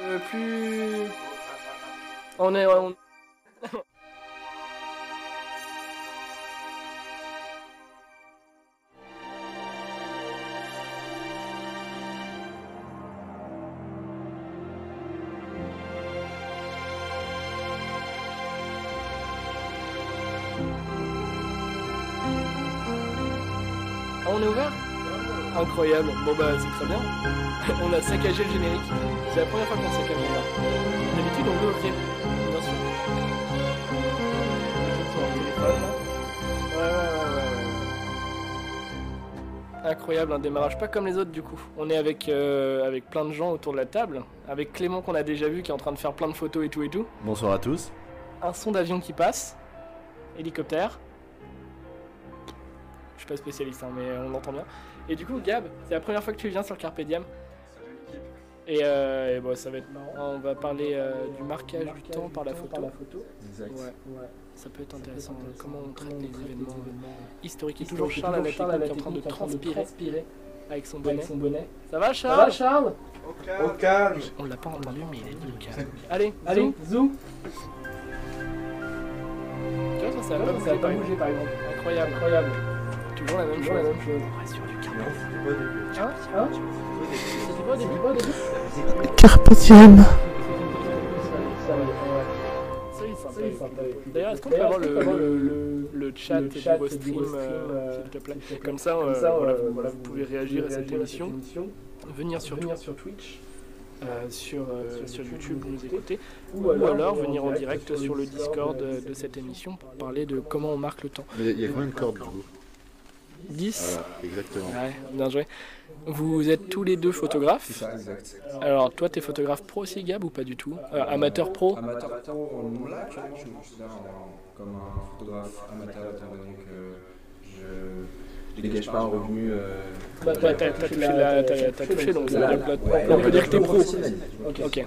Euh, plus. On est. on- Incroyable. Bon bah c'est très bien. on a saccagé le générique. C'est la première fois qu'on saccage là. D'habitude on veut ouvrir. Bien sûr. Ouais, ouais, ouais. Incroyable, un démarrage pas comme les autres du coup. On est avec, euh, avec plein de gens autour de la table, avec Clément qu'on a déjà vu qui est en train de faire plein de photos et tout et tout. Bonsoir à tous. Un son d'avion qui passe, hélicoptère. Je suis pas spécialiste hein, mais on l'entend bien. Et du coup Gab, c'est la première fois que tu viens sur Carpe Diem. Et, euh, et bon, ça va être marrant. On va parler euh, du marquage du temps par la photo. Exact. Ouais, ouais. Ça peut être intéressant. Comment on traite les événements historiques. Et toujours Charles à la technique qui est en train de transpirer avec son bonnet. Ça va Charles Charles Au calme On l'a pas entendu mais il a dit au calme. Allez, Allez, zou. Tu vois ça, ça va pas exemple. par exemple. Incroyable, incroyable. Toujours la même chose. la même chose. Sympa. D'ailleurs, est-ce qu'on peut avoir le, le, le chat le du chat du Stream, euh, euh, s'il te plaît s'il te plaît. Comme ça, euh, Comme ça, voilà, vous, voilà, vous pouvez réagir à cette émission, venir sur, Venir sur Twitch. euh, sur, euh, YouTube, YouTube, nous écouter, Ou ou alors venir en direct sur le Discord de cette émission pour parler de comment on marque le temps. Il y a- il y a combien de cordes du coup 10 Voilà, exactement. Ouais, bien joué. Vous êtes tous les deux photographes. ça, exact. Alors, toi, t'es photographe pro aussi, Gab, ou pas du tout Euh, Amateur pro Amateur pro, là actuellement je me considère comme un photographe amateur étant donné que je dégage pas un revenu. euh, Bah, t'as t'as touché, la- touché, donc on peut dire que t'es pro. Ok.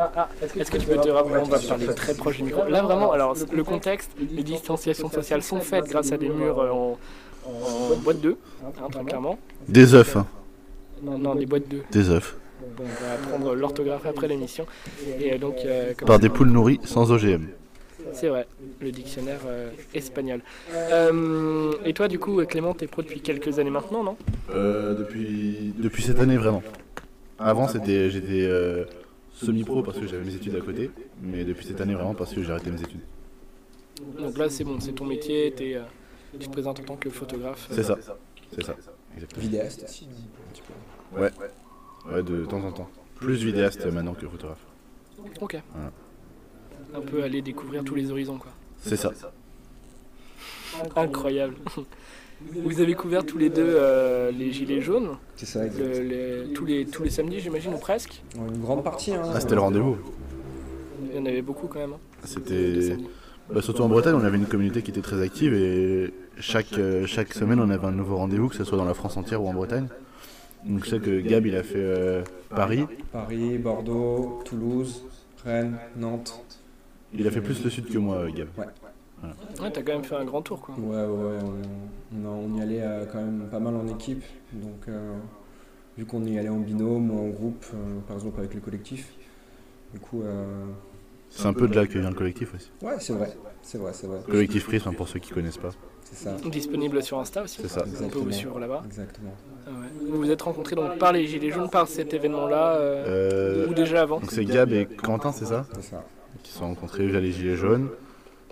Ah, ah, est-ce que tu peux te rappeler On va parler très proche du micro. Là, vraiment, alors, le contexte, les distanciations sociales sont faites grâce à des murs euh, en, en boîte 2, hein, très clairement. Des œufs, hein. Non, non, des boîtes 2. Des œufs. On va apprendre l'orthographe après l'émission. Et euh, donc, euh, comme Par des poules nourries sans OGM. C'est vrai, le dictionnaire euh, espagnol. Euh, et toi, du coup, Clément, t'es pro depuis quelques années maintenant, non? Euh, depuis, depuis cette année, vraiment. Avant, c'était, j'étais euh, semi-pro parce que j'avais mes études à côté. Mais depuis cette année, vraiment, parce que j'ai arrêté mes études. Donc là, c'est bon, c'est ton métier, t'es, euh, tu te présentes en tant que photographe. C'est ça. C'est ça. Exactement. Vidéaste aussi, un petit peu. Ouais, de temps en temps. Plus vidéaste maintenant que photographe. Ok. Voilà. Un peu aller découvrir tous les horizons, quoi. C'est ça. Incroyable. Vous avez couvert tous les deux euh, les gilets jaunes, C'est ça, le- les- tous, les, tous les samedis, j'imagine, ou presque. Une grande partie. Hein, Ah, c'était le rendez-vous. Il y en avait beaucoup quand même. hein, C'était. Bah, surtout en Bretagne, on avait une communauté qui était très active et chaque, euh, chaque semaine, on avait un nouveau rendez-vous, que ce soit dans la France entière ou en Bretagne. Donc je sais que Gab, il a fait euh, Paris. Paris, Bordeaux, Toulouse, Rennes, Nantes. Il a fait plus le sud que moi, Gab. Ouais, t'as quand même fait un grand tour, quoi. Ouais, ouais, ouais, on, on, a- on y allait euh, quand même pas mal en équipe. Donc, euh, vu qu'on y allait en binôme ou en groupe, euh, par exemple avec le collectif, du coup, euh, C'est un peu de là que vient le collectif aussi. ouais, c'est vrai, c'est vrai, c'est vrai. Collectif Prisme, pour ceux qui connaissent pas. C'est ça, Disponible sur Insta aussi. C'est ça. On peut vous suivre là-bas. exactement. Ah ouais. Vous vous êtes rencontrés donc par les Gilets jaunes, par cet événement-là, euh, Euh, ou déjà avant donc c'est Gab et Quentin, c'est ça C'est ça. Qui se sont rencontrés via les Gilets jaunes.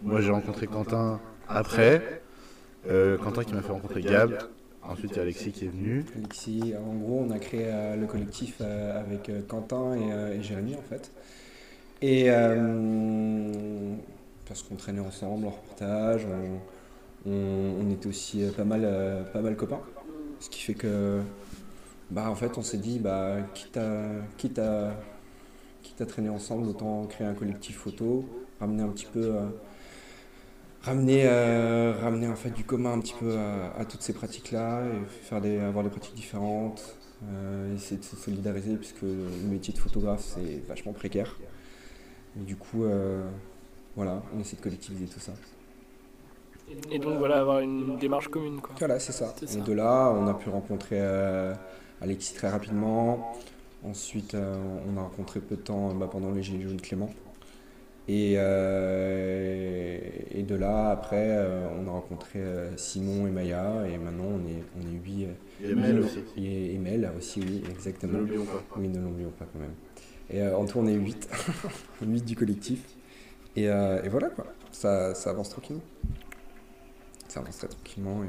Moi, j'ai rencontré Quentin après. Euh, Quentin qui m'a fait rencontrer Gab. Ensuite, il y a Alexis qui est venu. Alexis, en gros, on a créé euh, le collectif euh, avec Quentin et, Jérémy en fait. Et parce qu'on traînait ensemble en reportage, on, on- était aussi pas mal, pas mal copains. Ce qui fait que, bah en fait, on s'est dit, bah quitte à, quitte à, quitte à traîner ensemble, autant créer un collectif photo, ramener un petit peu. Ramener, euh, ramener en fait du commun un petit peu à, à toutes ces pratiques-là et faire des, avoir des pratiques différentes, euh, essayer de se solidariser puisque le métier de photographe c'est vachement précaire. Et du coup, euh, voilà, on essaie de collectiviser tout ça. Et donc voilà, avoir une démarche commune, quoi. Voilà, c'est ça. Et de là, on a pu rencontrer Alexis très rapidement. Ensuite, on a rencontré peu de temps bah, pendant les Gilets jaunes Clément. Et, euh, et de là, après, euh, on a rencontré euh, Simon et Maya. Et maintenant, on est, on est huit. a Mel aussi. Et, et Mel aussi, oui, Ne exactement. l'oublions pas. Oui, ne l'oublions pas quand même. Et euh, en tout, on est 8. 8 du collectif. Et, euh, et voilà quoi, ça, ça avance tranquillement. Ça avance très tranquillement.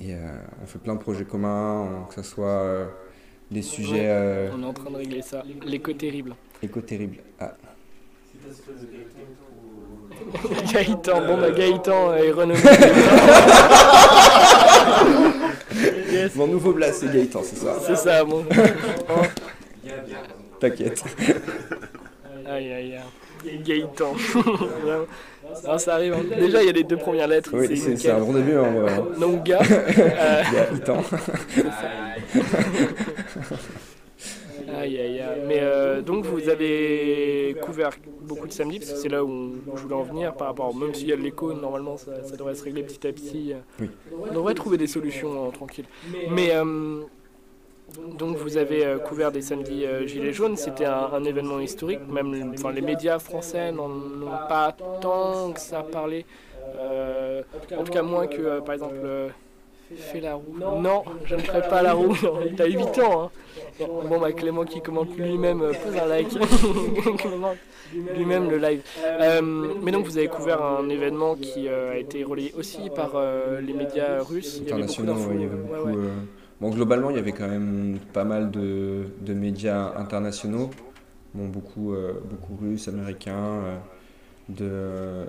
Et, et on fait plein de projets communs, que ce soit euh, des sujets euh, On est en train de régler ça. L'écho terrible. Gaëtan, bon bah Gaëtan est renommé. yes, Mon nouveau blast, c'est Gaëtan, c'est ça c'est ça, bon. T'inquiète. Aïe aïe aïe. Gaëtan. Ah, ça arrive. hein. Déjà, il y a les deux premières lettres. Oui, c'est un bon début. Hein, ouais. Donc, gars. euh, Gaëtan. Aïe aïe aïe. Mais euh, donc vous avez couvert beaucoup de samedis, parce que c'est là où je voulais en venir par rapport, même s'il y a de l'écho, normalement ça, ça devrait se régler petit à petit. Oui. On devrait trouver des solutions euh, tranquilles. Mais euh, donc vous avez euh, couvert des samedis euh, Gilets jaunes, c'était un, un événement historique, même enfin, les médias français n'en ont pas tant que ça parlé. Euh, en tout cas moins que euh, par exemple euh, Fais la roue. Non, je ne ferai pas la roue. T'as 8 ans. Hein. Bon, bah Clément qui commente lui-même, euh, pose un like. Commente lui-même le live. Euh, mais donc vous avez couvert un événement qui euh, a été relayé aussi par euh, les médias russes. Il y avait beaucoup internationaux, il y avait Ouais, beaucoup. ouais. euh, Bon, globalement, il y avait quand même pas mal de, de médias internationaux, bon, beaucoup, euh, beaucoup russes, américains, euh, de, euh,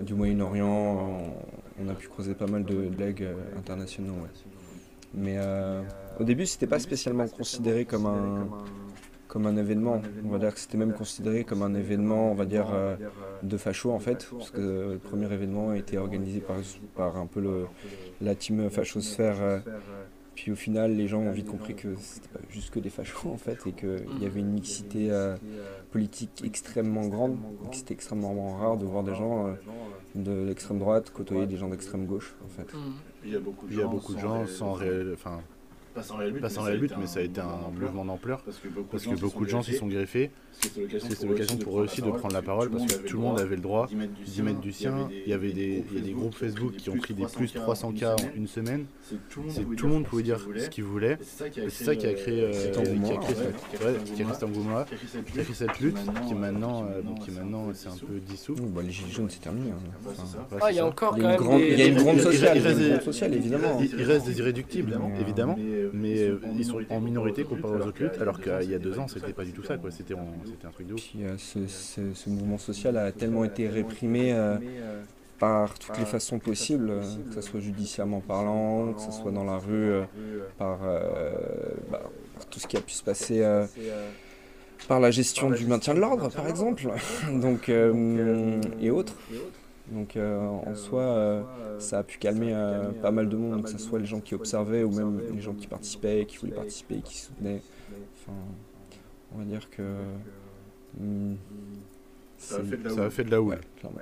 du Moyen-Orient. On, a pu croiser pas mal de blagues euh, internationaux. Mais euh, au début, c'était pas spécialement considéré comme un, comme un événement. On va dire que c'était même considéré comme un événement, on va dire, euh, de facho en fait, parce que le premier événement a été organisé par, par un peu la team fachosphère. puis au final, les gens ont vite compris que c'était pas juste que des fachos en fait, et qu'il y avait une mixité politique extrêmement grande, c'était extrêmement rare de voir des gens euh, de l'extrême droite côtoyer des gens d'extrême gauche en fait. Mhm. Il y a beaucoup de gens sans réel, enfin, pas sans réel but, mais ça a été un mouvement d'ampleur parce que beaucoup de gens s'y sont greffés. C'était l'occasion pour eux aussi de prendre la parole parce que tout le monde avait le droit d'y mettre du sien. Il y avait des, il y a des groupes Facebook qui ont pris des plus 300 k en une semaine. C'est tout le monde pouvait dire ce qu'il voulait. Et c'est ça qui a créé, euh, Cet créé cet engouement-là, qui a créé cette lutte, qui maintenant, euh, bon, qui maintenant c'est un peu dissous. Bah, les gilets jaunes c'est terminé. hein. Ouais, Ah, il y a une grande, sociale, évidemment. Il, reste des irréductibles, évidemment, mais euh, ils sont en minorité comparé aux autres luttes, alors qu'il y a deux ans, c'était pas du tout ça, quoi. C'était en- c'était un truc de ouf. Puis, euh, ce, ce- ce mouvement social a tellement été réprimé euh, par toutes les façons possibles, euh, que ce soit judiciairement parlant, que ce soit dans la rue, euh, par, euh, bah, par tout ce qui a pu se passer euh, par la gestion du maintien de l'ordre, par exemple, donc, euh, et autres. Donc euh, en soi, euh, ça a pu calmer euh, pas mal de monde, que ce soit les gens qui observaient ou même les gens qui participaient, qui voulaient participer, qui soutenaient. Enfin, on va dire que... hmm, Ça a c'est- fait de la, ça a fait de la houle. Ouais, clairement.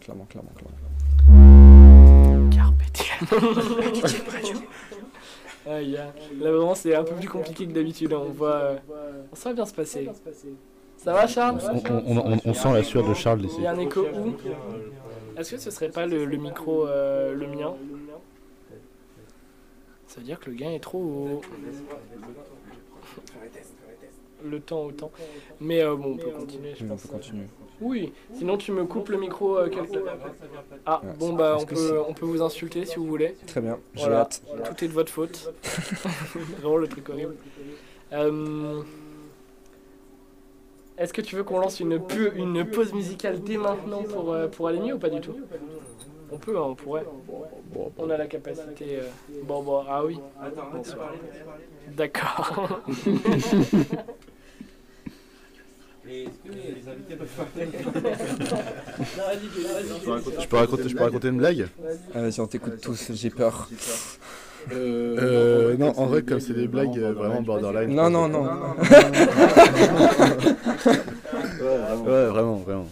Clairement, clairement, clairement. Carpe. Aïe, aïe. Là vraiment c'est un peu plus compliqué que d'habitude. hein. On voit, euh, ça va bien se passer. Ça va Charles? On, on- on- on sent la sueur de Charles. Il y a un écho où? Est-ce que ce serait pas le, le micro euh, le mien? Ça veut dire que le gain est trop haut. Le temps au temps. Mais euh, bon, on peut continuer, je Oui, on pense. peut continuer. Oui, sinon tu me coupes le micro euh, quelque... Ah, Ouais. bon bah on peut, on peut vous insulter si vous voulez. Très bien, j'ai Voilà, hâte. tout est de votre faute. Vraiment le truc horrible. Euh, Est-ce que tu veux qu'on lance une, pu- une pause musicale dès maintenant pour, euh, pour aller mieux ou pas du tout On peut, hein, on pourrait. On a la capacité. euh, Bon, bon, ah oui. Bonsoir. D'accord. Je peux raconter, je peux raconter une blague? Ah, Vas-y, on t'écoute tous, j'ai peur. Euh, Non, en vrai, comme c'est des blagues euh, vraiment borderline. Non, non, non. Ouais, vraiment, vraiment.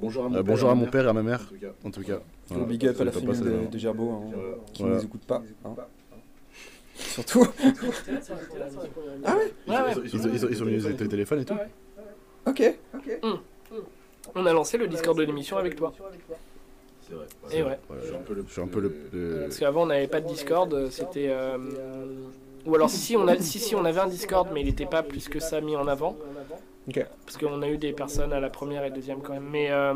bonjour, Euh, bonjour à mon père et à ma mère, en tout cas. Gros big up à la famille de, euh, de Gerbeau, hein, qui ne Voilà. nous écoute pas. hein. Surtout. ah ouais, Ils, ont mis le téléphone et tout Ok. On a lancé le Discord de l'émission avec toi. C'est vrai. Et ouais. Je suis un peu le. Parce qu'avant on n'avait pas de Discord, c'était. Euh, ou alors si on a, si si on avait un Discord, mais il n'était pas plus que ça mis en avant. Parce qu'on a eu des personnes à la première et deuxième quand même. Mais euh,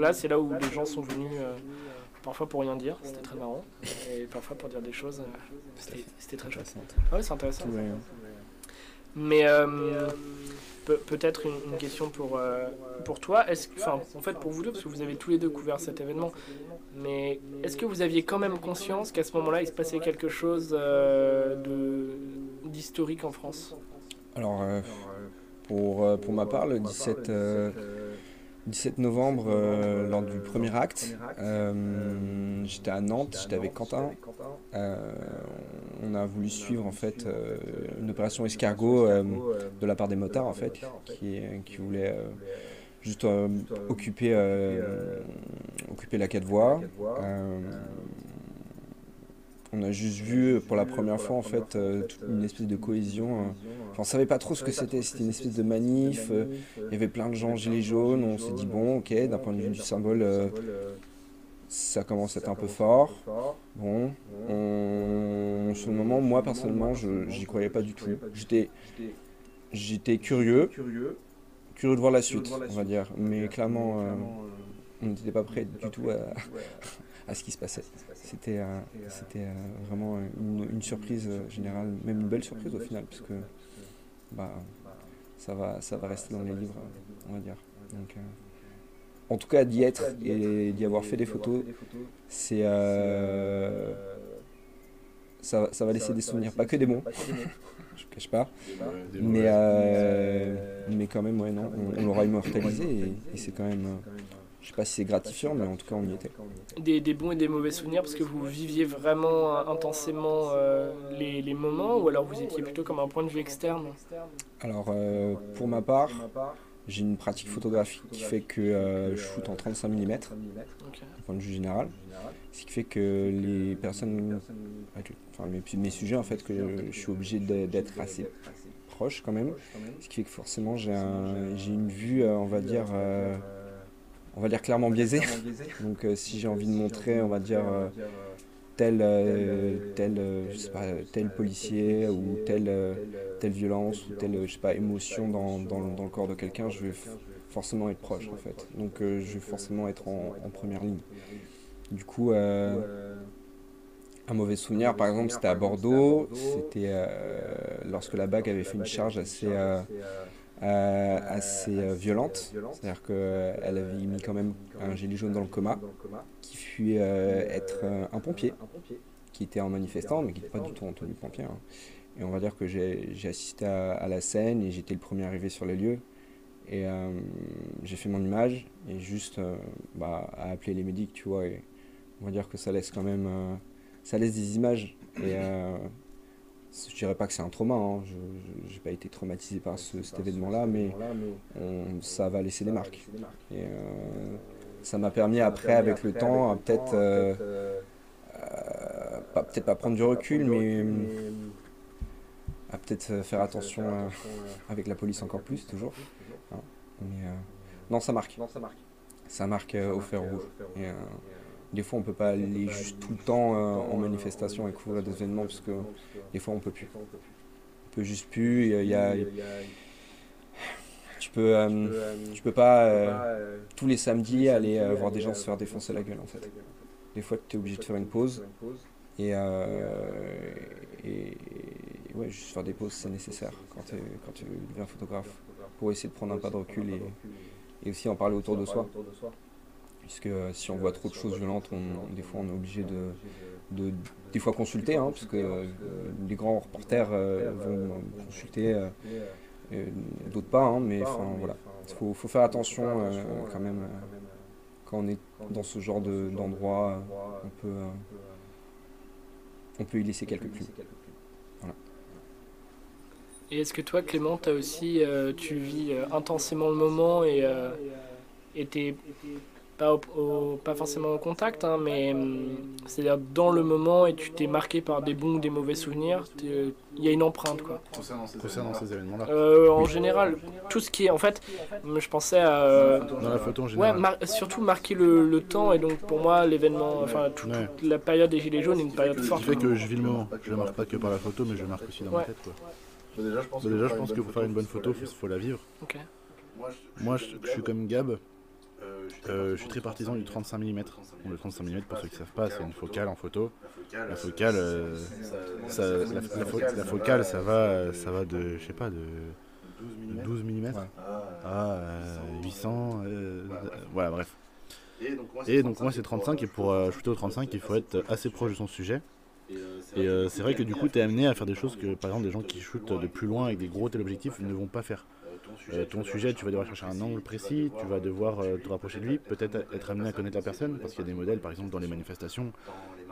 là, c'est là où les gens sont venus. euh, Parfois pour rien dire, c'était très marrant. Et parfois pour dire des choses, euh, c'était très chouette. Ah ouais, c'est intéressant. Mais euh, pe- peut-être une, question pour, euh, pour toi. Enfin, en fait pour vous deux, parce que vous avez tous les deux couvert cet événement, mais est-ce que vous aviez quand même conscience qu'à ce moment-là, il se passait quelque chose euh, d'historique en France? Alors, euh, pour, pour ma part, le 17, euh, 17 novembre, euh, lors du premier acte, euh, j'étais à Nantes, j'étais avec Quentin. Euh, on a voulu suivre en fait une opération escargot de la part des motards en fait, qui, qui voulaient juste occuper, occuper la quatre voies. On a juste vu pour la première fois en fait euh, toute une espèce de cohésion. euh. Enfin, on savait pas trop ce que c'était. C'était une espèce de manif. euh, Il y avait plein de gens en gilets jaunes. On s'est dit bon, ok, d'un point de vue du symbole, ça commence à être un peu fort. Bon, on- sur le moment, moi personnellement, je j'y croyais pas du tout. J'étais, j'étais curieux, curieux de voir la suite, on va dire. Mais clairement, euh, on n'était pas prêt du tout à, à ce qui se passait. C'était, euh, c'était euh, vraiment une, une surprise euh, générale, même une belle surprise au final, parce que bah, ça, va, ça va rester dans les livres, on va dire. Donc, en tout cas, d'y être et d'y avoir fait des photos, c'est, ça, ça va laisser des souvenirs, pas que des bons, je ne cache pas, mais, euh, mais quand même, ouais, non, on, on l'aura immortalisé et, et c'est quand même, je sais pas si c'est gratifiant, mais en tout cas, on y était. des, des bons et des mauvais souvenirs parce que vous viviez vraiment euh, intensément euh, les, les moments ou alors vous étiez plutôt comme un point de vue externe? Alors, euh, pour ma part, j'ai une pratique photographique qui fait que euh, je shoot en 35 mm, Ok. du point de vue général. Ce qui fait que les personnes, enfin mes, mes sujets en fait, que je suis obligé d'être assez proche quand même. Ce qui fait que forcément j'ai un- une vue, on va dire, on va dire clairement biaisée. Donc euh, si j'ai envie de montrer, on va dire, euh, tel, euh, tel, euh, je sais pas, tel policier ou telle, euh, telle violence ou telle, je sais pas, émotion dans, dans, le- dans le corps de quelqu'un, je vais forcément être proche en fait. Donc euh, je vais forcément être en, en première ligne. Du coup, euh, un mauvais souvenir, par exemple, c'était à Bordeaux. C'était euh, lorsque la BAC avait fait une charge assez, euh, euh, assez euh, violente. C'est-à-dire qu'elle avait mis quand même un gilet jaune dans le coma, qui fut euh, être euh, un pompier, qui était en manifestant, mais qui n'était pas du tout en tenue pompier. hein. Et on va dire que j'ai assisté à, à la scène et j'étais le premier arrivé sur les lieux. Et euh, j'ai fait mon image et juste euh, bah, à appeler les médics, tu vois. Et on va dire que ça laisse quand même, euh, ça laisse des images. Et euh, je dirais pas que c'est un trauma, hein. je n'ai pas été traumatisé par ce- cet événement-là, mais on- ça va laisser des marques. Et euh, ça m'a permis après, avec le temps, à peut-être, euh, euh, pas- peut-être pas prendre du recul, mais à peut-être euh, faire attention avec la police encore plus, toujours. hein. Mais non, ça marque. Ça marque au fer rouge. Et, des fois, on peut pas aller juste tout le temps euh, en manifestation et couvrir des événements parce que des fois, on peut plus. On peut juste plus. Il y a, tu peux, euh, tu peux pas euh, tous les samedis aller voir des gens se faire défoncer la gueule en fait. Des fois, tu es obligé de faire une pause et, ouais, juste faire des pauses, c'est nécessaire quand tu quand deviens photographe pour essayer de prendre un pas de recul et aussi en parler autour de soi. Puisque euh, si on voit trop de choses violentes, on- des fois on est obligé de, de des fois consulter, hein, parce que euh, les grands reporters euh, vont consulter, euh, euh, d'autres pas, hein, mais enfin voilà. Il faut, faut faire attention euh, quand même euh, quand on est dans ce genre de- d'endroit, euh, on peut, euh, on peut y laisser quelques plumes. Et est-ce que toi, Clément, as aussi, euh, tu vis euh, intensément le moment et euh, et t'es pas, au, pas forcément au contact, hein, mais hum, c'est-à-dire dans le moment et tu t'es marqué par des bons ou des mauvais souvenirs, il y a une empreinte quoi. Concernant ces, événements-là euh, En général, tout ce qui est. En fait, je pensais à. Euh, dans la photo en général. Ouais, surtout marquer le, le, temps et donc pour moi, l'événement, enfin, toute la période des Gilets jaunes est une période forte. Ce qui fait que je vis le moment. Je ne marque pas que par la photo, mais je marque aussi dans ma tête quoi. déjà, je pense, déjà, je pense que pour faire une bonne photo, il faut, la vivre. Moi, je, je suis comme Gab. Euh, je suis très partisan du 35 mm. le 35 mm, pour ceux qui ne savent pas, c'est une focale en photo. La focale, euh, ça, la, focale, ça va, ça va de, je sais pas, de 12 mm à 800. Euh, voilà, bref. Et donc moi c'est 35 et pour shooter au 35 il faut être assez proche de son sujet. Et c'est vrai que du coup tu es amené à faire des choses que par exemple des gens qui shootent de plus loin avec des gros téléobjectifs ne vont pas faire. Euh, ton sujet, tu vas devoir chercher un angle précis, tu vas devoir euh, te rapprocher de lui, peut-être être amené à connaître la personne, parce qu'il y a des modèles, par exemple, dans les manifestations,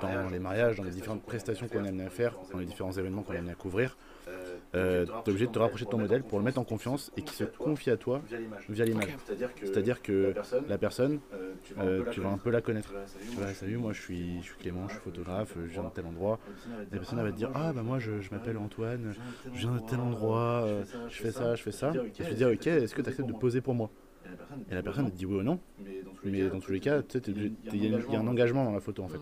dans les mariages, dans les différentes prestations qu'on est amené à faire, dans les différents événements qu'on est amené à couvrir. Euh, tu es obligé de te rapprocher de ton modèle pour le mettre en confiance et qu'il se confie à toi via l'image. C'est-à-dire que la personne, euh, tu vas un peu la connaître. Tu vas, salut, moi je suis, je suis Clément, je suis photographe, je viens de tel endroit. La personne va te dire, ah bah moi je, m'appelle Antoine, je viens de tel endroit, je fais ça, je fais ça. Et tu te dis, ok, est-ce que tu acceptes de poser pour moi et la personne te dit oui ou non. Mais dans tous les cas, il y, a un engagement dans la photo en fait.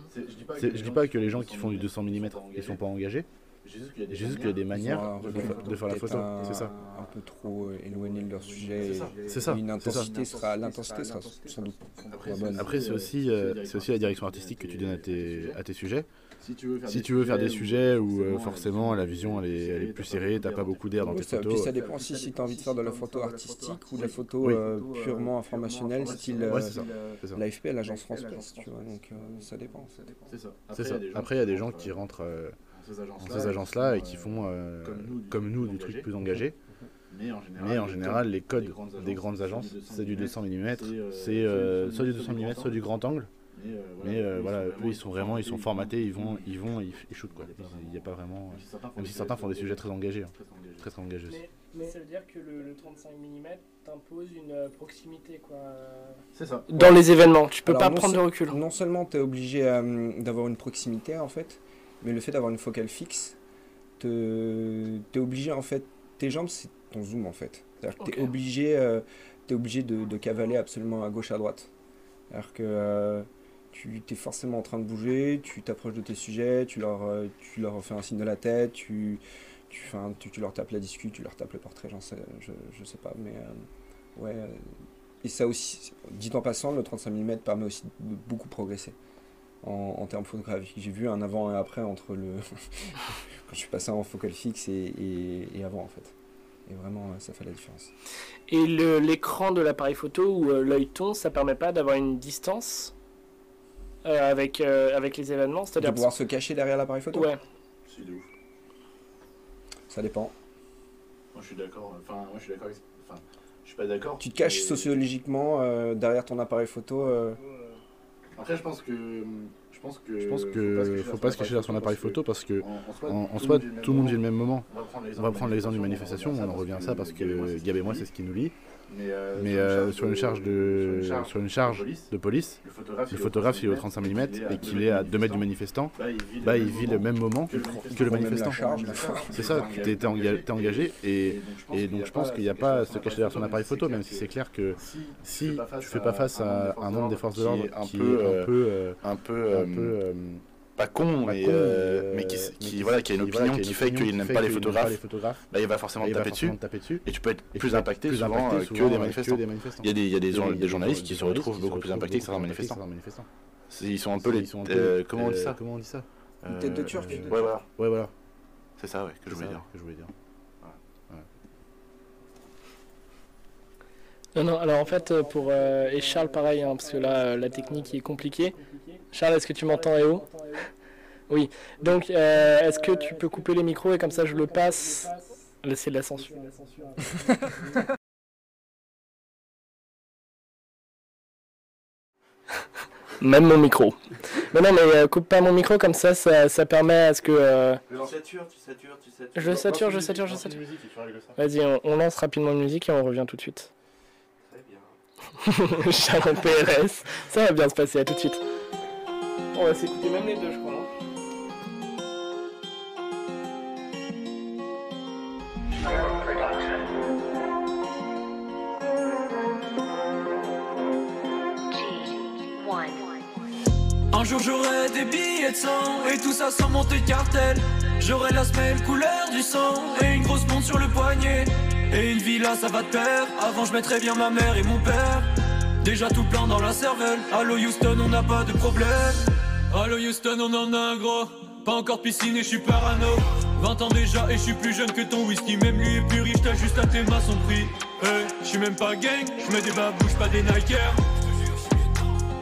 Je dis pas que les gens qui font du 200 mm ils sont pas engagés. J'ai juste qu'il y a des manières de, faire la photo, c'est ça. Un peu trop euh, éloigné de leur sujet. C'est ça. Une intensité sera, l'intensité sera sans doute. Après, c'est aussi, euh, c'est aussi la direction artistique que tu donnes à tes, à tes sujets. Si tu veux faire, des, sujets où euh, forcément la vision elle est, elle est plus serrée, t'as pas beaucoup d'air dans tes photos. Puis ça dépend aussi si tu as envie de faire de la photo artistique ou de la photo purement informationnelle, style l'AFP, l'agence France Presse, tu vois. Donc ça dépend. C'est ça. Après, il y a des gens qui rentrent ces agences-là et qui font, euh, comme nous, des trucs plus engagés. Mais en général, les codes des grandes agences, c'est du 200 mm, c'est euh, soit du 200 mm, soit du grand angle. Mais euh, voilà, eux ils sont vraiment, ils sont formatés, ils vont, ils vont, ils, shootent quoi. Il n'y a pas vraiment, même si certains font des sujets très engagés, hein. très très engagés aussi. Mais ça veut dire que le, 35 mm t'impose une proximité quoi. C'est ça. Dans les événements, tu peux pas prendre de recul. Non seulement tu es obligé d'avoir une proximité en fait, mais le fait d'avoir une focale fixe, te, t'es obligé en fait, tes jambes c'est ton zoom en fait. C'est-à-dire que t'es obligé, euh, es obligé de, de, cavaler absolument à gauche à droite. C'est-à-dire que euh, tu es forcément en train de bouger, tu t'approches de tes sujets, tu leur, euh, tu leur fais un signe de la tête, tu, tu, tu, tu leur tapes la discute, tu leur tapes le portrait, j'en sais, je, je sais pas, mais ouais. Et ça aussi, dit en passant, le 35 mm permet aussi de beaucoup progresser en, termes photographiques. J'ai vu un avant et après entre le quand je suis passé en focal fixe et, et, avant en fait. Et vraiment, ça fait la différence. Et l'écran de l'appareil photo ou euh, l'œil ton, ça permet pas d'avoir une distance euh, avec, euh, avec les événements C'est-à-dire de pouvoir se cacher derrière l'appareil photo? Ouais. C'est de ouf. Ça dépend. Moi je suis d'accord. Enfin, moi je suis d'accord. Enfin, je suis pas d'accord. Tu te caches sociologiquement derrière ton appareil photo après, je pense que. Je pense que. Je pense que faut pas se cacher, derrière son appareil photo parce que en, soi, tout le monde vit le même moment. On va prendre l'exemple d'une manifestation, on en revient à ça parce que Gab et moi, c'est ce qui nous lie. Mais, euh, sur, une charge de, sur une charge de police, le photographe, s'il est au 35 mm et qu'il est à 2 mètres du manifestant, bah, il vit le même moment que le manifestant. C'est ça, tu es, engagé et, et donc je pense qu'il n'y a pas à se cacher derrière son appareil photo, même si c'est clair que si tu fais pas face à un membre des forces de l'ordre qui est un peu, un peu pas con, mais, euh, euh, mais, qui, qui, voilà, qui a une opinion qui fait qu'il n'aime pas les photographes, bah, il va forcément te taper, dessus, Et tu peux être plus impacté souvent, euh, que, des manifestants. Il y a des, il y a des, des journalistes qui se retrouvent beaucoup plus impactés que certains manifestants. Ils sont un peu les. Comment on dit ça Comment on dit ça Une tête de turc. Ouais, voilà. Ouais, voilà. C'est ça, ouais, que je voulais dire. Que je voulais dire. Non, non, alors en fait, pour. et Charles, pareil, hein, parce que là, la technique est compliquée. Charles, est-ce que tu m'entends et où Oui. Donc, euh, est-ce que tu peux couper les micros et comme ça je le passe? Laissez de la censure. Même mon micro. Mais non, mais euh, coupe pas mon micro, comme ça, ça, permet à ce que. Euh... Je sature, tu satures, tu satures. Je sature, je sature, je sature. Vas-y, on, lance rapidement une musique et on revient tout de suite. Très bien. Sharon PRS. Ça va bien se passer, à tout de suite. On va s'écouter même les deux, je crois. Un jour j'aurai des billets de sang et tout ça sans monter cartel. J'aurai la semelle couleur du sang et une grosse montre sur le poignet. Et une villa ça va te faire Avant je mettrai bien ma mère et mon père Déjà tout plein dans la cervelle Allo Houston on n'a pas de problème Allo Houston on en a un gros. Pas encore piscine et je suis parano. 20 ans déjà et je suis plus jeune que ton whisky. Même lui est plus riche t'as juste à tes mains son prix. Hey, je suis même pas gang, je mets des babouches pas des Nikers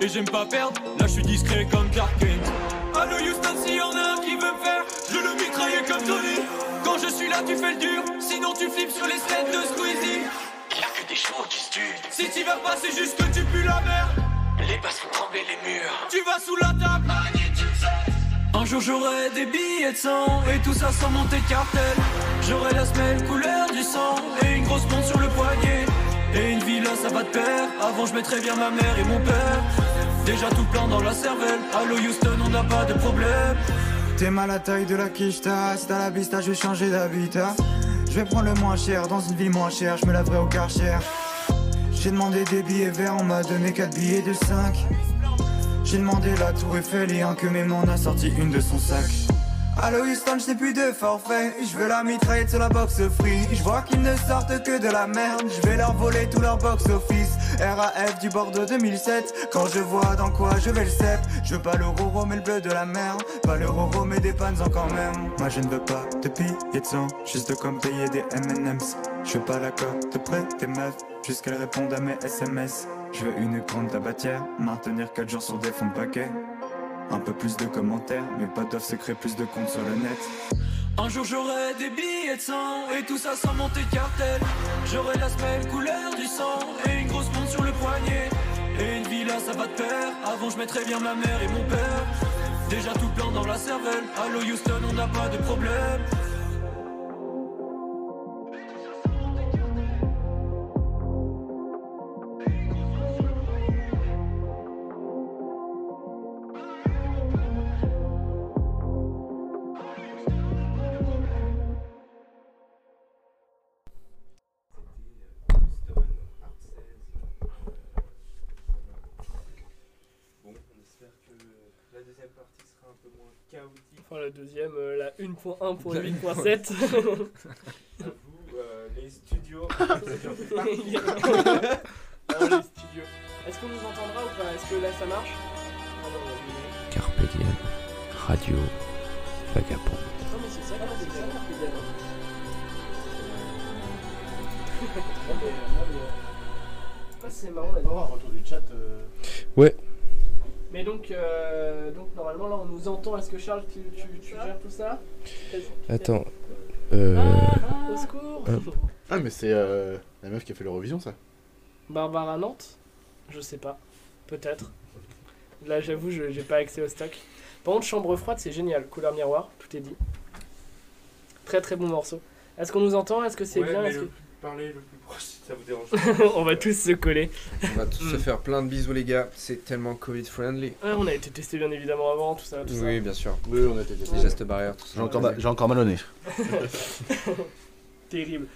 Et j'aime pas perdre, là je suis discret comme Clark Kent. Allo Houston si y'en a un qui veut me faire Je le mitraille comme Tony. Quand je suis là tu fais le dur Sinon tu flippes sur les scènes de Squeezie. Il a que des chevaux qui se tuent. Si tu vas pas c'est juste que tu pues la merde Les basses font trembler les murs. Tu vas sous la table. Un jour j'aurai des billets de sang Et tout ça sans monter de cartel. J'aurai la semelle couleur du sang Et une grosse montre sur le poignet. Et une villa ça va de pair. Avant je mettrais bien ma mère et mon père. Déjà tout plein dans la cervelle. Allo Houston on n'a pas de problème. T'es mal à taille de la quiche, t'as la vista, je vais changer d'habitat. Je vais prendre le moins cher, dans une ville moins chère, je me laverai au quartier. J'ai demandé des billets verts, on m'a donné 4 billets de 5. J'ai demandé la tour Eiffel et un que mes m'en a sorti une de son sac. Allo Houston, je plus de forfait. Je veux la mitraillette sur la box free. Je vois qu'ils ne sortent que de la merde. Je vais leur voler tout leur box office. RAF du Bordeaux 2007. Quand je vois dans quoi je vais le cep. Je veux pas le roro mais le bleu de la mer. Pas le roro mais des pannes quand même. Moi je ne veux pas de billets de. Juste comme payer des MM's. Je veux pas la cote près des meufs. Jusqu'elles répondent à mes SMS. Je veux une grande tabatière. Maintenir 4 jours sur des fonds de paquet. Un peu plus de commentaires, mais pas d'offres secret, plus de comptes sur le net. Un jour j'aurai des billets de sang et tout ça sans monter cartel. J'aurai la semelle couleur du sang et une grosse montre sur le poignet. Et une villa ça va de pair. Avant je mettrais bien ma mère et mon père. Déjà tout plein dans la cervelle. Allo Houston, on n'a pas de problème. Deuxième, euh, la 1.1.8.7. euh, les studios. Alors, les studios. Est-ce qu'on nous entendra ou pas? Est-ce que là ça marche? Carpe diem, radio, vagabond. Non, mais c'est ça, Carpe diem. Carpe diem. Ah, c'est marrant là. On va avoir un retour du chat. euh, Ouais, Mais donc, euh, donc normalement là on nous entend. Est-ce que Charles tu, tu, tu gères tout ça? Attends. Euh, Ah, au secours Hop. Ah, mais c'est euh, la meuf qui a fait l'Eurovision, ça. Barbara Nantes? Je sais pas. Peut-être. Là j'avoue je j'ai pas accès au stock. Par contre chambre froide c'est génial. Couleur miroir, tout est dit. Très très bon morceau. Est-ce qu'on nous entend? Est-ce que c'est Ouais, bien? Est-ce le plus proche si ça vous dérange. On va tous se coller. On va tous Mm. se faire plein de bisous, les gars. C'est tellement Covid-friendly. Ouais, on a été testé bien évidemment avant, tout ça. Tout ça. Oui, bien sûr. Oui, on a été Les gestes barrières, tout ça. J'ai encore, ma- j'ai encore mal au nez. Terrible.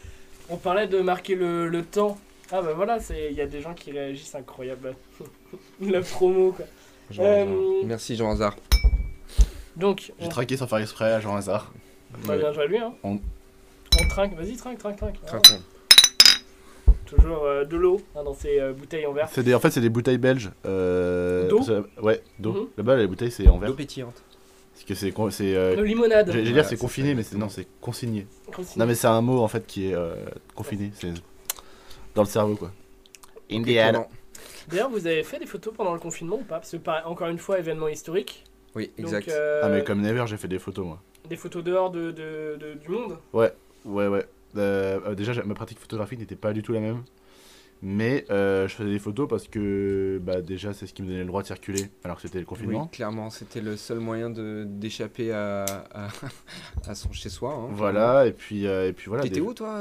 On parlait de marquer le, le temps. Ah bah voilà, c'est il y a des gens qui réagissent incroyable. La promo quoi. Jean Euh. Merci, Jean Hazard. Donc, J'ai on... traqué sans faire exprès à Jean Hazard. Bah, bien joué à lui hein. On- On trinque, vas-y trinque, trinque, trinque. Trinquons. Toujours euh, de l'eau hein, dans ces euh, bouteilles en verre. C'est des, en fait, c'est des bouteilles belges. Euh, D'eau Ouais, d'eau. Mhm. Là-bas, les bouteilles, c'est en verre. L'eau pétillante. Parce que c'est. con- c'est euh, De limonade. J'allais dire Voilà, c'est c'est confiné, ça, mais c'est non, c'est consigné. Non, mais c'est un mot en fait qui est euh, confiné. C'est dans le cerveau quoi. Comment D'ailleurs, vous avez fait des photos pendant le confinement ou pas Parce que par- encore une fois, événement historique. Oui, exact. Donc, euh, Ah, mais comme Never, j'ai fait des photos moi. des photos dehors de, de- de- du monde. Ouais, ouais, ouais. Euh, euh, déjà, ma pratique photographique n'était pas du tout la même. Mais euh, je faisais des photos parce que bah, déjà, c'est ce qui me donnait le droit de circuler alors que c'était le Oui, confinement. clairement, c'était le seul moyen d'échapper à, à, à son chez-soi. hein, Voilà, et puis, euh, et puis voilà. T'étais des- où, toi,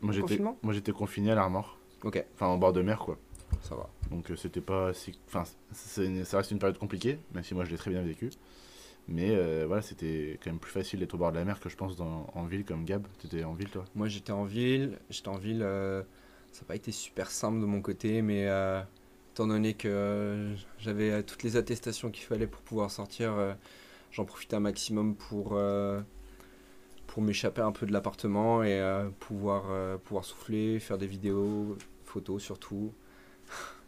Moi confinement? moi j'étais confiné à l'Armor. Ok. Enfin, en bord de mer quoi. ça va. Donc c'était pas si. Enfin, ça reste une période compliquée, même si moi je l'ai très bien vécu. Mais euh, voilà, c'était quand même plus facile d'être au bord de la mer que je pense en ville comme Gab. Tu étais en ville toi? Moi j'étais en ville. J'étais en ville. Euh, ça n'a pas été super simple de mon côté, mais étant donné que j'avais toutes les attestations qu'il fallait pour pouvoir sortir, j'en profitais un maximum pour pour m'échapper un peu de l'appartement et pouvoir, pouvoir souffler, faire des vidéos, photos surtout.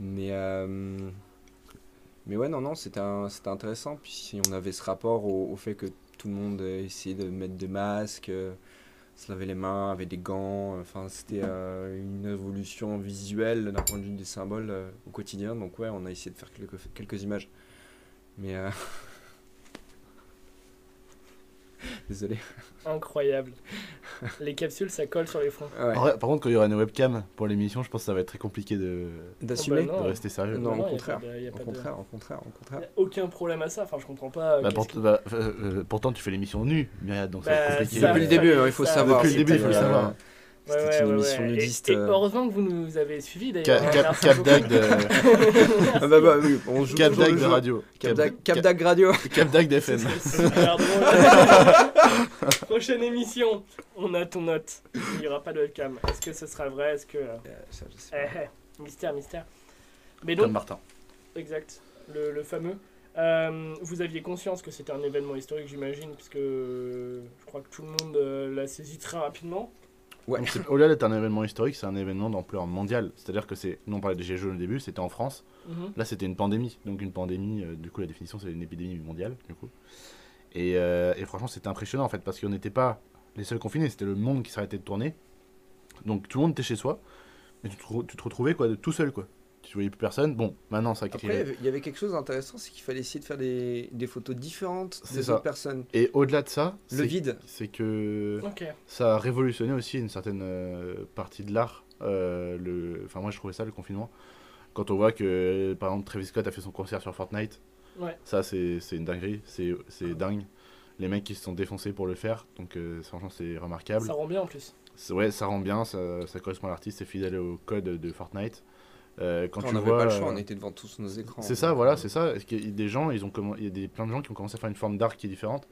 Mais, euh, mais ouais, non, non, c'était intéressant. Puis on avait ce rapport au, fait que tout le monde essayait de mettre des masques, euh, se laver les mains avec des gants. Enfin, c'était euh, une évolution visuelle d'un point de vue des symboles au quotidien. Donc ouais, on a essayé de faire quelques, quelques images. Mais Désolé. Incroyable. Les capsules, ça colle sur les fronts. par contre, quand il y aura une webcam pour l'émission, je pense que ça va être très compliqué de d'assumer, de rester sérieux. Non, au contraire. Au contraire, au contraire, au contraire. aucun problème à ça. Enfin, je comprends pas. Bah, bah, euh, euh, pourtant, tu fais l'émission nue, Myriad, donc c'est bah, compliqué. Depuis le début, il faut savoir. Depuis le début, il faut le C'était une émission nudiste. Et, euh. heureusement que vous nous avez suivis d'ailleurs. Cap Dag de. ah bah, bah oui, on joue Cap Dag de radio. Cap Dag Radio. Cap Dag d'FM. Prochaine émission, on a ton note. Il n'y aura pas de webcam. Est-ce que ce sera vrai? Est-ce que. Euh, eh, eh, mystère, mystère. Mais donc, Comme Martin. Exact, le, le fameux. Euh, vous aviez conscience que c'était un événement historique, j'imagine, puisque je crois que tout le monde l'a saisi très rapidement. Ouais. Au-delà d'être un événement historique, c'est un événement d'ampleur mondiale. C'est-à-dire que c'est, nous on parlait des Gilets jaunes au début, c'était en France. Mhm. Là, c'était une pandémie. Donc une pandémie, euh, du coup, la définition, c'est une épidémie mondiale, du coup. Et, euh, et franchement, c'était impressionnant en fait, parce qu'on n'était pas les seuls confinés, c'était le monde qui s'arrêtait de tourner. Donc tout le monde était chez soi, mais tu te, tu te retrouvais quoi, tout seul quoi tu voyais plus personne. Bon, maintenant ça crée. Après, il y avait quelque chose d'intéressant, c'est qu'il fallait essayer de faire des, des photos différentes des autres personnes. Et au-delà de ça, le vide, c'est que ça a révolutionné aussi une certaine euh, partie de l'art. Euh, le... Enfin, moi je trouvais ça le confinement. Quand on voit que par exemple Travis Scott a fait son concert sur Fortnite, ouais. ça c'est une dinguerie, c'est dingue. Les mecs qui se sont défoncés pour le faire, donc euh, franchement c'est remarquable. Ça rend bien en plus. Ouais, ça rend bien, ça, ça correspond à l'artiste, c'est fidèle au code de Fortnite. Euh, quand, on n'avait pas le choix, on était devant tous nos écrans. C'est ça, voilà, c'est ça. Il y a des gens, ils ont il y a des, plein de gens qui ont commencé à faire une forme d'art qui est différente.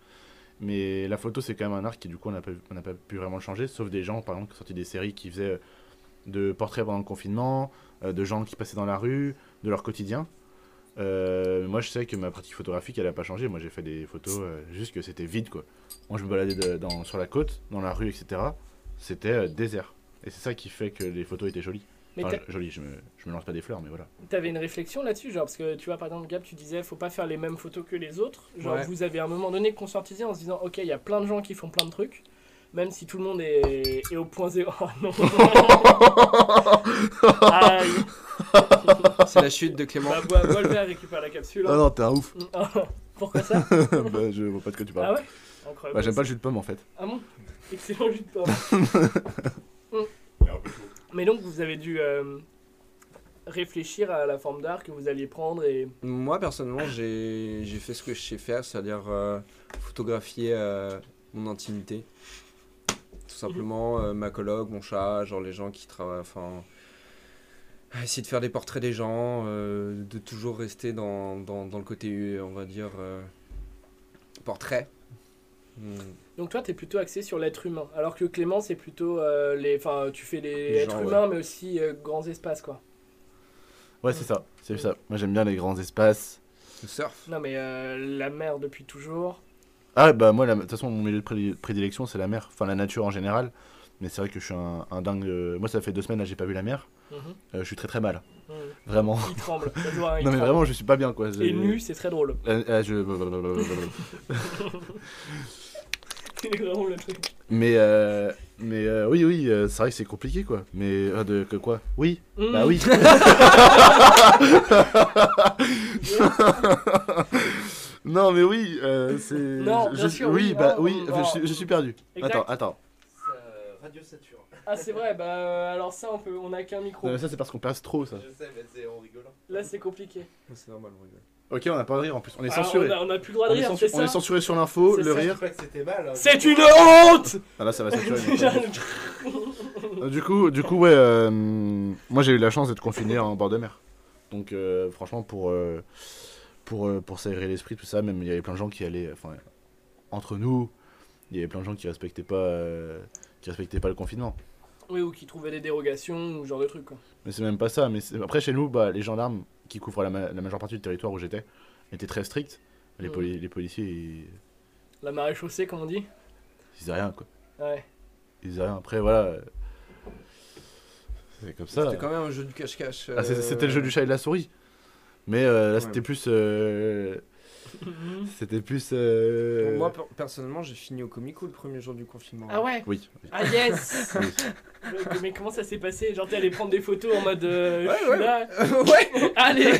Mais la photo, c'est quand même un art qui, du coup, on n'a pas, pas, pu vraiment le changer. Sauf des gens, par exemple, qui ont sorti des séries qui faisaient euh, de portraits pendant le confinement, euh, de gens qui passaient dans la rue, de leur quotidien. moi, je sais que ma pratique photographique, elle n'a pas changé. Moi, j'ai fait des photos, juste que c'était vide, quoi. Moi, je me baladais dans, sur la côte, dans la rue, etc. C'était désert. Et c'est ça qui fait que les photos étaient jolies. Mais joli, je me, je me lance pas des fleurs, mais voilà. T'avais une réflexion là-dessus, genre, parce que tu vois, par exemple, Gab, tu disais, faut pas faire les mêmes photos que les autres. Genre, vous avez à un moment donné conscientisé en se disant, ok, il y a plein de gens qui font plein de trucs, même si tout le monde est, est au point zéro. Oh non C'est la chute de Clément. Bah, bois, bois le verre, récupère la capsule. Ah non, t'es un ouf. Pourquoi ça bah, Je vois pas de quoi tu parles. Ah ouais? Bah, j'aime pas le jus de pomme en fait. Ah bon? Excellent jus de pomme. Mais donc, vous avez dû euh, réfléchir à la forme d'art que vous alliez prendre et... Moi, personnellement, j'ai fait ce que je sais faire, c'est-à-dire euh, photographier euh, mon intimité. Tout simplement, ma collègue, mon chat, genre les gens qui travaillent... Enfin, essayer de faire des portraits des gens, de toujours rester dans, dans, dans, le côté, on va dire, portrait. Hmm. Donc toi, tu es plutôt axé sur l'être humain, alors que Clément, c'est plutôt euh, les, enfin, tu fais les, êtres humains, mais aussi euh, grands espaces, quoi. Ouais, c'est ça, c'est ça. Moi, j'aime bien les grands espaces. Le surf. Non, mais euh, la mer depuis toujours. Ah bah moi, de toute façon, mon milieu de prédilection, c'est la mer, enfin la nature en général. Mais c'est vrai que je suis un, dingue. Moi, ça fait deux semaines là, j'ai pas vu la mer. Mhm. je suis très très mal. Mhm. Vraiment. Il tremble. non mais vraiment, je suis pas bien quoi. Et nu, c'est très drôle. je... Mais, euh, mais euh, oui, oui, euh, c'est vrai que c'est compliqué quoi. Mais de que quoi? Oui mm. Bah oui Non, mais oui, c'est. Non, bien je, sûr, oui, bah oui, je, suis perdu. Attends, attends. Radio Saturne. Ah, c'est vrai, bah euh, alors ça, on peut, on a qu'un micro. Non, mais ça, c'est parce qu'on passe trop, ça. Je sais, mais c'est en rigolant. Là, c'est compliqué. C'est normal, on rigole. Ok, on a pas de rire en plus. On est Ah, censuré. on, a, on a plus le droit de On est rire, c'est on est ça censuré sur l'info, C'est le ça. rire. Je sais pas que c'était mal. hein. C'est une honte Ah là, ça va censurer. Déjà, Euh, Du coup, du coup, ouais, euh, moi j'ai eu la chance d'être confiné en bord de mer. Donc, euh, franchement, pour, euh, pour, euh, pour s'aérer l'esprit, tout ça, même il y avait plein de gens qui allaient, enfin, entre nous, il y avait plein de gens qui respectaient pas, euh, qui respectaient pas le confinement. Oui, ou qui trouvaient des dérogations ou ce genre de trucs, quoi. Mais c'est même pas ça. Mais c'est- après, chez nous, bah, les gendarmes qui couvrent la, ma- la majeure partie du territoire où j'étais étaient très stricts. Les, Mm. poli- les policiers, ils, La marée chaussée, comme on dit. ils faisaient rien, quoi. Ouais. Ils faisaient rien. Après, voilà. euh, C'est comme ça. C'était quand même un jeu du cache-cache. Ah, euh, C'était le jeu du chat et de la souris. Mais euh, là, Ouais. c'était plus. euh, C'était plus. euh, Moi, per- personnellement, j'ai fini au Comico le premier jour du confinement. Ah ouais Oui. Ah yes Oui. Mais comment ça s'est passé? Genre t'es allé prendre des photos en mode euh, Ouais, ouais. là. ouais Allez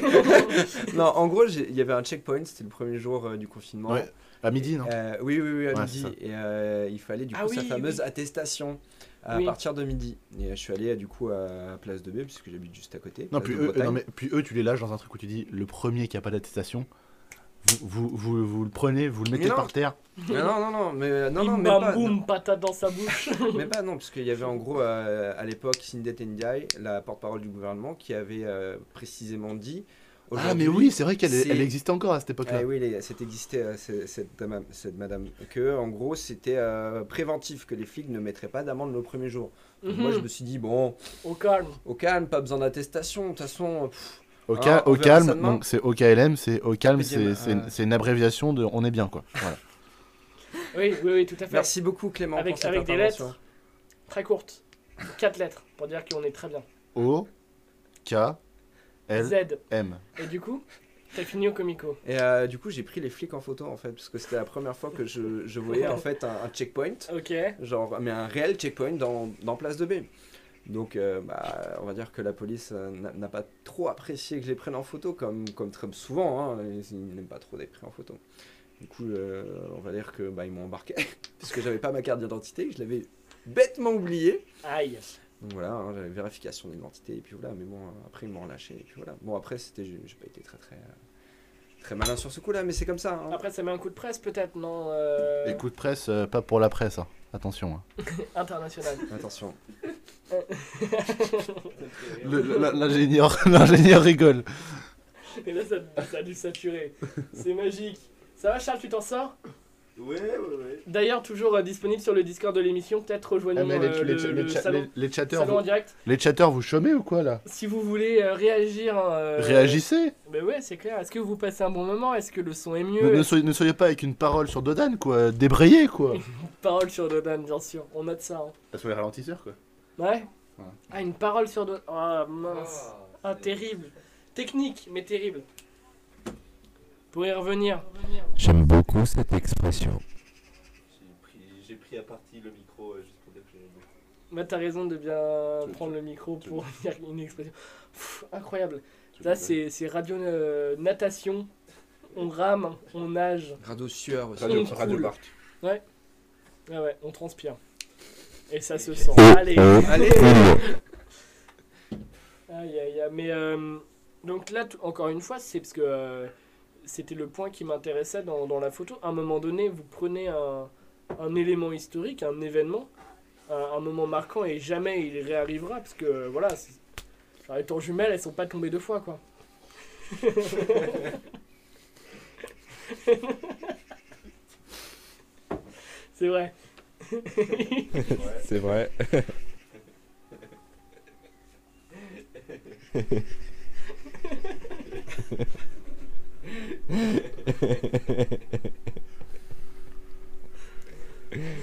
Non, en gros, il y avait un checkpoint, c'était le premier jour euh, du confinement. Ouais. À midi, non? Euh, oui, oui, oui, à Ouais, midi. Et euh, il fallait du coup Ah sa oui, fameuse oui. attestation à Oui. partir de midi. Et je suis allé du coup à Place de B, puisque j'habite juste à côté. Non, puis eux, non, mais, puis eux, tu les lâches dans un truc où tu dis le premier qui a pas d'attestation, vous, vous, vous, vous le prenez, vous le mettez par terre. Mais non, non, non, mais euh, non, non, mais pas, boum, patate dans sa bouche. mais pas non, parce qu'il y avait en gros euh, à l'époque Cindy Ndiaye, la porte-parole du gouvernement, qui avait euh, précisément dit. Ah, mais oui, c'est vrai qu'elle elle existait encore à cette époque-là. Ah oui, c'est existé, euh, cette, dame- cette madame, que en gros c'était euh, préventif, que les flics ne mettraient pas d'amende le premier jour. Donc Moi je Mhm. me suis dit, bon, Au calme. au calme, pas besoin d'attestation, de toute façon. pff, Ah, on au ça calme, donc c'est OKLM, c'est au calme, c'est euh. c'est une abréviation de on est bien, quoi. Voilà. Oui, oui, oui, tout à fait. Merci beaucoup Clément Avec- pour cette avec des lettres. Très courte. Quatre lettres pour dire qu'on est très bien. O, K, L, Z. M. Et du coup, t'as fini au Comico. Et euh, du coup j'ai pris les flics en photo en fait, parce que c'était la première fois que je, je voyais en fait un, un checkpoint, Ok. genre, mais un réel checkpoint dans, dans Place de B. Donc euh, bah, on va dire que la police euh, n'a pas trop apprécié que je les prenne en photo, comme, comme très souvent, hein, ils, n'aiment pas trop d'être pris en photo. Du coup, euh, on va dire que bah, ils m'ont embarqué, puisque j'avais pas ma carte d'identité, je l'avais bêtement oublié. Aïe. Donc voilà, hein, j'avais vérification d'identité, et puis voilà, mais bon, après ils m'ont relâché, et puis voilà. Bon, après, c'était, j'ai pas été très très, très malin sur ce coup-là, mais c'est comme ça. hein. Après, ça met un coup de presse peut-être, non euh, Et coup de presse, euh, pas pour la presse, hein. Attention. hein. International. Attention. Le- le- la- L'ingénieur l'ingénieur rigole. Et là, ça, ça a dû saturer. C'est magique. Ça va, Charles, tu t'en sors? Ouais, ouais, ouais. D'ailleurs, toujours euh, disponible sur le Discord de l'émission. Peut-être rejoignons Ah, mais les, euh, les- le, les le cha- salon, les- les chatteurs, salon en vous, direct. les chatteurs, vous chômez ou quoi là? Si vous voulez euh, réagir. euh, Réagissez Ben ouais, c'est clair. Est-ce que vous passez un bon moment? Est-ce que le son est ne, mieux? Ne soyez, ne soyez pas avec une parole sur Dodan, quoi. Débrayez, quoi. Parole sur Dodan, bien sûr. On note ça. hein. Sur les ralentisseurs, quoi. Ouais Ouais. Ah, une parole sur Dodan. Ah, mince. Ah, terrible. Technique, mais terrible. Pour y revenir. J'aime beaucoup cette expression. J'ai pris, à partie le micro euh, juste pour dire que j'aimais beaucoup. Bah, t'as raison de bien Tu- prendre tu- le micro pour dire une expression. Pff, incroyable. Tu Là, c'est c'est radio euh, natation. On rame, on nage. Radeau sueur aussi. Radio- Radio, Radio. Parc. Ouais, ouais, on transpire. Et ça se sent. Oh, Allez oh, Allez Aïe, aïe, aïe. Mais euh, donc là, encore une fois, c'est parce que euh, c'était le point qui m'intéressait dans, dans la photo. À un moment donné, vous prenez un, un élément historique, un événement, un, un moment marquant, et jamais il réarrivera, parce que voilà, enfin, les tours jumelles, elles sont pas tombées deux fois, quoi. c'est vrai. C'est vrai.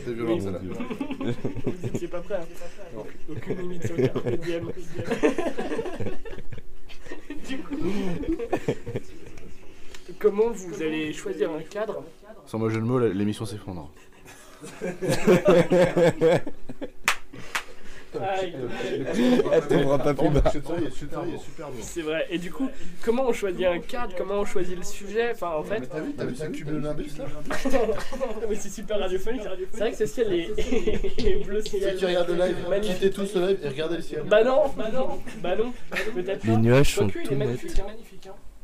C'est violent, Oui, celle-là. Vous étiez pas prêts, hein Aucune limite sur le carpe diem. du coup, comment vous allez choisir un cadre? Sans moi jeu de mots, l'émission s'effondre. Elle tombera pas plus bas. C'est vrai. Et du coup, comment on choisit un cadre Comment on choisit le sujet Enfin, en fait. T'as vu, t'as vu ça cumule nimbus là Mais c'est super radiophonique. C'est vrai que ce ciel est bleu ciel. Si tu regardes le live, quittez tous le live et regardez le ciel. Bah non, bah non, bah non. Les nuages sont tout nets.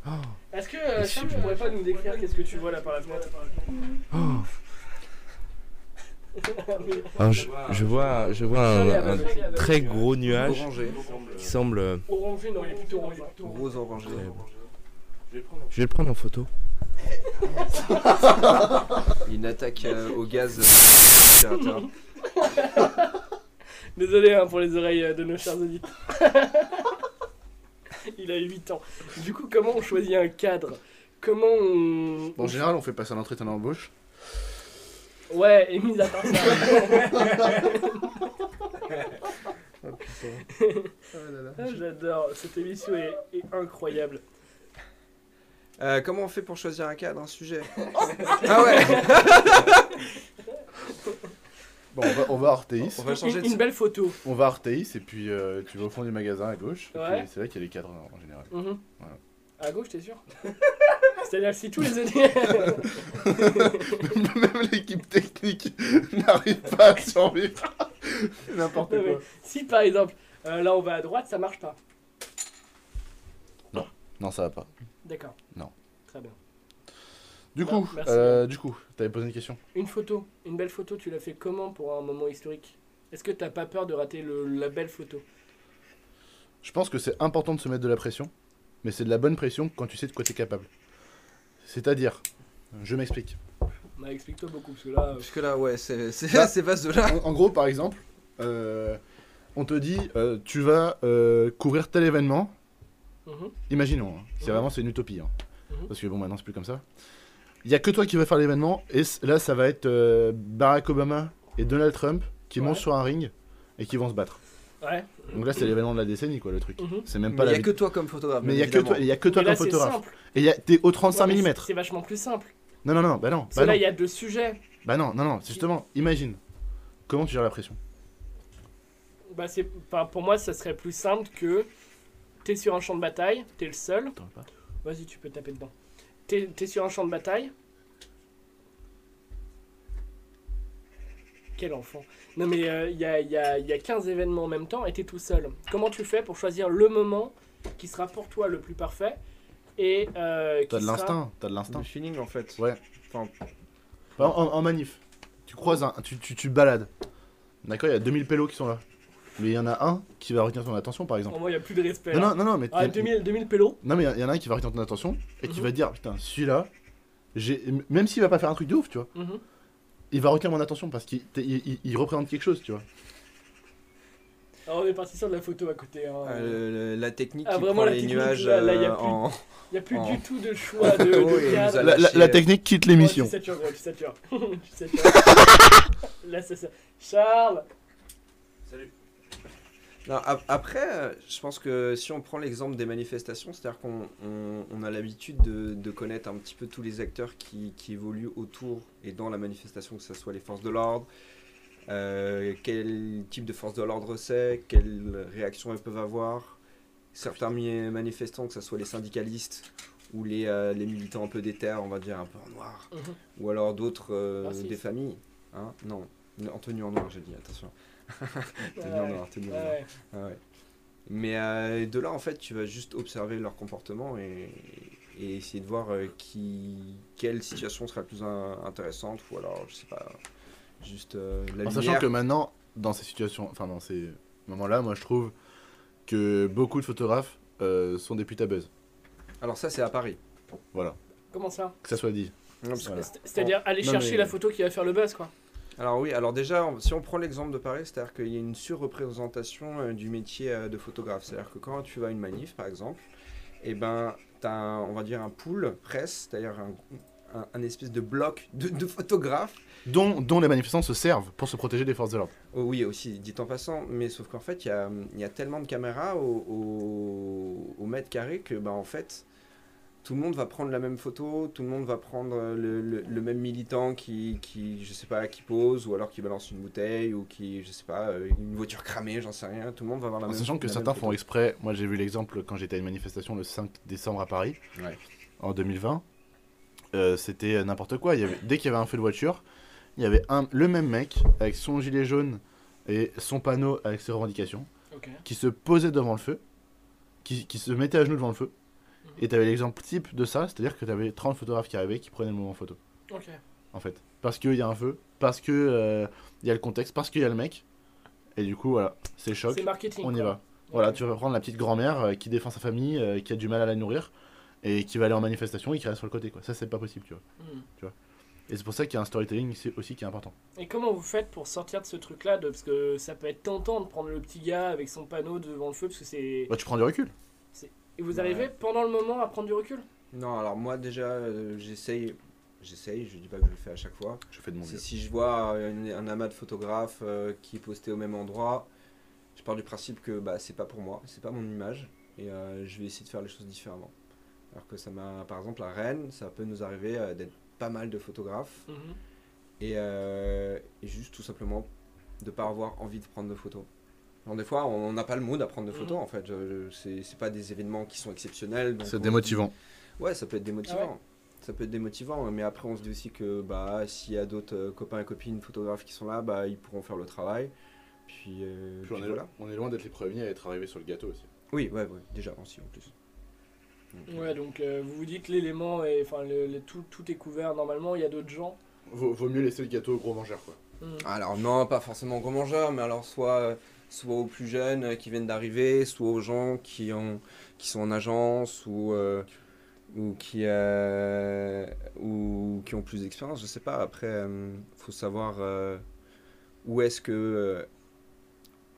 hein, hein. Est-ce que Charles, tu pourrais pas nous décrire qu'est-ce que tu vois là par la fenêtre? Alors, je, je vois, je vois un, un très gros nuage Orangé. qui semble. euh, Orangé, non, il est plutôt orange. Rose orangé. Je vais le prendre en photo. Une attaque euh, au gaz euh. Désolé hein, pour les oreilles euh, de nos chers auditeurs. Il a 8 ans. Du coup, comment on choisit un cadre? Comment on. Bon, en général, on fait passer un entretien d'embauche. Ouais, et mis à part ça. Ah, J'adore, cette émission est, est incroyable. Euh, comment on fait pour choisir un cadre, un sujet Ah ouais Bon, on va, on va à Arteis. On va changer Une, de une belle photo. On va à Arteis et puis euh, tu vas au fond du magasin à gauche. et Ouais. puis C'est là qu'il y a les cadres en général. Mhm. Voilà. À gauche, t'es sûr C'est-à-dire si tous les auditeurs. Même l'équipe technique n'arrive pas à survivre. N'importe Non, mais quoi. si par exemple, euh, là on va à droite, ça marche pas. Non, ça va pas. D'accord. Non. Très bien. Du Non, coup, merci. euh, du coup, t'avais posé une question? Une photo, une belle photo, tu l'as fait comment pour un moment historique? Est-ce que t'as pas peur de rater le- la belle photo? Je pense que c'est important de se mettre de la pression, mais c'est de la bonne pression quand tu sais de quoi t'es capable. C'est-à-dire, je m'explique. Bah, Explique-toi beaucoup, parce que là. euh, Puisque là, ouais, c'est c'est- Bah, c'est vaste de là. En, en gros, par exemple, euh, on te dit, euh, tu vas euh, couvrir tel événement. mhm, Imaginons, hein, c'est Mhm. vraiment c'est une utopie, hein, Mhm. parce que bon maintenant c'est plus comme ça. Il y a que toi qui vas faire l'événement et là ça va être euh, Barack Obama et Donald Trump qui Ouais. montent sur un ring et qui vont se battre. Ouais. Donc là c'est l'événement de la décennie quoi le truc. mhm. C'est même pas il n'y a que toi comme photographe. mais il y a que toi, il y a que toi comme photographe. simple. Et il y a t'es au 35 Ouais, mais mm. C'est vachement plus simple. Non non non, bah non, Parce bah que là, non. il y a deux sujets. Bah non, non non, c'est justement, imagine. Comment tu gères la pression Bah, c'est, enfin, pour moi, ça serait plus simple que t'es sur un champ de bataille, t'es le seul. Vas-y, tu peux taper dedans. T'es, t'es sur un champ de bataille. Quel enfant. Non, mais euh, il y, a, il y a- il y a 15 événements en même temps et t'es tout seul. Comment tu fais pour choisir le moment qui sera pour toi le plus parfait et euh, qui T'as de sera- l'instinct, t'as de Le l'instinct. feeling en fait. Ouais. Enfin, en, en manif, tu croises un, tu, tu, tu balades. D'accord, il y a 2000 pélos qui sont là. Mais il y en a un qui va retenir ton attention par exemple. Pour moi, il n'y a plus de respect. Non, non, non, non, mais Ah, y a- 2000, 2000 pélos non, mais il y, en a un qui va retenir ton attention et qui Mhm. va dire putain, celui-là, j'ai même s'il va pas faire un truc de ouf, tu vois, Mhm. Il va retenir mon attention parce qu'il t'es- il, il- il représente quelque chose, tu vois. Alors, on est parti sur de la photo à côté. hein. euh, le- la technique Ah, qui vraiment, prend la les technique, nuages là, là, y a euh, plus- en. Il n'y a plus Oh. du tout de choix de, Oh, cadre. La, la- lâché, la euh, technique quitte l'émission. tu satures, gros, tu satures. tu satures. Là, c'est ça. Charles Non, ap- après, euh, je pense que si on prend l'exemple des manifestations, c'est-à-dire qu'on on- on a l'habitude de, de connaître un petit peu tous les acteurs qui, qui évoluent autour et dans la manifestation, que ce soit les forces de l'ordre, euh, quel type de force de l'ordre c'est, quelles réactions elles peuvent avoir. Certains manifestants, que ce soit les syndicalistes ou les, euh, les militants un peu déter, on va dire un peu en noir, ou alors d'autres euh, des familles. Hein non, en tenue en noir, j'ai dit, attention. Tenue en Ouais. noir, tenue en noir. Ouais. Ah ouais. Mais euh, de là, en fait, tu vas juste observer leur comportement et, et essayer de voir euh, qui, quelle situation sera la plus in- intéressante ou alors, je sais pas, juste euh, la En lumière. sachant que maintenant, dans ces situations, enfin dans ces moments-là, moi je trouve que beaucoup de photographes euh, sont des putes à buzz. Alors ça, c'est à Paris. Voilà, Comment ça? Que ça soit dit. Voilà. C'est-à-dire aller Non, chercher mais- la photo qui va faire le buzz, quoi. Alors oui, alors déjà, si on prend l'exemple de Paris, c'est-à-dire qu'il y a une surreprésentation euh, du métier euh, de photographe. C'est-à-dire que quand tu vas à une manif, par exemple, et ben, tu as, on va dire, un pool presse, c'est-à-dire un, un- un espèce de bloc de, de photographes Dont, dont les manifestants se servent pour se protéger des forces de l'ordre. Oh oui, aussi, dit en passant, mais sauf qu'en fait, il y a, il y a tellement de caméras au, au- au mètre carré que, bah, en fait, tout le monde va prendre la même photo, tout le monde va prendre le, le, même militant qui, qui, je sais pas, qui pose, ou alors qui balance une bouteille, ou qui, je sais pas, euh, une voiture cramée, j'en sais rien. Tout le monde va avoir la en même Sachant que certains font exprès, moi j'ai vu l'exemple quand j'étais à une manifestation le 5 décembre à Paris, en 2020. Euh, c'était n'importe quoi. Il y avait, dès qu'il y avait un feu de voiture, il y avait un, le même mec avec son gilet jaune et son panneau avec ses revendications qui se posait devant le feu, qui, qui se mettait à genoux devant le feu et tu avais l'exemple type de ça, c'est-à-dire que tu avais 30 photographes qui arrivaient qui prenaient le moment photo. Ok. En fait. Parce qu'il y a un feu, parce qu'il euh, y a le contexte, parce qu'il y a le mec. Et du coup, voilà, c'est choc. C'est marketing. On y va. Voilà, tu vas prendre la petite grand-mère euh, qui défend sa famille, euh, qui a du mal à la nourrir, et qui va aller en manifestation et qui reste sur le côté. Quoi. Ça, c'est pas possible, tu vois. Hmm. Tu vois. Et c'est pour ça qu'il y a un storytelling aussi qui est important. Et comment vous faites pour sortir de ce truc-là Parce que ça peut être tentant de prendre le petit gars avec son panneau devant le feu, parce que c'est. Bah, tu prends du recul. Et vous arrivez pendant le moment à prendre du recul? Non, alors moi déjà, euh, j'essaye. J'essaye, je dis pas que je le fais à chaque fois. Je fais de mon mieux. Si je vois un, amas de photographes euh, qui est posté au même endroit, je pars du principe que bah, c'est pas pour moi, c'est pas mon image, et euh, je vais essayer de faire les choses différemment. Alors que ça m'a, par exemple, à Rennes, ça peut nous arriver d'être pas mal de photographes, mhm. et, et, juste tout simplement de pas avoir envie de prendre de photos des fois, on n'a pas le mood à prendre de photos, mhm. en fait. C'est pas des événements qui sont exceptionnels. C'est démotivant. Ouais, ça peut être démotivant. Ah ça peut être démotivant, mais après, on se dit aussi que bah, s'il y a d'autres euh, copains et copines photographes qui sont là, bah, ils pourront faire le travail. Puis, euh, on, est voilà. on, est loin d'être les premiers à être arrivés sur le gâteau aussi. Oui, ouais, ouais déjà aussi en plus. ouais, donc euh, vous vous dites l'élément, enfin le, tout, tout, est couvert normalement, il y a d'autres gens. Vaut, vaut, mieux laisser le gâteau au gros mangeur, quoi. Hmm. Alors non, pas forcément gros mangeur, mais alors soit soit aux plus jeunes qui viennent d'arriver, soit aux gens qui, ont, qui sont en agence ou, euh, ou, qui, euh, ou qui ont plus d'expérience. Je sais pas. Après, il euh, faut savoir où est-ce que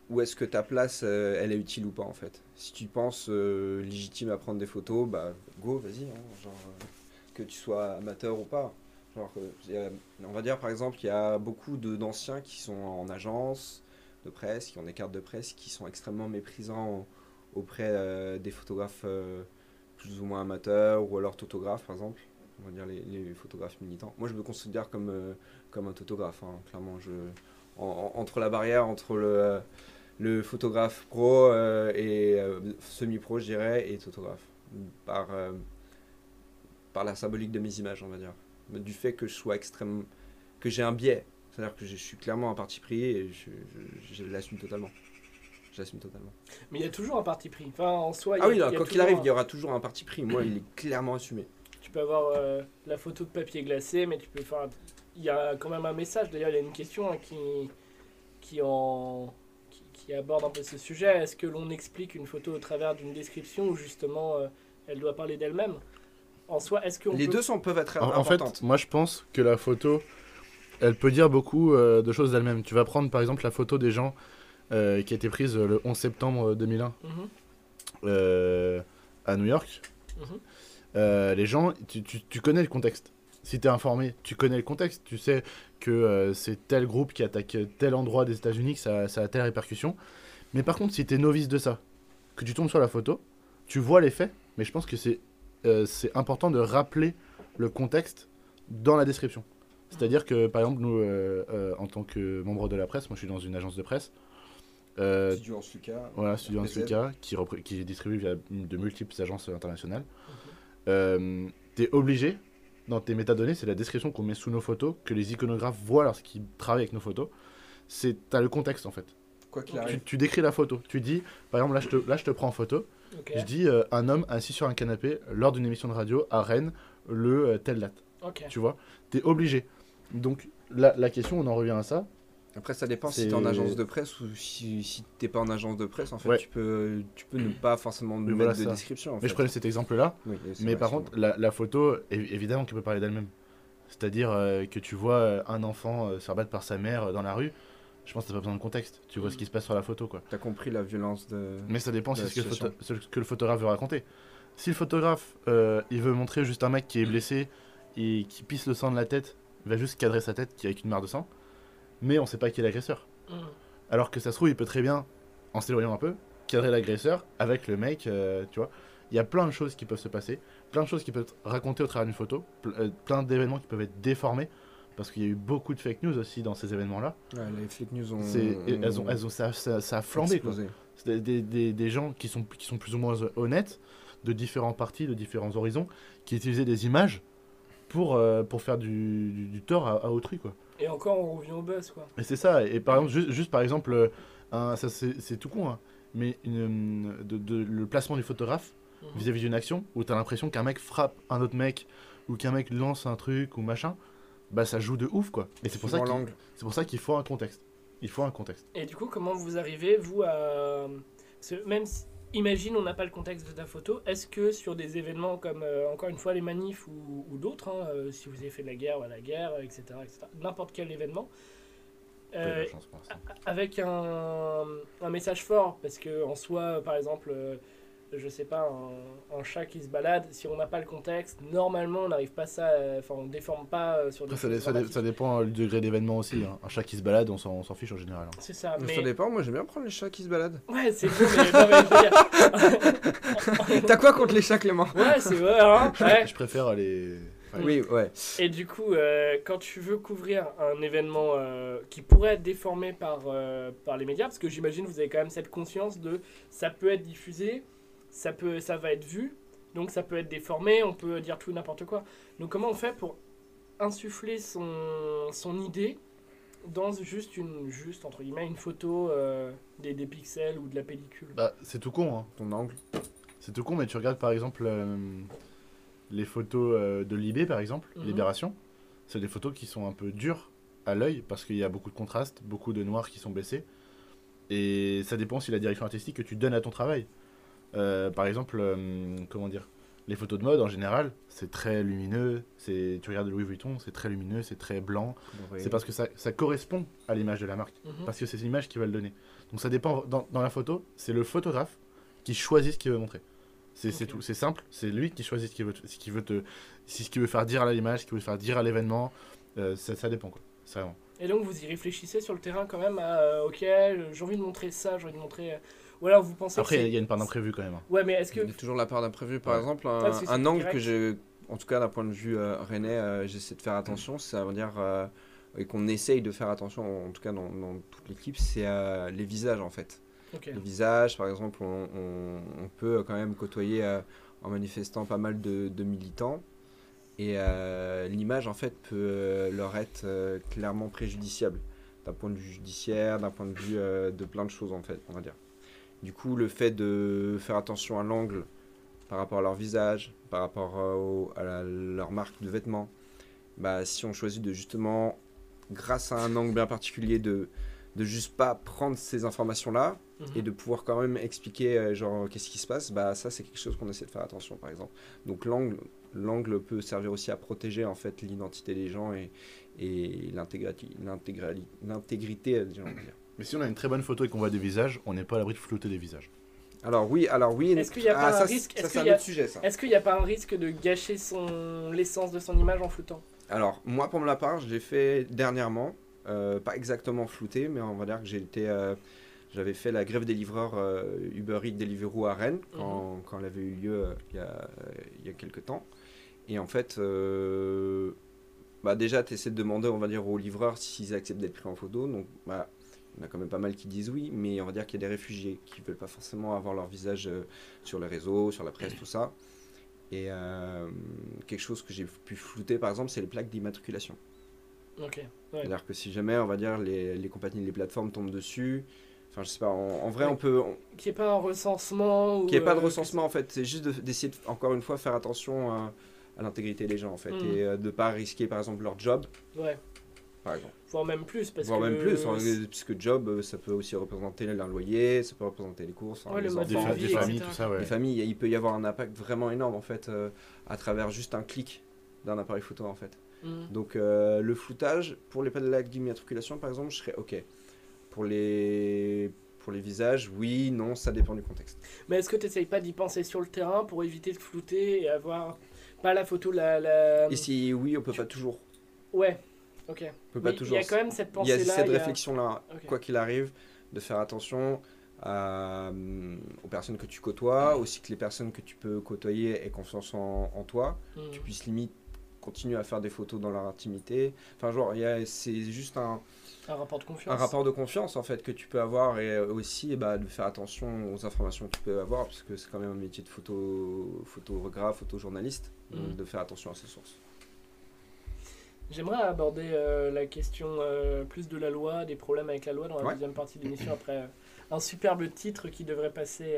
où est-ce que ta place elle est utile ou pas en fait. Si tu penses légitime à prendre des photos, bah go, vas-y. Hein, genre que tu sois amateur ou pas. On va dire par exemple qu'il y a beaucoup d'anciens qui sont en agence, presse, qui ont des cartes de presse qui sont extrêmement méprisants auprès euh, des photographes euh, plus ou moins amateurs ou alors photographes par exemple, on va dire les, photographes militants. Moi je me considère comme, euh, comme un photographe, hein, clairement. Je, entre la barrière entre le, le photographe pro et semi-pro, je dirais, et photographe, par, par la symbolique de mes images, on va dire. Du fait que je sois extrêmement. que j'ai un biais c'est-à-dire que je suis clairement un parti pris et je, l'assume totalement. Je l'assume totalement. Mais il y a toujours un parti pris. Enfin, en soi, ah oui, quoi qu'il arrive, il y aura toujours un parti pris. Moi, il est clairement assumé. Tu peux avoir euh, la photo de papier glacé, mais tu peux faire. Il y a quand même un message. D'ailleurs, il y a une question hein, qui, qui, en... Qui, aborde un peu ce sujet. Est-ce que l'on explique une photo au travers d'une description ou justement euh, elle doit parler d'elle-même? En soi, est-ce que. Les deux sont, peuvent être en, en fait, moi je pense que la photo elle peut dire beaucoup euh, de choses d'elle-même. Tu vas prendre par exemple la photo des gens euh, qui a été prise le 11 septembre 2001 mhm. euh, à New York. Mhm. les gens, tu, connais le contexte. Si tu es informé, tu connais le contexte. Tu sais que c'est tel groupe qui attaque tel endroit des États-Unis, que ça, ça, a telle répercussion. Mais par contre, si tu es novice de ça, que tu tombes sur la photo, tu vois les faits, mais je pense que c'est important de rappeler le contexte dans la description. C'est-à-dire que, par exemple, nous, euh, euh, en tant que membre de la presse, moi je suis dans une agence de presse. Euh, Studio Ansuka. Voilà, Studio Ansuka, qui, qui est distribué via de multiples agences internationales. tu es obligé, dans tes métadonnées, c'est la description qu'on met sous nos photos, que les iconographes voient lorsqu'ils travaillent avec nos photos. Tu as le contexte en fait. Quoi tu, tu, décris la photo. Tu dis, par exemple, là je te, là, je te prends en photo. Je dis un homme assis sur un canapé lors d'une émission de radio à Rennes le telle date. Tu vois, tu es obligé. Donc la, la, question, on en revient à ça. Après, ça dépend si tu es en agence de presse ou si, si tu pas en agence de presse. En fait, tu, peux, tu peux ne pas forcément mettre de description. mais je prenais cet exemple-là. mais par contre, la, la, photo, évidemment, qui peut parler d'elle-même. C'est-à-dire euh, que tu vois euh, un enfant euh, se faire par sa mère dans la rue. Je pense que t'as pas besoin de contexte. Tu vois ce qui se passe sur la photo, quoi. T'as compris la violence de. Mais ça dépend de ce, que le photographe veut raconter. Si le photographe, il veut montrer juste un mec qui est blessé et qui pisse le sang de la tête il va juste cadrer sa tête qui avec une mare de sang, mais on sait pas qui est l'agresseur. Mm. Alors que ça se trouve, il peut très bien, en s'éloignant un peu, cadrer l'agresseur avec le mec, euh, tu vois. il y a plein de choses qui peuvent se passer, plein de choses qui peuvent être racontées au travers d'une photo, euh, plein d'événements qui peuvent être déformés, parce qu'il y a eu beaucoup de fake news aussi dans ces événements-là. Ouais, les fake news ont. Elles ont, elles ont ça, ça, a flambé. C'est des, des, des, gens qui sont, qui sont plus ou moins honnêtes, de différents partis, de différents horizons, qui utilisaient des images pour, euh, pour faire du, du, tort à, autrui. Quoi. Et encore, on revient au buzz. Quoi. Et c'est ça. Et par exemple, juste, juste par exemple, euh, un, ça c'est tout con, hein, mais une, de, de, le placement du photographe mhm. vis-à-vis d'une action où tu as l'impression qu'un mec frappe un autre mec ou qu'un mec lance un truc ou machin bah ça joue de ouf quoi. Et c'est pour, ça c'est pour ça qu'il faut un contexte. Il faut un contexte. Et du coup, comment vous arrivez, vous, à. même si... Imagine, on n'a pas le contexte de ta photo. Est-ce que sur des événements comme, euh, encore une fois, les manifs ou, d'autres, hein, euh, si vous avez fait de la guerre ou à la guerre, etc., etc., n'importe quel événement, euh, avec un, un, message fort, parce que en soi, par exemple, je sais pas, un, chat qui se balade, si on n'a pas le contexte, normalement on n'arrive pas ça, enfin on déforme pas euh, sur des ça, ça, dépend du degré d'événement aussi. Hein. Un chat qui se balade, on s'en fiche en général. Hein. C'est ça. Mais... Ça dépend, moi j'aime bien prendre les chats qui se baladent. Ouais, c'est cool, mais non, mais T'as quoi contre les chats, Clément? Ouais, c'est vrai, hein Je préfère les. Oui, ouais. Et du coup, euh, quand tu veux couvrir un événement euh, qui pourrait être déformé par, par les médias, parce que j'imagine vous avez quand même cette conscience de ça peut être diffusé, ça, peut, ça va être vu, donc ça peut être déformé, on peut dire tout n'importe quoi. Donc comment on fait pour insuffler son, son idée dans juste une juste entre guillemets une photo euh, des, des, pixels ou de la pellicule? Bah, c'est tout con hein. ton angle c'est tout con mais tu regardes par exemple euh, les photos euh, de Libé par exemple mhm. Libération c'est des photos qui sont un peu dures à l'œil parce qu'il y a beaucoup de contrastes beaucoup de noirs qui sont baissés et ça dépend si la direction artistique que tu donnes à ton travail euh, par exemple, euh, comment dire les photos de mode en général, c'est très lumineux. C'est, tu regardes Louis Vuitton, c'est très lumineux, c'est très blanc. C'est parce que ça, ça correspond à l'image de la marque, mhm. parce que c'est l'image qui va le donner. Donc ça dépend. Dans, dans la photo, c'est le photographe qui choisit ce qu'il veut montrer. C'est, c'est tout, c'est simple. C'est lui qui choisit ce qu'il veut, ce qu'il veut te, ce qu'il veut faire dire à l'image, ce qu'il veut faire dire à l'événement. Euh, ça, ça, dépend quoi. C'est vraiment. Et donc vous y réfléchissez sur le terrain quand même à ok, j'ai envie de montrer ça, j'ai envie de montrer ou alors vous pensez Après, il y a une part d'imprévu quand même. Hein. Ouais, mais est-ce que. Il y a toujours la part d'imprévu. Par exemple, un, angle que j'ai. En tout cas, d'un point de vue euh, rennais, euh, j'essaie de faire attention. Ça veut dire. Euh, et qu'on essaye de faire attention, en tout cas dans, dans toute l'équipe, c'est les visages en fait. Les visages, par exemple, on, on, peut quand même côtoyer en manifestant pas mal de, de militants. Et l'image, en fait, peut leur être clairement préjudiciable d'un point de vue judiciaire, d'un point de vue de plein de choses, en fait, on va dire. Du coup, le fait de faire attention à l'angle par rapport à leur visage, par rapport à, leur marque de vêtements, bah, si on choisit de justement, grâce à un angle bien particulier, de, de juste pas prendre ces informations-là mhm. et de pouvoir quand même expliquer euh, genre qu'est-ce qui se passe, bah ça c'est quelque chose qu'on essaie de faire attention par exemple. Donc l'angle l'angle peut servir aussi à protéger en fait l'identité des gens et, et l'intégrité des gens. Mais si on a une très bonne photo et qu'on voit des visages, on n'est pas à l'abri de flouter des visages. Alors oui, alors oui. Est-ce qu'il n'y a pas ah, un risque Est-ce qu'il n'y a pas un risque de gâcher son l'essence de son image en floutant? Alors moi, pour ma part, je l'ai fait dernièrement, euh, pas exactement flouté, mais on va dire que j'ai été, euh, j'avais fait la grève des livreurs euh, Uber Eats Deliveroo à Rennes quand, mhm. quand elle avait eu lieu il y a il y a quelques temps. Et en fait, bah déjà, tu essaies de demander, on va dire, aux livreurs s'ils acceptent d'être pris en photo. Donc, bah, il y en a quand même pas mal qui disent oui, mais on va dire qu'il y a des réfugiés qui ne veulent pas forcément avoir leur visage euh, sur les réseaux, sur la presse, tout ça. Et euh, quelque chose que j'ai pu flouter, par exemple, c'est les plaques d'immatriculation. Ok. C'est-à-dire que si jamais, on va dire, les, les, compagnies, les plateformes tombent dessus, enfin, je sais pas, en, vrai, on peut. Qu'il n'y ait pas un recensement. Qu'il n'y ait pas de euh, recensement, en fait. C'est juste d'essayer, de, encore une fois, faire attention à, l'intégrité des gens, en fait. Hmm. Et de ne pas risquer, par exemple, leur job. Ouais par exemple. Voire même plus. Parce Voire même plus, hein, puisque job, euh, ça peut aussi représenter leur loyer, ça peut représenter les courses, hein, les enfants, des, familles, tout ça. Ouais. Les familles, il peut y avoir un impact vraiment énorme en fait euh, à travers juste un clic d'un appareil photo en fait. Mm. Donc euh, le floutage, pour les plaques d'immatriculation par exemple, je serais ok. Pour les, pour les visages, oui, non, ça dépend du contexte. Mais est-ce que tu n'essayes pas d'y penser sur le terrain pour éviter de flouter et avoir pas la photo, la... la... Et si oui, on peut pas toujours. Ouais. Ok. peut pas toujours. Il y a quand même cette pensée-là. Il y a cette réflexion-là, quoi qu'il arrive, de faire attention à, euh, aux personnes que tu côtoies, aussi que les personnes que tu peux côtoyer aient confiance en, toi, Mhm. tu puisses limite continuer à faire des photos dans leur intimité. Enfin, genre, c'est juste un, Un rapport de confiance. un rapport de confiance en fait que tu peux avoir et euh, aussi bah, de faire attention aux informations que tu peux avoir parce que c'est quand même un métier de photo, photographe, photojournaliste, Mhm. de faire attention à ses sources. J'aimerais aborder euh, la question euh, plus de la loi, des problèmes avec la loi dans la Ouais. deuxième partie de l'émission après euh, un superbe titre qui devrait passer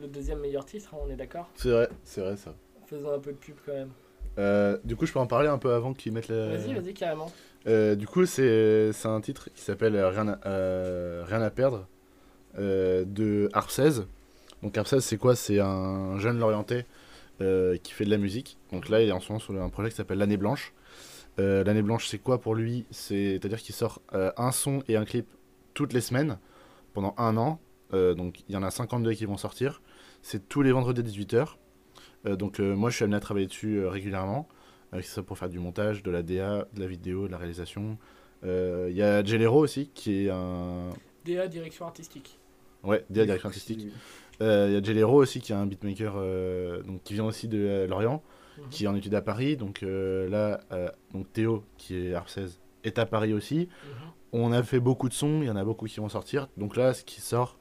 le deuxième meilleur titre, hein, on est d'accord? C'est vrai, c'est vrai ça. Faisons un peu de pub quand même. Du coup, je peux en parler un peu avant qu'ils mettent la. Vas-y, vas-y, carrément. Du coup, c'est un titre qui s'appelle Rien, à- Rien à perdre de Harp 16. Donc Harp 16, c'est quoi? C'est un jeune Lorientais euh, qui fait de la musique. Donc là, il est en ce moment sur un projet qui s'appelle L'année blanche. Euh, L'année blanche, c'est quoi pour lui C'est-à-dire qu'il sort euh, un son et un clip toutes les semaines pendant un an. Euh, donc il y en a 52 qui vont sortir. C'est tous les vendredis à 18h. Euh, donc euh, moi, je suis amené à travailler dessus euh, régulièrement. Euh, que ce soit pour faire du montage, de la DA, de la vidéo, de la réalisation. Euh, Il y a Gelero aussi, qui est un... DA, direction artistique. Ouais, DA, direction artistique. Euh, Il y a Gelero aussi, qui est un beatmaker euh, donc, qui vient aussi de euh, Lorient, Mhm. qui est en études à Paris. Donc euh, là, euh, donc Théo, qui est ARP16, est à Paris aussi. Mhm. On a fait beaucoup de sons, il y en a beaucoup qui vont sortir. Donc là, ce qui sort,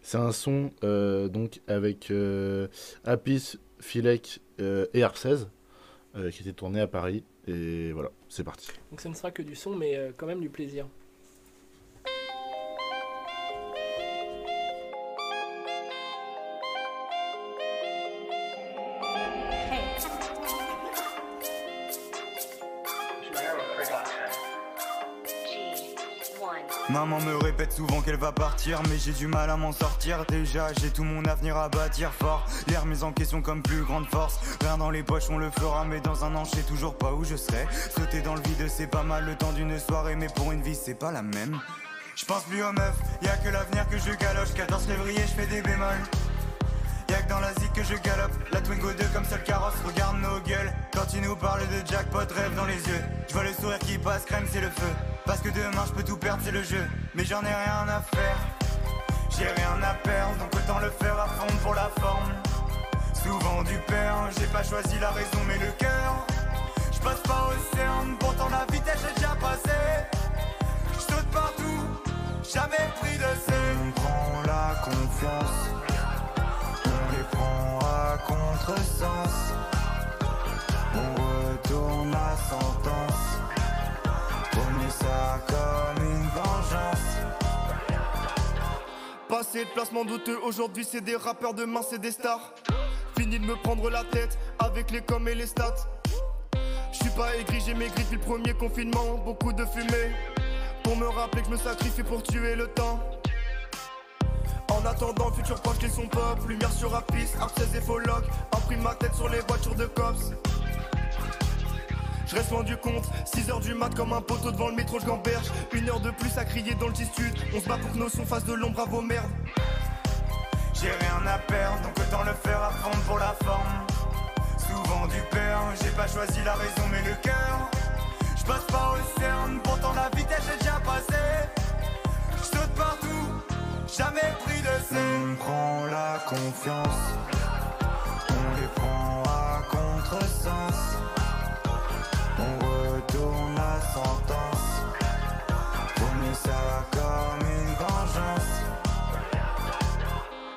c'est un son euh, donc avec Apis, Filek et ARP16, euh, qui était tourné à Paris. Et voilà, c'est parti. Donc ce ne sera que du son, mais quand même du plaisir. Maman me répète souvent qu'elle va partir, mais j'ai du mal à m'en sortir. Déjà, j'ai tout mon avenir à bâtir fort. Les remise en question comme plus grande force. Rien dans les poches, on le fera, mais dans un an, je sais toujours pas où je serai. Sauter dans le vide, c'est pas mal le temps d'une soirée, mais pour une vie, c'est pas la même. Je pense plus aux meufs, y a que l'avenir que je galoche. 14 février, je fais des bémols. Y'a que dans la que je galope La Twingo 2 comme seul carrosse Regarde nos gueules Quand ils nous parlent de jackpot Rêve dans les yeux Je vois le sourire qui passe Crème c'est le feu Parce que demain je peux tout perdre c'est le jeu. Mais j'en ai rien à faire. J'ai rien à perdre Donc autant le faire à fond pour la forme. Souvent du père J'ai pas choisi la raison mais le cœur. Je passe pas au CERN Pourtant la vitesse j'ai déjà passé Je saute partout Jamais pris de scène On prend la confiance. On les prend à contresens. On retourne la sentence. Ça comme une vengeance. Passé de placement douteux, aujourd'hui c'est des rappeurs, demain c'est des stars. Fini de me prendre la tête avec les coms et les stats. Je suis pas aigri, j'ai maigri depuis le premier confinement, beaucoup de fumée. Pour me rappeler que je me sacrifie pour tuer le temps. En attendant, futur proche, les son pop. Lumière sur Apis, Art 16 et Foloc. Imprime ma tête sur les voitures de cops. Je reste loin du compte, 6 heures du mat comme un poteau devant le métro, je gamberge. Une heure de plus à crier dans le distude. On se bat pour que nos sons fassent de l'ombre à vos merdes. J'ai rien à perdre, donc autant le faire à fond pour la forme. Souvent du père, j'ai pas choisi la raison mais le cœur. Je passe pas au CERN, pourtant la vitesse j'ai déjà passé. Je saute partout, jamais pris de scène. On prend la confiance, on les prend à contresens. La sentence, prenez ça comme une vengeance.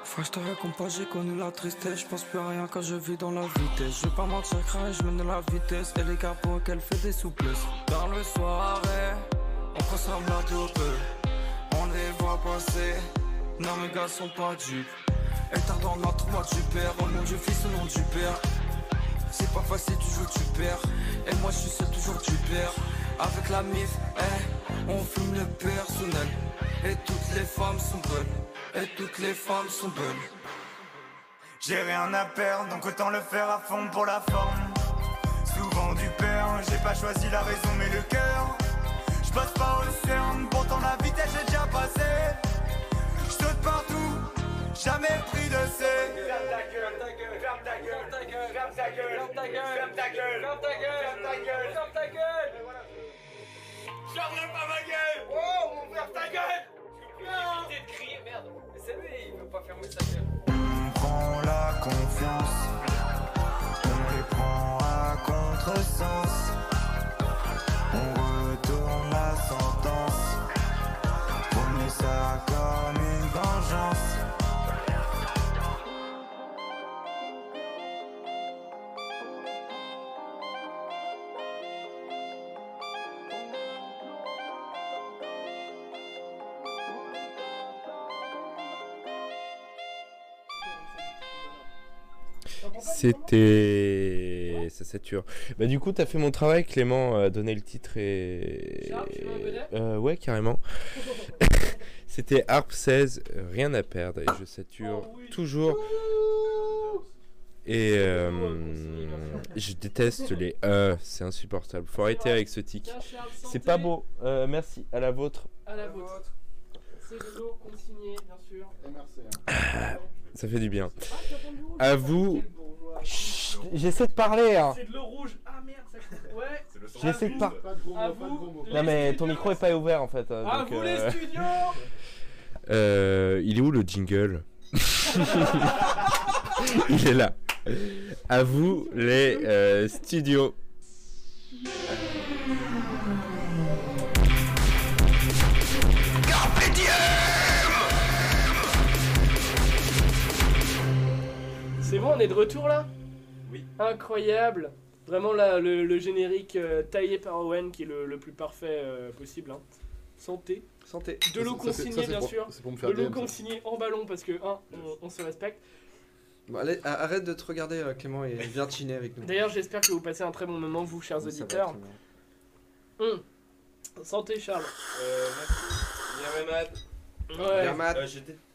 Frère, je te pas, j'ai connu la tristesse. Je pense plus à rien quand je vis dans la vitesse. Je vais pas mentir, crains, je mène la vitesse. Et les capots qu'elle fait des souplesses. Dans le soirée, on consomme la dope. On les voit passer. Non, mes gars sont pas dupes. Et tard dans notre moi tu perds. Oh mon dieu, fils au nom du père. C'est pas facile, tu joues, tu perds. Et moi, je suis seul, toujours tu perds. Avec la mif, eh, on fume le personnel. Et toutes les femmes sont bonnes. Et toutes les femmes sont bonnes. J'ai rien à perdre, donc autant le faire à fond pour la forme. Souvent du père, j'ai pas choisi la raison mais le cœur. Je passe pas au CERN, pourtant la vitesse j'ai déjà passé. Je saute partout, jamais pris de C. Ferme ta gueule, ta gueule, ferme ta gueule, ferme ta gueule, ferme ta gueule, ferme ta gueule, ferme ta gueule, ferme ta gueule, ferme ta gueule, fermerai pas ma gueule. Oh, mon frère, ta gueule. Plus de crier, merde. C'est lui, il veut pas fermer sa gueule. On prend la confiance, on les prend à contresens. On retourne la sentence, prenez ça comme une C'était. Ça sature. Bah, du coup, t'as fait mon travail, Clément, euh, donner le titre et. Tu veux un Euh, ouais, carrément. C'était Harp 16, euh, rien à perdre, et je sature toujours. Et euh, je déteste les euh, c'est insupportable. Faut arrêter avec ce tic. C'est pas beau. Euh, merci, à la vôtre. À la vôtre. C'est de l'eau consignée, bien sûr. Ça fait du bien. À vous. Chut, J'essaie de parler. Hein. C'est de l'eau rouge. Ah merde, ça Ouais. J'essaie de parler. Non mais ton micro est pas ouvert en fait. euh, À donc, vous euh, les studios Euh, il est où le jingle Il est là. À vous les euh, studios. C'est bon, on est de retour là? Oui. Incroyable. Vraiment là, le, le générique euh, taillé par Owen qui est le, le plus parfait euh, possible. hein. Santé. Santé. De l'eau Ça, c'est- ça, consignée, bien pour- sûr. c'est pour me faire De l'eau consignée en ballon parce que, un, on, on se respecte. Bon, allez, arrête de te regarder, euh, Clément, et viens chiner avec nous. D'ailleurs, j'espère que vous passez un très bon moment, vous, chers Oui, ça va, auditeurs. Hum. Santé, Charles. Euh, merci. Bien. Ouais. Euh,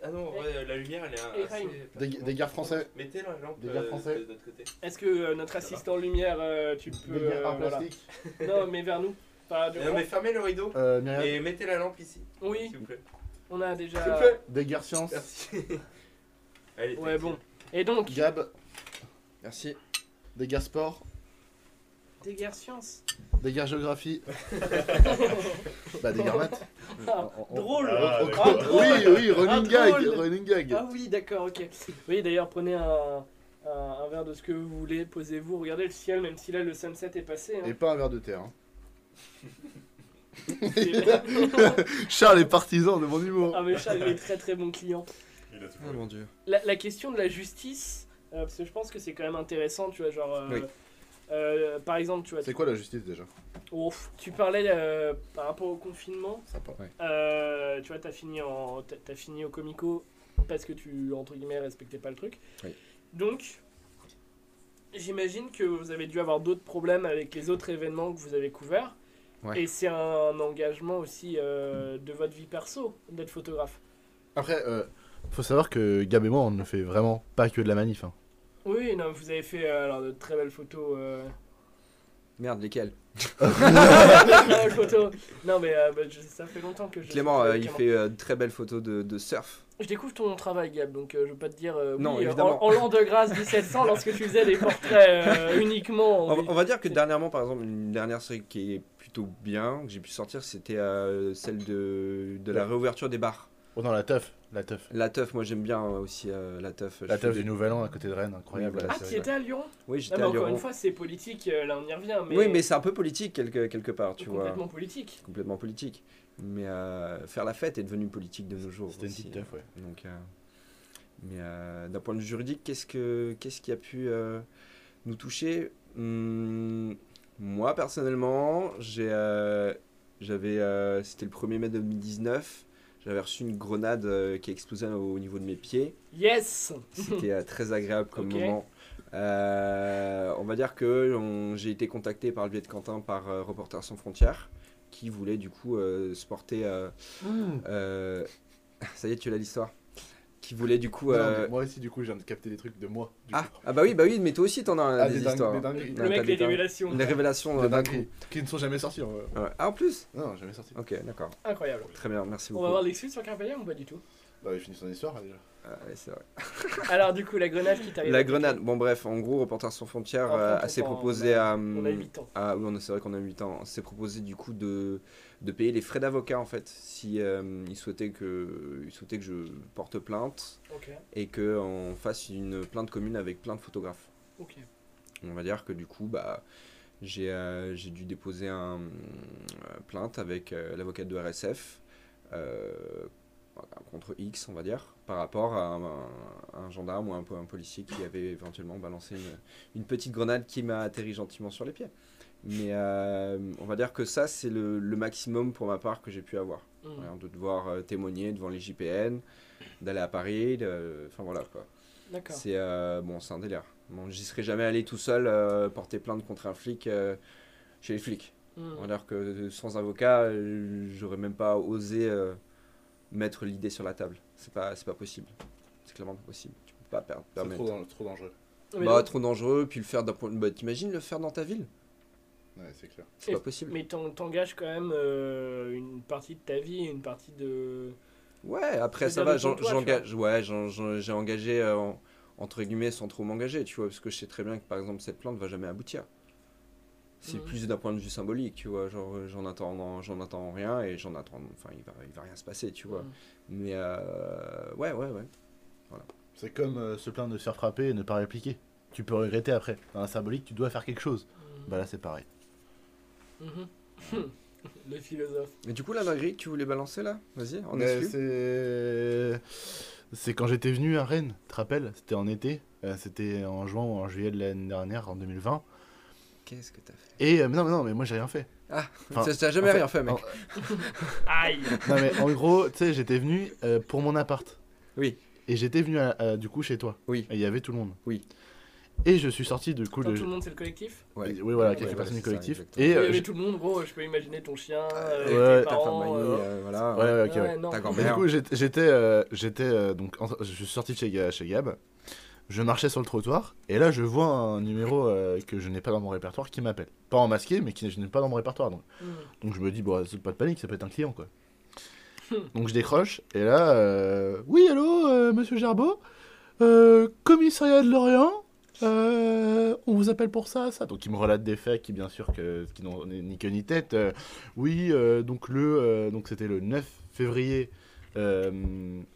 Ah non, ouais, la lumière elle est assez. Des- des gars français. Mettez la lampe Des gars euh, français. de notre côté. Est-ce que euh, notre assistant lumière, euh, tu peux. Des euh, en voilà. plastique. Non, mais vers nous. Enfin, de- Non, mais fermez le rideau Euh, Myriam. et mettez la lampe ici. Oui, S'il vous plaît. on a déjà. S'il vous plaît. Des gars sciences. Merci. Allez, Ouais, bon. Et donc, Gab. Merci. Des gars sport. Des guerres sciences. Des gars géographie. bah, des gars maths. Ah, drôle. Ah, Ah, drôle. Oui, oui, running Ah, gag, running gag. Ah oui, d'accord, ok. Oui, d'ailleurs, prenez un, un, un verre de ce que vous voulez, posez-vous, regardez le ciel, même si là le sunset est passé. hein. Et pas un verre de terre. hein. Charles est partisan de mon humour. ah mais Charles, il est très très bon client. Ah mon dieu. La, la question de la justice, euh, parce que je pense que c'est quand même intéressant, tu vois, genre... euh, Oui. Euh, par exemple, tu vois... C'est quoi la justice déjà Ouf, tu parlais euh, par rapport au confinement. Sympa. Euh, tu vois, t'as fini, en, t'as- fini au Comico parce que tu, entre guillemets, respectais pas le truc. Oui. Donc, j'imagine que vous avez dû avoir d'autres problèmes avec les autres événements que vous avez couverts. Ouais. Et c'est un engagement aussi euh, de votre vie perso d'être photographe. Après, euh, faut savoir que Gab et moi, on ne fait vraiment pas que de la manif. hein. Oui, non, vous avez fait euh, alors, de très belles photos. euh, Merde, lesquels très belles photos. Non, mais euh, bah, je- ça fait longtemps que je. Clément, euh, il fait euh, de très belles photos de, de surf. Je découvre ton travail, Gab, donc euh, je veux pas te dire. euh, Non, oui, évidemment. En, en l'an de grâce 1700, lorsque tu faisais des portraits euh, uniquement. en- On, va- on va dire que dernièrement, par exemple, une dernière série qui est plutôt bien, que j'ai pu sortir, c'était euh, celle de, de la réouverture des bars. Oh non, la teuf. La teuf. La teuf, moi j'aime bien euh, aussi euh, la teuf. La teuf du des- Nouvel An à côté de Rennes, incroyable. Oui, voilà. la Ah, tu étais à Lyon? Oui, j'étais mais à encore Lyon. une fois, c'est politique, euh, là on y revient. Mais Oui, mais c'est un peu politique quelque, quelque part, tu vois. complètement politique. Complètement politique. Mais euh, faire la fête est devenu politique de nos jours. C'était une petite teuf, ouais. Donc, euh, mais euh, d'un point de vue juridique, qu'est-ce que qu'est-ce qui a pu euh, nous toucher? Hum, Moi personnellement, j'ai euh, j'avais euh, c'était le 1er mai 2019. J'avais reçu une grenade euh, qui a explosé au, au niveau de mes pieds. Yes C'était euh, très agréable comme moment. Euh, on va dire que j'ai été contacté par le biais de Quentin par euh, Reporters sans frontières qui voulait du coup euh, se porter. euh, euh, ça y est, tu l'as l'histoire. Qui voulait du coup. Euh, moi aussi, du coup, je viens de capter des trucs de moi. du ah, coup. ah bah oui, bah oui, mais toi aussi t'en as Ah, des, histoires. des dingueries. Ouais, Le mec, les des- révélations. Des révélations euh, d'un coup. Qui ne sont jamais sortis. en vrai. Ouais. Ah en plus Non, jamais sortis. Ok, d'accord. Incroyable. Très bien, merci On beaucoup. va avoir l'excuse sur Carpelium ou pas du tout Bah, il finit son histoire déjà. Ah, ouais, c'est vrai. Alors, du coup, la grenade qui t'arrive. La grenade, bon bref, en gros, Reporters sans frontières Enfin, euh, s'est proposé on a- à... on a huit ans. à- oui, on a- c'est vrai qu'on a 8 ans. s'est proposé du coup de, de payer les frais d'avocat en fait, si euh, il, souhaitait que, que je porte plainte et qu'on fasse une plainte commune avec plein de photographes. On va dire que du coup, bah, j'ai euh, dû déposer un euh, plainte avec euh, l'avocat de RSF euh, contre X, on va dire, par rapport à un, un gendarme ou un, un policier qui avait éventuellement balancé une, une petite grenade qui m'a atterri gentiment sur les pieds. Mais euh, on va dire que ça, c'est le, le maximum pour ma part que j'ai pu avoir. Voilà, de devoir euh, témoigner devant les JPN, d'aller à Paris, de- enfin voilà quoi. D'accord. C'est euh, bon, c'est un délire. Bon, j'y serais jamais allé tout seul euh, porter plainte contre un flic euh, chez les flics. Mhm. On va dire que sans avocat, j'aurais même pas osé euh, mettre l'idée sur la table. C'est pas, c'est pas possible. C'est clairement pas possible. Tu peux pas per- C'est permettre. trop, trop dangereux. Bah, donc- trop dangereux. Puis le faire d'un point. Bah, t'imagines le faire dans ta ville? Ouais, c'est clair. C'est pas possible. Mais t'en- t'engages quand même euh, une partie de ta vie, une partie de. Ouais, après ça va, j'engage, ouais, j'ai engagé euh, en- entre guillemets sans trop m'engager, tu vois, parce que je sais très bien que par exemple cette plante va jamais aboutir. C'est Mhm. plus d'un point de vue symbolique, tu vois, genre euh, j'en attends, j'en attends rien et j'en attends, enfin il va, il va rien se passer, tu vois. Mhm. Mais euh, ouais, ouais, ouais. C'est comme euh, se plaindre de se faire frapper et ne pas répliquer. Tu peux regretter après. Dans la symbolique, tu dois faire quelque chose. Bah là, c'est pareil. Mhm. Le philosophe. Mais du coup la dinguerie que tu voulais balancer là, vas-y, on est c'est c'est quand j'étais venu à Rennes, tu te rappelles? C'était en été. Euh, C'était en juin ou en juillet de l'année dernière, en 2020. Qu'est-ce que t'as fait? Et euh, mais non, mais non, mais moi j'ai rien fait. Ah, Enfin, t'as- jamais en rien fait, mec. Aïe Non mais en gros, tu sais, j'étais venu euh, pour mon appart. Oui. Et j'étais venu à- à- du coup chez toi. Oui. Et il y avait tout le monde. Oui. Et je suis sorti du coup de. tout le monde, c'est le collectif Ouais. Oui, voilà, quelques ouais, personnes du ça, collectif. exactement. et Il y euh, tout le monde, gros, je peux imaginer ton chien, euh, ouais, tes ta parents, famille, euh, euh, voilà. Ouais, ouais, ok, ouais. Du coup, j'étais, j'étais, euh, euh, donc, en- je suis sorti de chez, chez Gab. Je marchais sur le trottoir et là, je vois un numéro euh, que je n'ai pas dans mon répertoire qui m'appelle. Pas en masqué, mais qui je n'ai pas dans mon répertoire. Donc, Mhm. donc je me dis, bon, pas de panique, ça peut être un client, quoi. donc je décroche et là, euh, oui, allô, euh, Monsieur Gerbeau, euh, commissariat de Lorient. Euh, on vous appelle pour ça, ça. Donc il me relate des faits qui, bien sûr, que, qui n'ont ni queue ni tête. Euh, oui, euh, donc le, euh, donc c'était le 9 février, euh,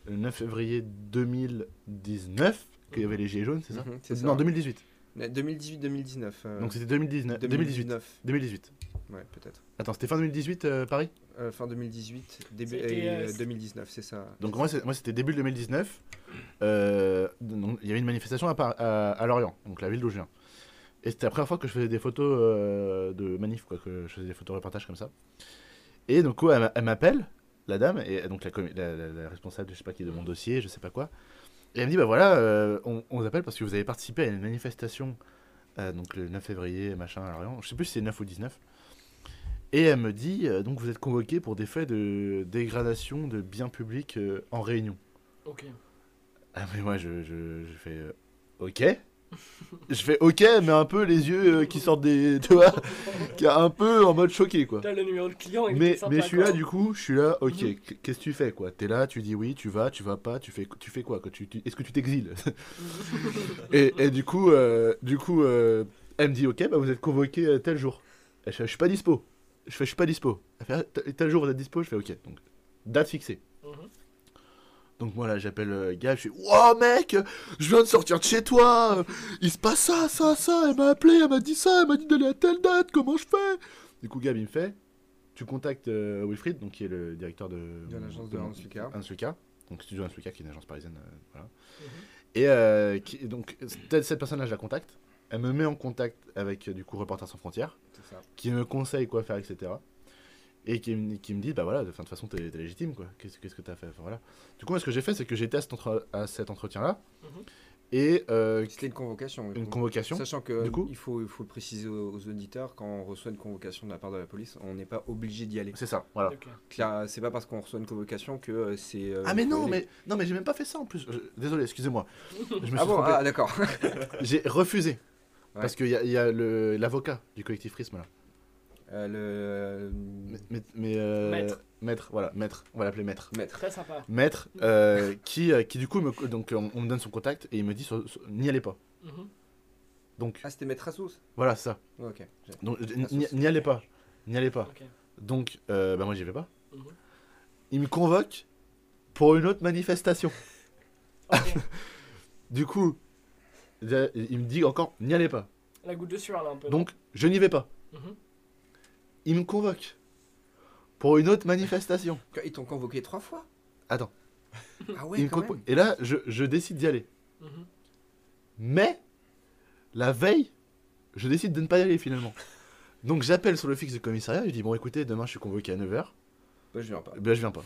le 9 février 2019 qu'il y avait les gilets jaunes, c'est ça Mhm, ça. Non, 2018. 2018-2019. euh, Donc c'était 2019, 2018. 2019. 2018. Ouais, peut-être. Attends, c'était fin 2018 euh, Paris Euh, fin 2018, début euh, euh, 2019, c'est ça. Donc moi, c'était début 2019. Euh, donc, il y avait une manifestation à, Par- à, à Lorient, donc la ville d'où je viens. Et c'était la première fois que je faisais des photos euh, de manif, quoi, que je faisais des photos reportages comme ça. Et donc ouais, elle m'a- elle m'appelle, la dame, et donc la, commi- la, la- la responsable, je sais pas qui de mon dossier, je sais pas quoi. Et elle me dit bah voilà, euh, on, on vous appelle parce que vous avez participé à une manifestation, euh, donc le 9 février, machin à Lorient. Je sais plus si c'est 9 ou 19. Et elle me dit euh, donc vous êtes convoqué pour des faits de dégradation de biens publics euh, en réunion. Ok. Ah mais moi je, je, je fais euh, ok. je fais ok mais un peu les yeux qui sortent des tu vois qui un peu en mode choqué quoi. T'as le numéro de client et Mais, mais je suis là du coup, je suis là, ok, Mhm. qu- qu'est-ce que tu fais quoi? T'es là, tu dis oui, tu vas, tu vas pas, tu fais, tu fais quoi, quoi? Tu, tu- Est-ce que tu t'exiles? Et, et du coup, du coup elle me dit ok, bah vous êtes convoqué tel jour. Je je suis pas dispo. Je fais, je suis pas dispo. Elle fait, ah, tel- jour vous êtes dispo Je fais ok, donc date fixée. Mhm. Donc moi là j'appelle euh, Gab, je fais Wow mec, je viens de sortir de chez toi, il se passe ça, ça, ça, elle m'a appelé, elle m'a dit ça, elle m'a dit d'aller à telle date, comment je fais? Du coup Gab il me fait, tu contactes euh, Wilfried, donc qui est le directeur de, De l'agence de Lucas, donc Studio Hans Lucas qui est une agence parisienne, euh, voilà. Mhm. Et qui- donc cette, cette personne-là je la contacte, elle me met en contact avec euh, du coup Reporters sans frontières, ça. qui me conseille quoi faire, etc. Et qui, me- qui me dit, bah voilà, de, fin, de toute façon, t'es t'es légitime, quoi. Qu'est-ce qu'est-ce que t'as fait? Enfin, voilà. Du coup, moi, ce que j'ai fait, c'est que j'étais à cet, entre- à cet entretien-là. Mhm. Et. euh, C'était une convocation. oui. Une convocation. Sachant que Du coup il, faut, il faut le préciser aux, aux auditeurs, quand on reçoit une convocation de la part de la police, on n'est pas obligé d'y aller. C'est ça, voilà. Ok. Claire, C'est pas parce qu'on reçoit une convocation que euh, c'est. euh, Ah, mais non, mais, non, mais j'ai même pas fait ça en plus. Je- désolé, excusez-moi. Ah bon, trompé. ah d'accord. J'ai refusé. Ouais. Parce qu'il y a, il y a le- l'avocat du collectif Prisme là. Euh, le. Mais, mais, euh, Maître. maître, voilà, maître, on va l'appeler maître. Maître. Très sympa. Maître, euh, qui, qui du coup, me, donc on, on me donne son contact et il me dit n'y allez pas. Mhm. Donc Ah, c'était Maître Asos voilà, c'est ça. Ok. Donc n'y n'y allez pas, n'y allez pas. Donc euh, bah moi j'y vais pas. Mhm. Il me convoque pour une autre manifestation. du coup, il me dit encore n'y allez pas. La goutte de sueur là un peu. Donc je n'y vais pas. Mhm. Il me convoque pour une autre manifestation. Ils t'ont convoqué trois fois Attends. Ah ouais, Il me quand convo- même. Et là, je, je décide d'y aller. Mhm. Mais, la veille, je décide de ne pas y aller finalement. Donc j'appelle sur le fixe du commissariat, je dis bon écoutez, demain je suis convoqué à 9h. Bah, je viens pas. Ben je viens pas.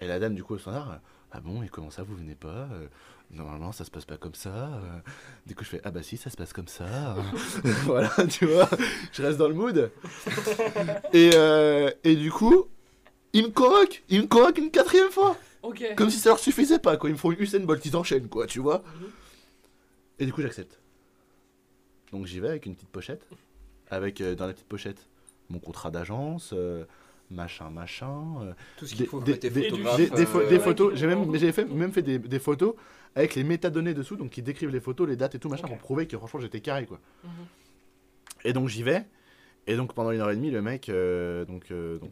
Et la dame du coup au standard, ah bon et comment ça vous venez pas Euh, Normalement ça se passe pas comme ça. euh. Du coup je fais ah bah si ça se passe comme ça. voilà tu vois, je reste dans le mood. et, euh, et du coup, il me convoque, il me convoque une quatrième fois. Comme si ça leur suffisait pas quoi, ils me font une Usain Bolt, ils enchaînent quoi, tu vois. Mhm. Et du coup j'accepte. Donc j'y vais avec une petite pochette, avec euh, dans la petite pochette mon contrat d'agence, euh, machin machin. euh, Tout ce qu'il des- faut, des, des- euh, photos. J'ai même, fait, même fait des, photos avec les métadonnées dessous, donc qui décrivent les photos, les dates et tout machin pour prouver que franchement j'étais carré quoi. Mhm. Et donc j'y vais. Et donc pendant une heure et demie, le mec, euh, donc, euh, donc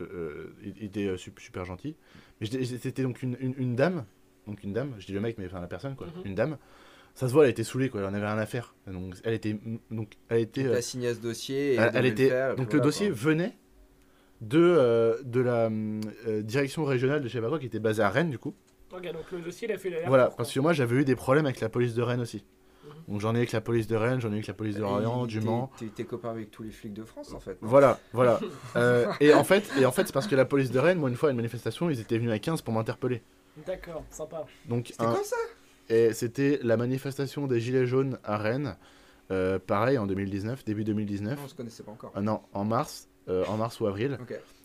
euh, il, était sup- super gentil. Mais c'était donc une, une, une dame, donc une dame. Je dis le mec, mais enfin la personne quoi, Mhm. une dame. Ça se voit, elle était saoulée quoi, elle en avait rien à faire. Donc elle était, donc elle était. Euh, t'as signé ce dossier et elle, elle elle était. faire, donc le dossier quoi. venait de euh, de la euh, direction régionale de je sais pas quoi qui était basée à Rennes du coup. Ok, donc le dossier il a fait. Voilà, parce que moi j'avais eu des problèmes avec la police de Rennes aussi. Mhm. Donc j'en ai eu avec la police de Rennes, j'en ai eu avec la police de Lorient, du Mans. T'es copain avec tous les flics de France en fait. non? Voilà, voilà. Euh, et en fait, et en fait c'est parce que la police de Rennes, moi une fois à une manifestation, ils étaient venus à 15 pour m'interpeller. D'accord, sympa. Donc C'était un- quoi ça? Et c'était la manifestation des Gilets jaunes à Rennes. Euh, pareil en 2019, début 2019. On se connaissait pas encore. Ah non, en mars, euh, en mars ou avril.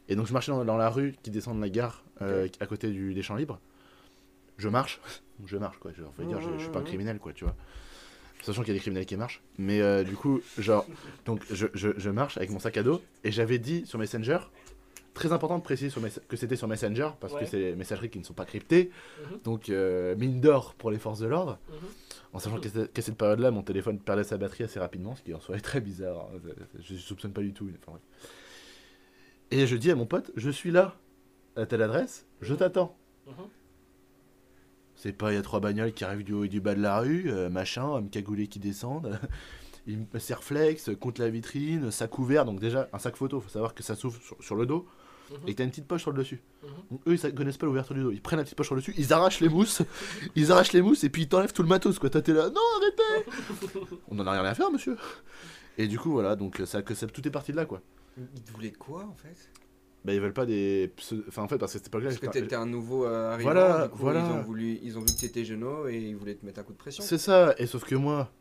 Et donc je marchais dans, dans la rue qui descend de la gare euh, à côté du, des champs libres. Je marche, je marche quoi. Je, faut dire, je, je suis pas un criminel quoi, tu vois. Sachant qu'il y a des criminels qui marchent. Mais euh, du coup, genre, donc je, je, marche avec mon sac à dos et j'avais dit sur Messenger, très important de préciser sur Mes- que c'était sur Messenger parce Ouais. que c'est des messageries qui ne sont pas cryptées. Mhm. Donc mine d'or pour les forces de l'ordre. Mhm. En sachant qu'à cette- période-là, mon téléphone perdait sa batterie assez rapidement, ce qui en soi est très bizarre. hein. Je soupçonne pas du tout. Enfin, bref. Et je dis à mon pote, je suis là, à telle adresse, je t'attends. C'est pas, il y a trois bagnoles qui arrivent du haut et du bas de la rue, euh, machin, hommes cagoulés qui descendent. Il me serflex contre la vitrine, sac ouvert, donc déjà un sac photo, faut savoir que ça s'ouvre sur, sur le dos Mhm. et que t'as une petite poche sur le dessus. Mhm. Donc eux ils connaissent pas l'ouverture du dos, ils prennent la petite poche sur le dessus, ils arrachent les mousses, ils arrachent les mousses et puis ils t'enlèvent tout le matos quoi. Toi t'es là, non arrêtez On en a rien à faire monsieur Et du coup voilà, donc ça, que ça, tout est parti de là quoi. Ils te voulaient quoi en fait? Bah ils veulent pas des. Enfin en fait parce que cette époque-là. Parce que t'étais un nouveau euh, arrivant, Voilà, du coup, voilà. Ils ont, voulu, ils ont vu que t'étais jeuneau et ils voulaient te mettre un coup de pression. C'est ça, et sauf que moi.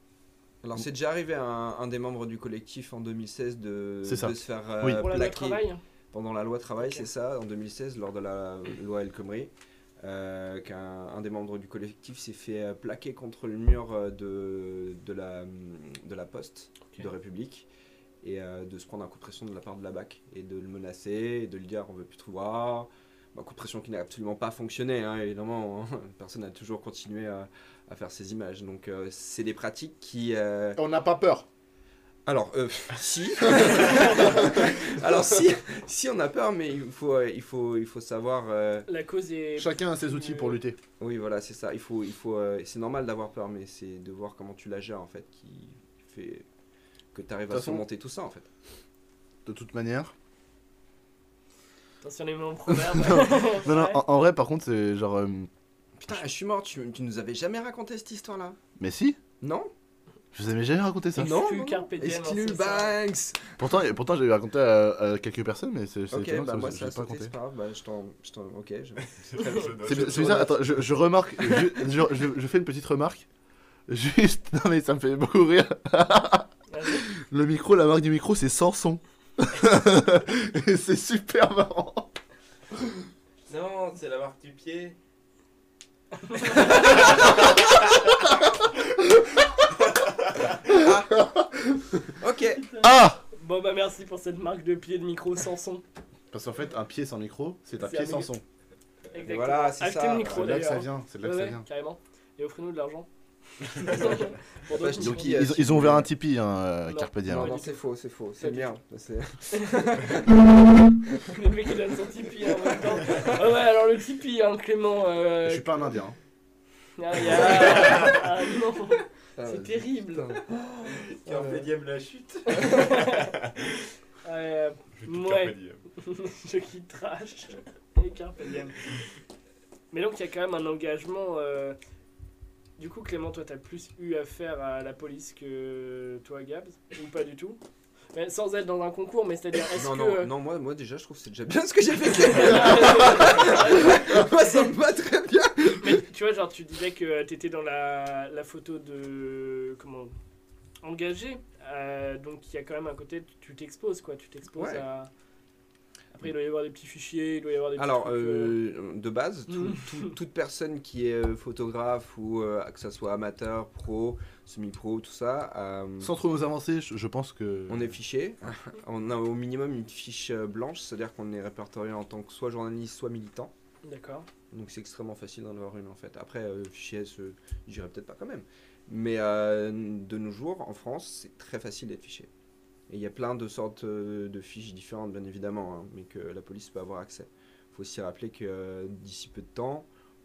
Alors c'est déjà arrivé à un, un des membres du collectif en 2016 de, de se faire euh, Oui. La plaquer travail pendant la loi travail, c'est ça, en 2016 lors de la loi El Khomri, euh, qu'un un des membres du collectif s'est fait euh, plaquer contre le mur euh, de, de, la, de la poste de République et euh, de se prendre un coup de pression de la part de la BAC et de le menacer et de lui dire on veut plus te voir. Un coup de pression qui n'a absolument pas fonctionné, hein, évidemment. hein. Personne n'a toujours continué à, à faire ces images. Donc, euh, c'est des pratiques qui. euh, On n'a pas peur. Alors, euh, si. Alors, si, si on a peur, mais il faut, il faut, il faut savoir. euh, La cause est. Chacun a ses outils pour lutter. Oui, voilà, c'est ça. Il faut, il faut. euh, c'est normal d'avoir peur, mais c'est de voir comment tu la gères en fait qui fait que tu arrives à façon- surmonter tout ça en fait. De toute manière. Attention les mots en proverbe. Non, non, en, en vrai, par contre, c'est genre. euh, Putain, je suis mort. Tu, tu nous avais jamais raconté cette histoire-là Mais si Non Je vous avais jamais raconté ça. Non. Diem, hein, Exclu. Banks. Pourtant, pourtant j'avais raconté à, à quelques personnes, mais c'est c'est Ok, étonnant bah moi ça, pas sauté, raconté. c'est pas grave. Bah, je t'en, je t'en, ok. Je... c'est bizarre, je- attends, je, je remarque, je, je, je- je fais une petite remarque. Juste, non mais ça me fait beaucoup rire. Le micro, la marque du micro, c'est Samson. Et c'est super marrant. Non, c'est la marque du pied. Ok. Ah Bon bah merci. Pour cette marque de pied de micro sans son. Parce qu'en fait, un pied sans micro, c'est un C'est pied un sans son. Exactement. Voilà, c'est Achetez ça. le micro C'est là que ça vient, c'est de là que Ouais, ça ouais, vient. Carrément. Et offrez-nous de l'argent. Pour qui, Ils, euh, ils ont ouvert un Tipeee, hein, euh, Non. Carpe Diem. Non, non, c'est faux, c'est faux. C'est bien. Le mec il donne son Tipeee en même temps. Ah ouais, alors le Tipeee, hein, Clément. euh, Je suis pas un indien. hein. ah, y a- ah, non, Ah, c'est terrible. Carpe diem la chute. Euh, Je quitte Ouais. Carpe Diem. je quitte trash et Carpe Diem. Mais donc il y a quand même un engagement. euh, Du coup, Clément, toi, t'as plus eu affaire à la police que toi, Gabs Ou pas du tout? Mais Sans être dans un concours, mais c'est-à-dire, est-ce Non, que. non, non, moi, moi déjà, je trouve que c'est déjà bien ce que j'ai fait. moi, ça me va très bien. Mais tu vois, genre, tu disais que t'étais dans la, la photo de. Comment Engagé. euh, donc, il y a quand même un côté, tu t'exposes, quoi. Tu t'exposes Ouais. à. Après, il doit y avoir des petits fichiers, il doit y avoir des Alors, trucs, euh, de base, tout- Mm. tout- toute personne qui est euh, photographe ou euh, que ça soit amateur, pro, semi-pro, tout ça, euh, Sans trop nous avancer, je, je pense que. on est fiché. on a au minimum une fiche blanche, c'est-à-dire qu'on est répertorié en tant que soit journaliste, soit militant. D'accord. Donc c'est extrêmement facile d'en avoir une en fait. Après, euh, fichier S, euh, j'irai peut-être pas quand même. Mais euh, de nos jours, en France, c'est très facile d'être fiché. Et il y a plein de sortes euh, de fiches différentes, bien évidemment, hein, mais que la police peut avoir accès. Il faut aussi rappeler que euh, d'ici peu de temps,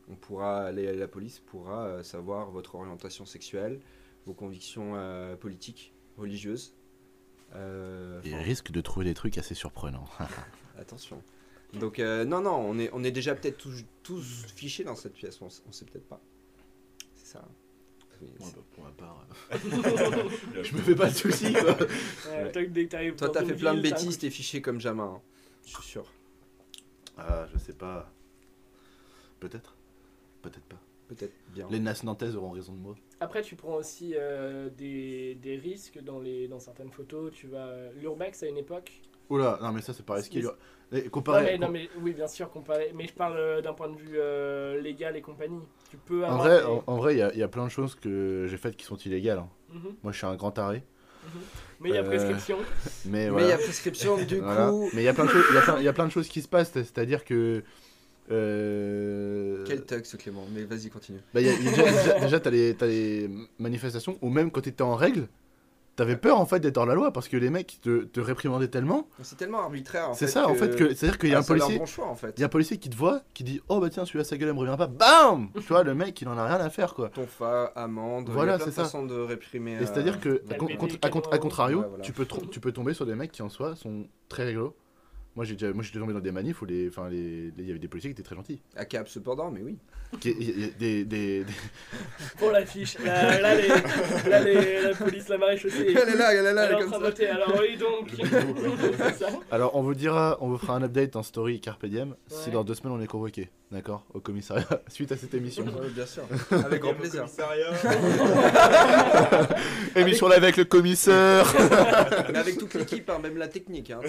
on pourra la police pourra euh, savoir votre orientation sexuelle, vos convictions euh, politiques, religieuses. Euh, enfin, risque de trouver des trucs assez surprenants. Attention. Donc euh, non, non, on est, on est déjà peut-être tous, tous fichés dans cette pièce, on, on sait peut-être pas. C'est ça. Ouais, bah, pour ma part, euh, je me fais pas de soucis. quoi. Ouais, toi, dès que t'arrives Toi, dans t'as fait plein de bêtises, t'es fiché comme jamais, hein. je suis sûr. Ah, je sais pas. Peut-être. Peut-être pas. Peut-être bien. Les Nas nantaises auront raison de moi. Après, tu prends aussi euh, des, des risques dans, les, dans certaines photos. Tu vas l'urbex à une époque. Oula, non mais ça c'est pas risqué. Non comparé, mais, non, mais oui, bien sûr, comparé. Mais je parle euh, d'un point de vue euh, légal et compagnie. Tu peux En avoir. vrai, des- en, en vrai, il y, a- il y a plein de choses que j'ai faites qui sont illégales. hein. Mhm, Moi, je suis un grand taré. mhm. Mais il y a Euh, prescription. Mais Mais il voilà. y a prescription, du Voilà. coup. Mais il y a plein de choses. Il y a plein, il y a plein de choses qui se passent. C'est-à-dire que. euh, Quel ce Clément, mais vas-y, continue. bah, il y a- il y a déjà, déjà, déjà, t'as les, t'as les manifestations ou même quand t'étais en règle, t'avais peur en fait d'être hors la loi parce que les mecs te, te réprimandaient tellement. C'est tellement arbitraire en C'est ça en fait que c'est-à-dire qu'il y a Ah, un c'est leur policier. bon choix en fait. Il y a un policier qui te voit, qui dit Oh bah tiens, celui-là sa gueule elle me revient pas. BAM Tu vois, le mec il en a rien à faire quoi. Tonfa, amende, Voilà, c'est de ça. façons de réprimer. Et c'est-à-dire euh, que, à, con- contre- à contre- à à contrario, Ouais, voilà. tu, peux tu peux tomber sur des mecs qui en soi sont très rigolos. Moi j'ai déjà, moi j'étais tombé dans des manifs où les, enfin les, il y avait des policiers qui étaient très gentils. À Cap cependant, mais oui. Qui- des, des- des- Pour l'affiche. Là, là, les, là les, la police, la maréchaussée. Elle est là, elle est là, Elle est comme ça. voter. Alors oui, donc. C'est ça. Alors on vous dira, on vous fera un update en story Carpe Diem si dans deux semaines on est convoqué, d'accord, au commissariat suite à cette émission. Ouais, bien sûr. Avec grand plaisir. émission live avec le commissaire. Mais avec toute l'équipe, hein, même la technique. Hein.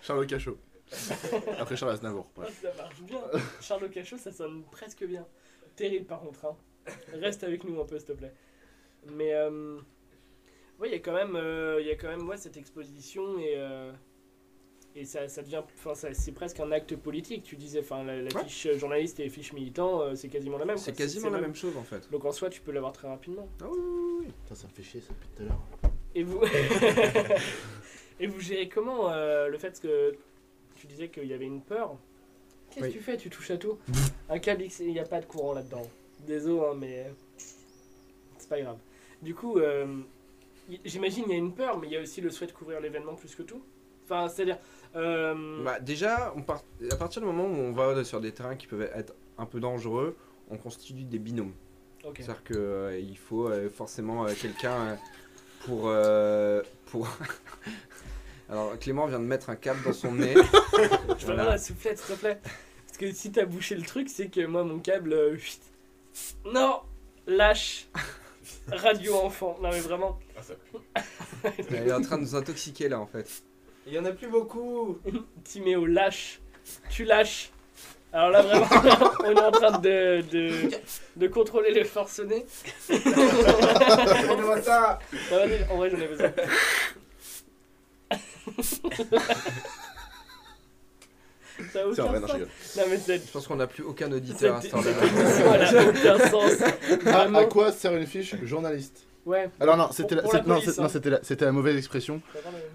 Charles Cachot. Après Charles Aznavour. Ça marche bien. Charles Cachot, ça sonne presque bien. Terrible par contre. Hein. Reste avec nous un peu, s'il te plaît. Mais euh, ouais, il y a quand même, euh, il y a quand même ouais, cette exposition et euh, et ça, ça devient, enfin, c'est presque un acte politique. Tu disais, enfin, la, la Ouais. fiche journaliste et fiche militant, euh, c'est quasiment la même. C'est quasiment la même chose en fait. Donc en soi, tu peux l'avoir très rapidement. Ah oui, oui, oui. Putain, ça me fait chier ça depuis tout à l'heure. Et vous, et vous gérez comment euh, le fait que tu disais qu'il y avait une peur? Qu'est-ce Oui. que tu fais? Tu touches à tout? Un câble X, il n'y a pas de courant là-dedans. Désolé, hein, mais c'est pas grave. Du coup, euh, j'imagine il y a une peur, mais il y a aussi le souhait de couvrir l'événement plus que tout. Enfin, c'est-à-dire. Euh, Bah, déjà, on part... à partir du moment où on va sur des terrains qui peuvent être un peu dangereux, on constitue des binômes. C'est-à-dire qu'il faut euh, forcément euh, quelqu'un euh, pour. euh, pour... Alors, Clément vient de mettre un câble dans son nez. Je peux avoir la soufflette, s'il te plaît. Parce que si t'as bouché le truc, c'est que moi, mon câble. euh, chut. Non Lâche Radio enfant. Non, mais vraiment. Ah, ça pue. Il est en train de nous intoxiquer là en fait. Il y en a plus beaucoup. Timéo, lâche. Tu lâches. Alors là, vraiment, on est en train de, de, de contrôler les forcenés. On voit ça. Vas-y, en vrai, j'en ai besoin. Ça a aucun Tiens, ouais, non, sens. je rigole. Non, mais c'est- Je pense qu'on n'a plus aucun auditeur à cette ce temps-là. cette émission, elle a aucun sens. À, Vraiment. à quoi sert une fiche journaliste? Ouais. Alors non, c'était la, hein. c'était la, mauvaise expression.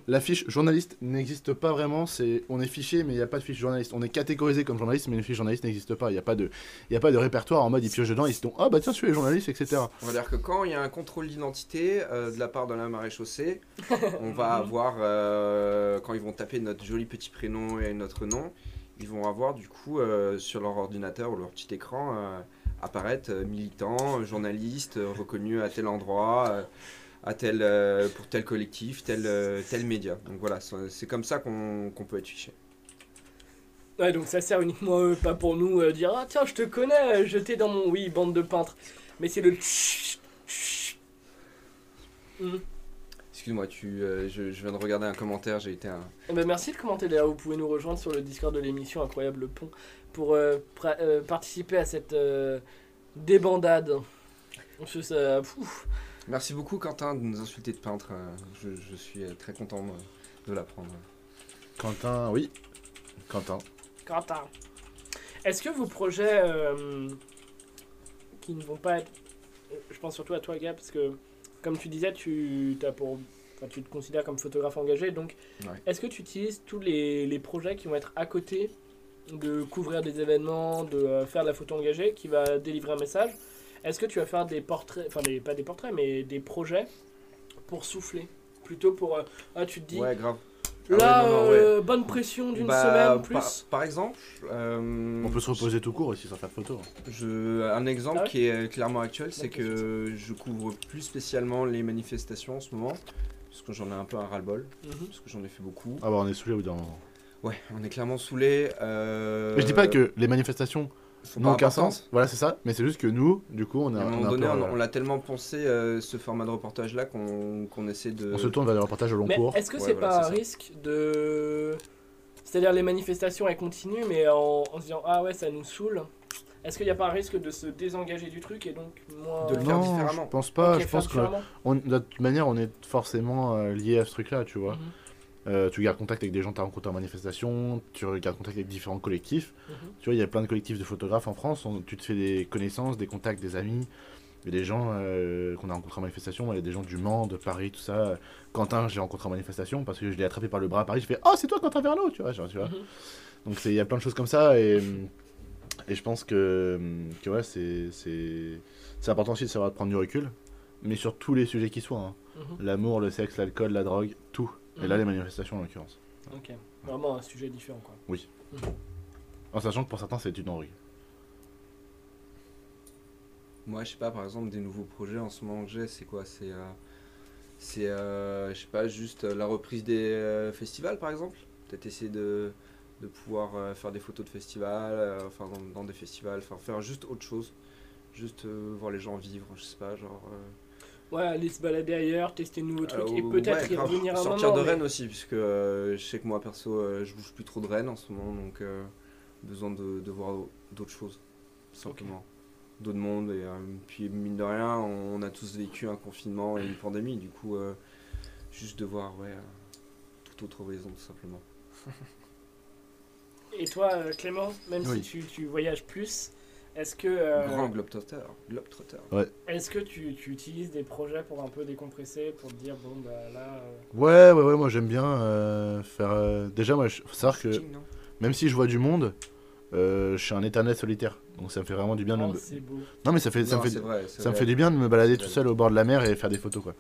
La fiche journaliste n'existe pas vraiment. C'est, on est fiché, mais il n'y a pas de fiche journaliste. On est catégorisé comme journaliste, mais une fiche journaliste n'existe pas. Il n'y a pas de, il y a pas de répertoire en mode ils piochent dedans, ils se disent ah bah tiens tu es journaliste, etc. On va dire que quand il y a un contrôle d'identité euh, de la part de la maréchaussée, on va avoir, euh, quand ils vont taper notre joli petit prénom et notre nom, ils vont avoir du coup euh, sur leur ordinateur ou leur petit écran euh, apparaître euh, militant, journaliste, euh, reconnu à tel endroit, euh, à tel, euh, pour tel collectif, tel, euh, tel média. Donc voilà, c'est comme ça qu'on peut être fiché. Ouais, donc ça sert uniquement euh, pas pour nous euh, dire Ah tiens, je te connais, euh, j'étais dans mon. Oui, bande de peintres. Mais c'est le. Hmm. Excuse-moi, tu, euh, je, je viens de regarder un commentaire, j'ai été un... Eh ben, merci de commenter d'ailleurs. Vous pouvez nous rejoindre sur le Discord de l'émission Incroyable Pont pour euh, euh, participer à cette euh, débandade. Je, ça, pouf. Merci beaucoup Quentin de nous insulter de peintre. Je, je suis très content euh, de l'apprendre. Quentin, oui. Quentin. Quentin. Est-ce que vos projets euh, qui ne vont pas être. Je pense surtout à toi, Gab, parce que comme tu disais, tu, as pour, enfin, tu te considères comme photographe engagé. Donc, Ouais. est-ce que tu utilises tous les, les projets qui vont être à côté de couvrir des événements, de euh, faire de la photo engagée, qui va délivrer un message? Est-ce que tu vas faire des portraits, enfin, des, pas des portraits, mais des projets pour souffler? Plutôt pour. euh, ah, tu te dis. Ouais, grave. Là, Ah ouais, non, non, ouais. euh, bonne pression d'une Bah, semaine plus. par exemple, euh, On peut se reposer tout court aussi sans faire de photo. je, un exemple Ah ouais qui est clairement actuel, c'est question, que je couvre plus spécialement les manifestations en ce moment, parce que j'en ai un peu un ras-le-bol, Mhm. parce que j'en ai fait beaucoup. Ah bah on est saoulé au d'un moment. Ouais, on est clairement saoulé. Euh... Mais je dis pas que les manifestations sont n'ont aucun sens. Voilà, c'est ça. Mais c'est juste que nous, du coup, on a, À un on a moment un donné, peu, on, euh, on l'a tellement pensé, euh, ce format de reportage-là, qu'on qu'on essaie de... on se tourne vers des reportages au long Mais cours. est-ce que Ouais, c'est voilà, pas c'est un risque de. C'est-à-dire les manifestations elles continuent, mais en, en se disant Ah ouais, ça nous saoule. Est-ce qu'il n'y a pas un risque de se désengager du truc et donc moins. De le faire non, différemment. je pense pas. Je pense que on- de toute manière, on est forcément euh, lié à ce truc-là, tu vois. Mhm. Euh, tu gardes contact avec des gens que tu as rencontrés en manifestation, tu gardes contact avec différents collectifs. Mhm. Tu vois, il y a plein de collectifs de photographes en France. on- tu te fais des connaissances, des contacts, des amis. Il y a des gens euh, qu'on a rencontrés en manifestation, il y a des gens du Mans, de Paris, tout ça. Quentin, j'ai rencontré en manifestation parce que je l'ai attrapé par le bras à Paris. Je fais Oh, c'est toi Quentin Verneau, tu vois. genre, tu vois. Mhm. Donc il y a plein de choses comme ça et, et je pense que, que ouais, c'est important aussi de savoir prendre du recul, mais sur tous les sujets qui soient. hein. Mhm. L'amour, le sexe, l'alcool, la drogue, tout. Et là, Mhm. les manifestations en l'occurrence. Ok, vraiment un sujet différent quoi. Oui. Mhm. En sachant que pour certains, c'est une drogue. Moi, je sais pas, par exemple, des nouveaux projets en ce moment que j'ai, c'est quoi? C'est, euh, c'est, euh, je sais pas, juste euh, la reprise des euh, festivals, par exemple? Peut-être essayer de, de pouvoir euh, faire des photos de festivals, euh, enfin dans, dans des festivals, enfin faire juste autre chose, juste euh, voir les gens vivre, je sais pas, genre. Ouais, aller se balader ailleurs, tester de nouveaux trucs et peut-être ouais, y revenir un Sortir moment. de mais- Rennes aussi, puisque euh, je sais que moi perso, euh, je bouge plus trop de Rennes en ce moment, donc besoin de, de voir d'autres choses, simplement. D'autres mondes, et puis mine de rien, on a tous vécu un confinement et une pandémie, du coup, juste de voir, ouais, tout autre horizon, tout simplement. Et toi, euh, Clément, même Oui. si tu, tu voyages plus, est-ce que. euh, Grand globetrotter, globetrotter. Ouais. Est-ce que tu, tu utilises des projets pour un peu décompresser, pour te dire, bon, bah là. euh, Ouais, ouais, ouais, moi j'aime bien euh, faire. euh, Déjà, moi, il faut savoir que même si je vois du monde, euh, je suis un éternel solitaire. Donc ça me fait vraiment du bien de Oh, me. c'est beau. Non, mais ça fait, ça Non, me fait, vrai, ça me fait du bien de me balader tout seul au bord de la mer et faire des photos, quoi.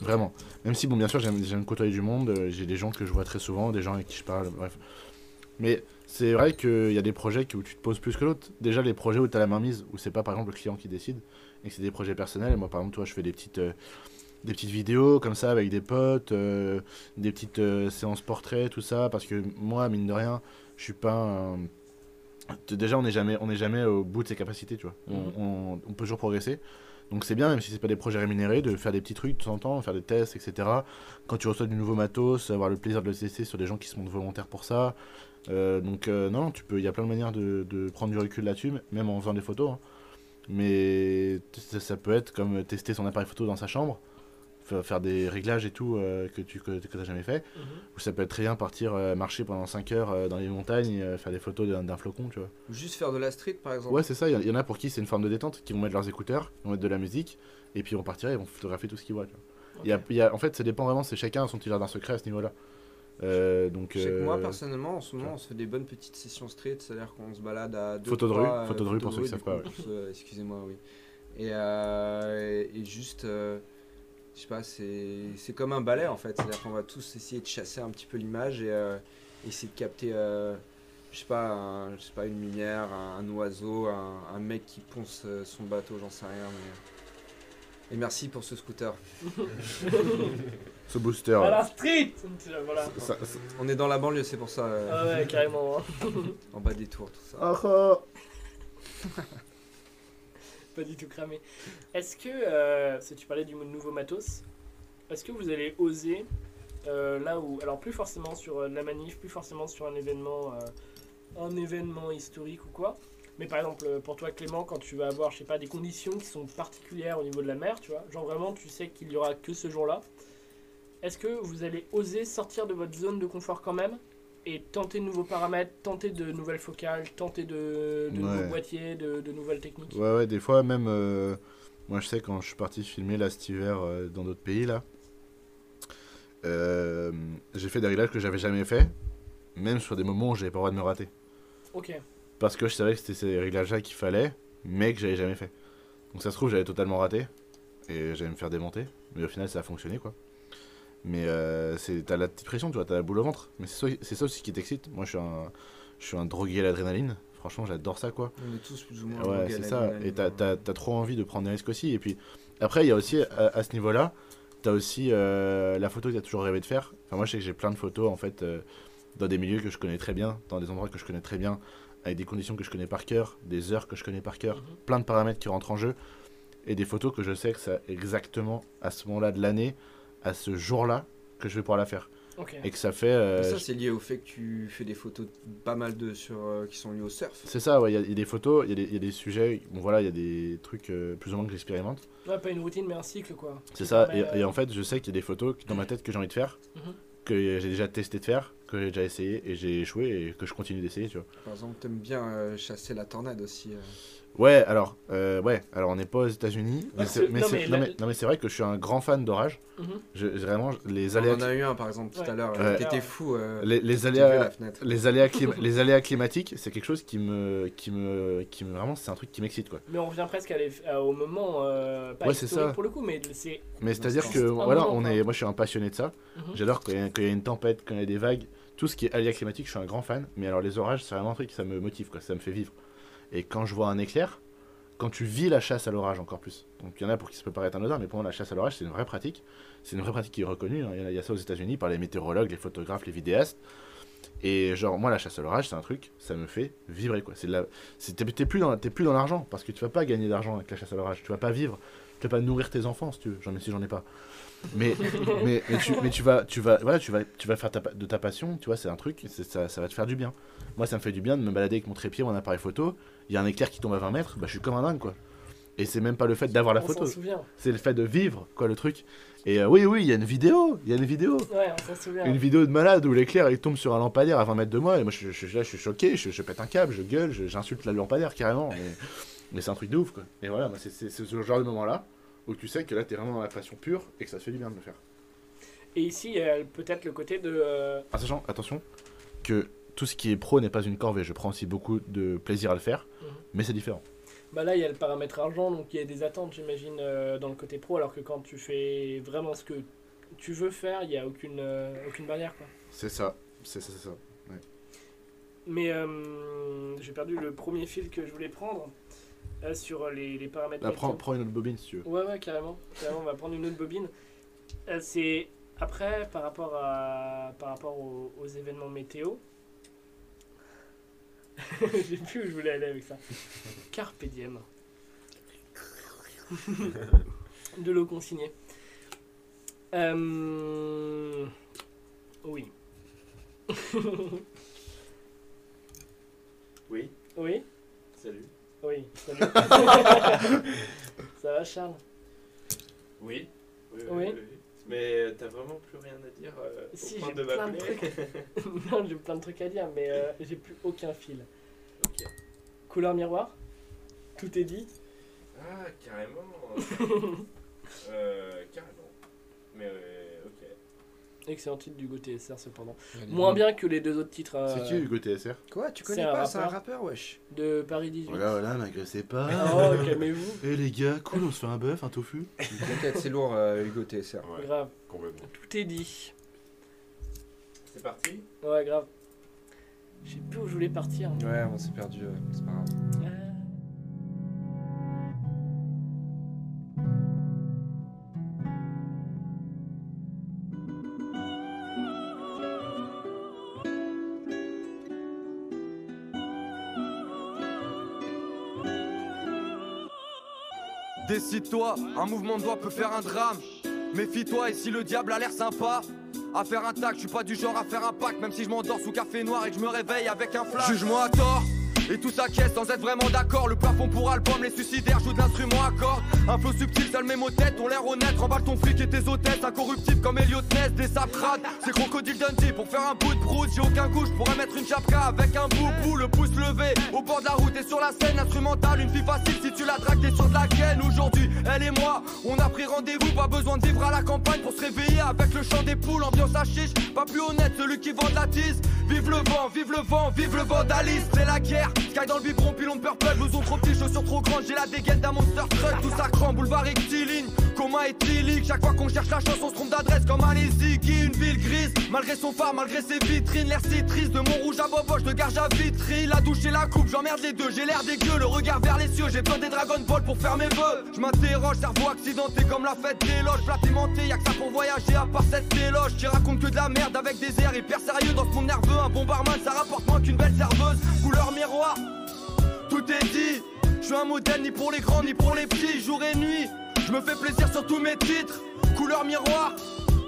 Vraiment. Même si, bon, bien sûr, j'aime j'aime côtoyer du monde, j'ai des gens que je vois très souvent, des gens avec qui je parle, bref. Mais c'est vrai qu'il y a des projets où tu te poses plus que l'autre. Déjà, les projets où tu as la main mise, où c'est pas par exemple le client qui décide, et que c'est des projets personnels. Moi, par exemple, toi, je fais des petites, euh, des petites vidéos comme ça avec des potes, euh, des petites euh, séances portraits, tout ça, parce que moi, mine de rien, je suis pas un- Déjà, on n'est jamais, on n'est jamais au bout de ses capacités, tu vois. On- Mhm. on, on peut toujours progresser. Donc c'est bien, même si c'est pas des projets rémunérés, de faire des petits trucs de temps en temps, faire des tests, etc. Quand tu reçois du nouveau matos, avoir le plaisir de le tester sur des gens qui se montrent volontaires pour ça. Euh, donc euh, non, tu peux, il y a plein de manières de, de prendre du recul là-dessus, même en faisant des photos. hein. Mais ça, ça peut être comme tester son appareil photo dans sa chambre, faire des réglages et tout euh, que tu que, que jamais fait. Mhm. Ou ça peut être très bien partir euh, marcher pendant 5 heures dans les montagnes, faire des photos d'un flocon, tu vois. Ou juste faire de la street par exemple. Ouais, c'est ça. Il y, en a pour qui c'est une forme de détente, qui vont mettre leurs écouteurs, ils vont mettre de la musique, et puis ils vont partir et ils vont photographier tout ce qu'ils voient. Tu vois. Y a- il y a- en fait, ça dépend vraiment, c'est chacun son petit jardin secret à ce niveau-là. Euh, donc, moi euh, personnellement en ce moment on se fait des bonnes petites sessions street, c'est-à-dire qu'on se balade à deux Photo de rue, euh, photo de rue pour ceux qui savent pas, ceux- Excusez-moi, oui. Et, euh, et juste, euh, je sais pas, c'est c'est comme un ballet en fait, c'est-à-dire qu'on va tous essayer de chasser un petit peu l'image et euh, essayer de capter, euh, je sais pas, un- je sais pas, une lumière, un, un oiseau, un, un mec qui ponce euh, son bateau, j'en sais rien. Mais... Et merci pour ce scooter. Ce booster. À la street Voilà. Ça- ça- On est dans la banlieue, c'est pour ça. euh, Ah ouais, carrément. hein. en bas des tours, tout ça. Ah, ah. Pas du tout cramé. Est-ce que, euh, si tu parlais du nouveau matos, est-ce que vous allez oser, euh, là où, alors plus forcément sur euh, la manif, plus forcément sur un événement, euh, un événement historique ou quoi, mais par exemple euh, pour toi Clément, quand tu vas avoir, je sais pas, des conditions qui sont particulières au niveau de la mer, tu vois, genre vraiment tu sais qu'il y aura que ce jour-là, est-ce que vous allez oser sortir de votre zone de confort quand même et tenter de nouveaux paramètres, tenter de nouvelles focales, tenter de, de nouveaux boîtiers, de, de nouvelles techniques Ouais, ouais, des fois, même. euh, moi, je sais, quand je suis parti filmer là cet hiver euh, dans d'autres pays, là, euh, j'ai fait des réglages que j'avais jamais fait, même sur des moments où j'avais pas le droit de me rater. Ok. Parce que je savais que c'était ces réglages-là qu'il fallait, mais que j'avais jamais fait. Donc, ça se trouve, j'avais totalement raté, et j'allais me faire démonter, mais au final, ça a fonctionné, quoi. Mais euh, t'as la petite pression, tu vois, t'as la boule au ventre. Mais c'est ça, aussi qui t'excite. Moi, je suis un, je suis un drogué à l'adrénaline. Franchement, j'adore ça, quoi. On est tous plus ou moins Ouais, c'est ça. Et t'as, t'as- t'as trop envie de prendre des risques aussi. Et puis, après, il y a aussi, à, à ce niveau-là, t'as aussi euh, la photo que t'as toujours rêvé de faire. Enfin, moi, je sais que j'ai plein de photos, en fait, euh, dans des milieux que je connais très bien, dans des endroits que je connais très bien, avec des conditions que je connais par cœur, des heures que je connais par cœur, plein de paramètres qui rentrent en jeu, et des photos que je sais que c'est exactement à ce moment-là de l'année, à ce jour-là, que je vais pouvoir la faire. Ok. Et que ça fait... euh, ça, c'est lié au fait que tu fais des photos pas mal de sur euh, qui sont liées au surf. c'est ça, ouais, il y, a- il y a des photos, il y, a des- il y a des sujets, bon voilà, il y a des trucs euh, plus ou moins que j'expérimente. Ouais, pas une routine, mais un cycle, quoi. C'est ça, et, euh, et en fait, je sais qu'il y a des photos dans ma tête que j'ai envie de faire, Mhm. que j'ai déjà testé de faire, que j'ai déjà essayé et j'ai échoué et que je continue d'essayer, tu vois. Par exemple, t'aimes bien euh, chasser la tornade aussi. Euh. Ouais, alors, euh, ouais, alors on n'est pas aux États-Unis, mais Ah, c'est mais non, c'est- mais non, mais- non, mais c'est vrai que je suis un grand fan d'orage. Mhm. Je- vraiment, les On aléas. en a eu un par exemple tout Ouais. à l'heure, Ouais. euh, qui était fou. euh, les, aléas, la fenêtre. les aléas, clima- les aléas climatiques, c'est quelque chose qui me, qui me, qui me, vraiment, c'est un truc qui m'excite quoi. Mais on revient presque à l'eff- à- au moment, euh, pas Ouais, c'est historique ça. pour le coup, mais c'est. Mais c'est-à-dire c'est que un voilà, moment, on quoi. est, moi je suis un passionné de ça. Mhm. J'adore quand il y, a- quand il y a une tempête, quand il y a des vagues, tout ce qui est aléas climatiques, je suis un grand fan. Mais alors les orages, c'est vraiment un truc qui ça me motive, quoi, ça me fait vivre. Et quand je vois un éclair, quand tu vis la chasse à l'orage encore plus. Donc il y en a pour qui ça peut paraître un hasard, mais pour moi la chasse à l'orage c'est une vraie pratique. C'est une vraie pratique qui est reconnue. hein. Il y, a- il y a ça aux États-Unis par les météorologues, les photographes, les vidéastes. Et genre moi la chasse à l'orage c'est un truc, ça me fait vibrer quoi. C'est la, t'es, plus dans, t'es plus dans l'argent parce que tu vas pas gagner d'argent avec la chasse à l'orage. Tu vas pas vivre, tu vas pas nourrir tes enfants si tu veux. J'en ai si j'en ai pas. Mais, mais, mais, tu, mais tu vas, tu vas, voilà, tu vas, tu vas faire ta de ta passion, tu vois, c'est un truc, ça, ça va te faire du bien. Moi, ça me fait du bien de me balader avec mon trépied, mon appareil photo. Il y a un éclair qui tombe à 20 mètres, bah, je suis comme un dingue, quoi. Et c'est même pas le fait d'avoir la On photo, c'est le fait de vivre, quoi, le truc. Et euh, oui, oui, il y a une vidéo, il y a une vidéo. Ouais, on souvient. Une vidéo de malade où l'éclair il tombe sur un lampadaire à 20 mètres de moi et moi je, là je suis choqué, je, je pète un câble, je gueule, j'insulte le lampadaire carrément. Mais, mais c'est un truc de ouf quoi. Et voilà, c'est ce genre de moment là où tu sais que là t'es vraiment dans la passion pure et que ça te fait du bien de le faire. Et ici, il y a peut-être le côté de. euh, En sachant, attention, que tout ce qui est pro n'est pas une corvée. Je prends aussi beaucoup de plaisir à le faire, Mhm. mais c'est différent. Bah là, il y a le paramètre argent, donc il y a des attentes, j'imagine, euh, dans le côté pro, alors que quand tu fais vraiment ce que tu veux faire, il n'y a aucune, euh, aucune barrière. Quoi. C'est ça, c'est ça, c'est ça. ouais. Mais euh, j'ai perdu le premier fil que je voulais prendre euh, sur les, les paramètres. Bah, prends, une autre bobine si tu veux. Ouais, ouais, carrément. Carrément, on va prendre une autre bobine. Euh, c'est après, par rapport, à, par rapport aux, aux événements météo. J'ai plus où je voulais aller avec ça. Carpe diem. De l'eau consignée. Euh, Oui. Oui. Oui Salut. Oui, salut. Ça va Charles? Oui. Oui, Oui. oui, oui. Mais t'as vraiment plus rien à dire euh, au Si, point j'ai de plein de m'appeler trucs. non, j'ai plein de trucs à dire, mais euh, j'ai plus aucun fil. Ok. Couleur miroir Tout est dit Ah, carrément. euh, carrément. Mais euh. Excellent titre du TSR cependant. Allez, Moins bien que les deux autres titres. euh, C'est qui Hugo TSR Quoi, tu C'est connais un pas C'est un rappeur. rappeur, wesh. De Paris 18. Voilà, voilà, n'agressez pas. Oh, calmez-vous. Eh les gars, cool, on se fait un bœuf, un tofu T'inquiète, c'est lourd, euh, Hugo TSR. Ouais, Grave. complètement. Tout est dit. C'est parti? Ouais, grave. Je sais plus où je voulais partir. Ouais, on s'est perdu, euh, c'est pas grave. Décide-toi, un mouvement de doigt peut faire un drame. Méfie-toi, et si le diable a l'air sympa, à faire un tac, je suis pas du genre à faire un pack, même si je m'endors sous café noir et que je me réveille avec un flash. Juge-moi à tort. Et tout s'acquiesce sans être vraiment d'accord. Le plafond pour album, les suicidaires jouent de l'instrument à cordes. Un flow subtil, seul mes mots tête ont l'air honnête. Remballe ton flic et tes hôtesses, incorruptibles comme Elliot Ness, des saprades. C'est Crocodile Dundee pour faire un bout de broute. J'ai aucun goût, je pourrais mettre une chapka avec un boubou, le pouce levé. Au bord de la route et sur la scène instrumentale, une fille facile si tu la dragues, t'es sur de la gaine. Aujourd'hui, elle et moi, on a pris rendez-vous. Pas besoin de vivre à la campagne pour se réveiller avec le chant des poules. Ambiance à chiche, pas plus honnête, celui qui vend de la tise. Vive le vent, vive le vent, vive le vandalisme, c'est la guerre. Sky dans le biberon, pilon purple, blouson trop petit, chaussures trop grandes. J'ai la dégaine d'un monster truck, tout ça crampe, boulevard rectiligne. Coma éthylique, chaque fois qu'on cherche la chance, on se trompe d'adresse comme un Ziggy, une ville grise. Malgré son phare, malgré ses vitrines, l'air si triste de Montrouge à Boboche, de Garge à Vitry. La douche et la coupe, j'emmerde les deux, j'ai l'air dégueu, le regard vers les cieux. J'ai besoin des Dragon Ball pour faire mes vœux. Je m'interroge, cerveau accidenté comme la fête des loges. Plat pimenté, y'a que ça pour voyager à part cette téloge qui raconte que de la merde avec des airs hyper sérieux dans ce monde nerveux. Un bon barman, ça rapporte moins qu'une belle serveuse. Couleur miroir, tout est dit. Je suis un modèle ni pour les grands ni pour les petits, jour et nuit. Je me fais plaisir sur tous mes titres. Couleur miroir,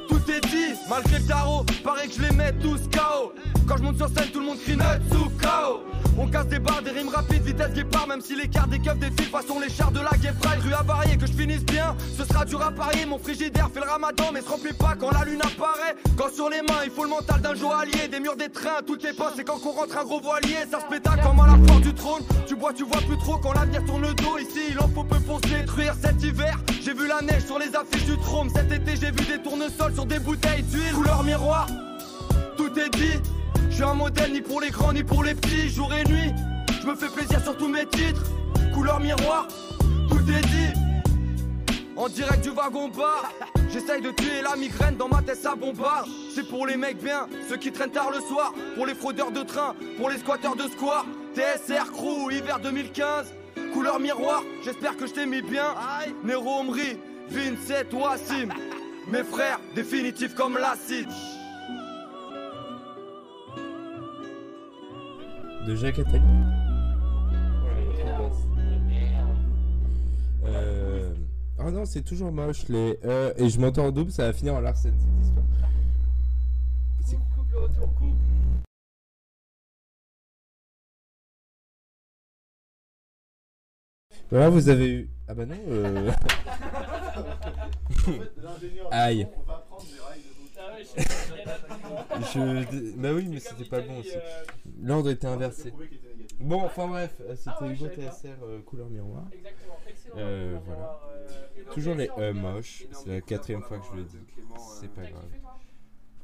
tout est dit. Malgré le tarot, paraît que je les mets tous KO. Quand je monte sur scène, tout le monde crie Natsu KO. On casse des barres, des rimes rapides, vitesse guépard. Même si l'écart des keufs défile façon les chars de la Pride. Rue avariée, que je finisse bien. Ce sera dur à parier. Mon frigidaire fait le ramadan, mais se remplit pas quand la lune apparaît. Quand sur les mains, il faut le mental d'un joaillier. Des murs, des trains, toutes les pas. C'est quand qu'on rentre un gros voilier. Ça se péta comme à la foire du trône. Tu bois, tu vois plus trop quand l'avenir tourne le dos. Ici, il en faut peu pour se détruire. Cet hiver, j'ai vu la neige sur les affiches du trône. Cet été, j'ai vu des tournesols sur des bouteilles d'huile. Couleur miroir, tout est dit. Je suis un modèle ni pour les grands ni pour les petits, jour et nuit. Je me fais plaisir sur tous mes titres. Couleur miroir, tout est dit. En direct du wagon bar, j'essaye de tuer la migraine dans ma tête ça bombarde. C'est pour les mecs bien, ceux qui traînent tard le soir, pour les fraudeurs de train, pour les squatteurs de square. TSR Crew, hiver 2015. Couleur miroir, j'espère que je t'ai mis bien. Nero Omri, Vincent Wassim. Mes frères, définitifs comme l'acide. De Jacques Attali. Euh... Oh non, c'est toujours moche les euh, et je m'entends en double, ça va finir en Larsen cette histoire. C'est- Coupe le retour, coupe. Voilà, vous avez eu. Ah bah non. Euh... Aïe. Ah je. Bah oui, mais c'était pas bon aussi. L'ordre était inversé. Bon, enfin bref, euh, c'était Hugo pas. TSR euh, couleur miroir. Exactement, excellent. Euh, voilà. euh, Toujours les euh moches. C'est la quatrième fois que je le dis. C'est pas grave.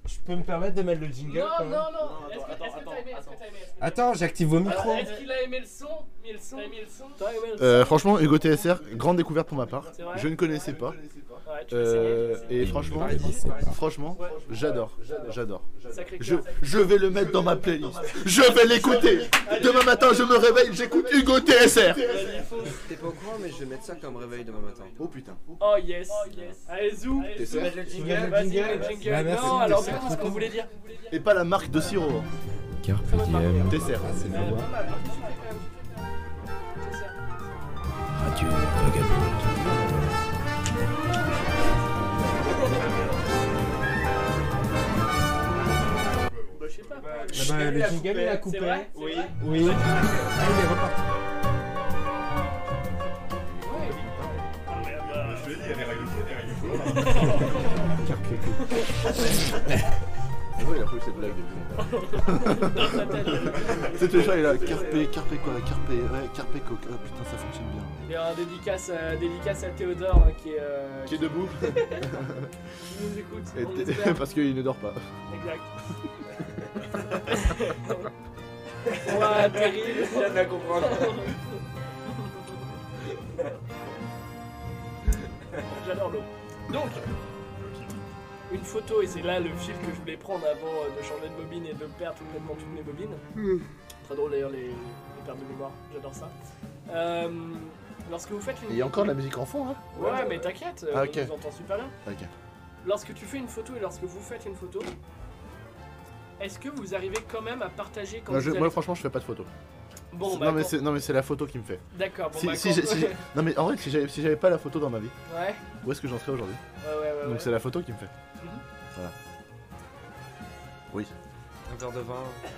Je peux me permettre de mettre le jingle Non, non, non. Est-ce que t'as aimé Attends, j'active vos micros. Est-ce qu'il a aimé le son? Euh, franchement, Hugo TSR, grande découverte pour ma part. Je ne connaissais pas. Ouais, tu Euh, et franchement, franchement, j'adore, j'adore. Sacré Je, je vais le mettre dans ma playlist. Je vais l'écouter. Demain matin, je me réveille, j'écoute Hugo TSR. T'es pas au courant, mais je vais mettre ça comme réveil demain matin. Oh putain. Oh yes. Allez, zou. Le jingle. Vas-y, jingle le jingle. Merci, Non, alors ce qu'on voulait dire. Et pas la marque de sirop. hein. Carpe diem. TSR. Ah, c'est sais pas. Ah bah, le jingle il a coupé. C'est vrai Oui. Oui. Ah, il est reparti. Je te dit, il y a des règles, il y a des règles. Carpe ouais, il a pas eu cette blague depuis. C'est toujours il là, carpe, carpe quoi, carpe, ouais, carpe coq. Oh putain, ça fonctionne bien. Et un dédicace, euh, dédicace à Théodore hein, qui est. euh, Qui est debout qui nous écoute. On. Parce qu'il ne dort pas. Exact. Ouais, terrible. Je viens de la comprendre. J'adore l'eau. Donc, une photo, et c'est là le fil que je voulais prendre avant euh, de changer de bobine et de perdre complètement toutes mes bobines. Hmm. Très drôle d'ailleurs les, les pertes de mémoire, j'adore ça. Euh, lorsque vous faites une Et il y a encore de la musique en fond, hein Ouais, mais t'inquiète, euh, Ah, ok. on vous entend super bien. Ok. Lorsque tu fais une photo et lorsque vous faites une photo, est-ce que vous arrivez quand même à partager quand Moi, vous je- allez- moi, franchement, je fais pas de photos. Bon, bah, non, mais c'est, non, mais c'est la photo qui me fait. D'accord, bon, Si- bah, si quand- j'ai- si j'ai- non, mais en vrai, si j'avais, si j'avais pas la photo dans ma vie, Ouais. où est-ce que j'en serais aujourd'hui? Ouais, ouais, ouais, Donc ouais. c'est la photo qui me fait. Mhm. Voilà. Oui. Un verre de vin.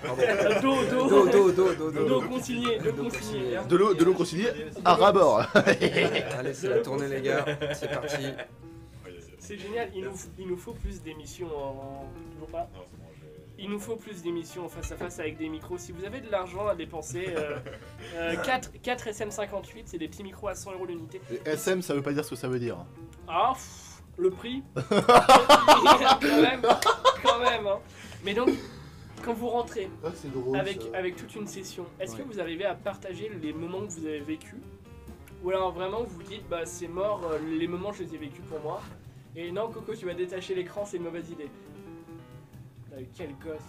Euh, D'eau, d'eau. D'eau, d'eau, d'eau, d'eau, d'eau. D'eau consignée, d'eau D'eau consignée. consignée. De l'eau, de l'eau consignée à rabord. Allez, c'est la tournée, les gars. C'est parti. C'est génial, il nous, il nous faut plus d'émissions en. Toujours pas? Il nous faut plus d'émissions face à face avec des micros. Si vous avez de l'argent à dépenser, euh, euh, 4, 4 SM58, c'est des petits micros à 100 euros l'unité. Et SM, ça veut pas dire ce que ça veut dire. Ah, pff, le prix Quand même, quand même. hein. Mais donc, quand vous rentrez Ah, drôle. avec, ça. avec toute une session, est-ce que vous arrivez à partager les moments que vous avez vécus? Ou alors vraiment vous vous dites, bah c'est mort, euh, les moments je les ai vécus pour moi. Et non, Coco, tu vas détacher l'écran, c'est une mauvaise idée. Ah, quel gosse.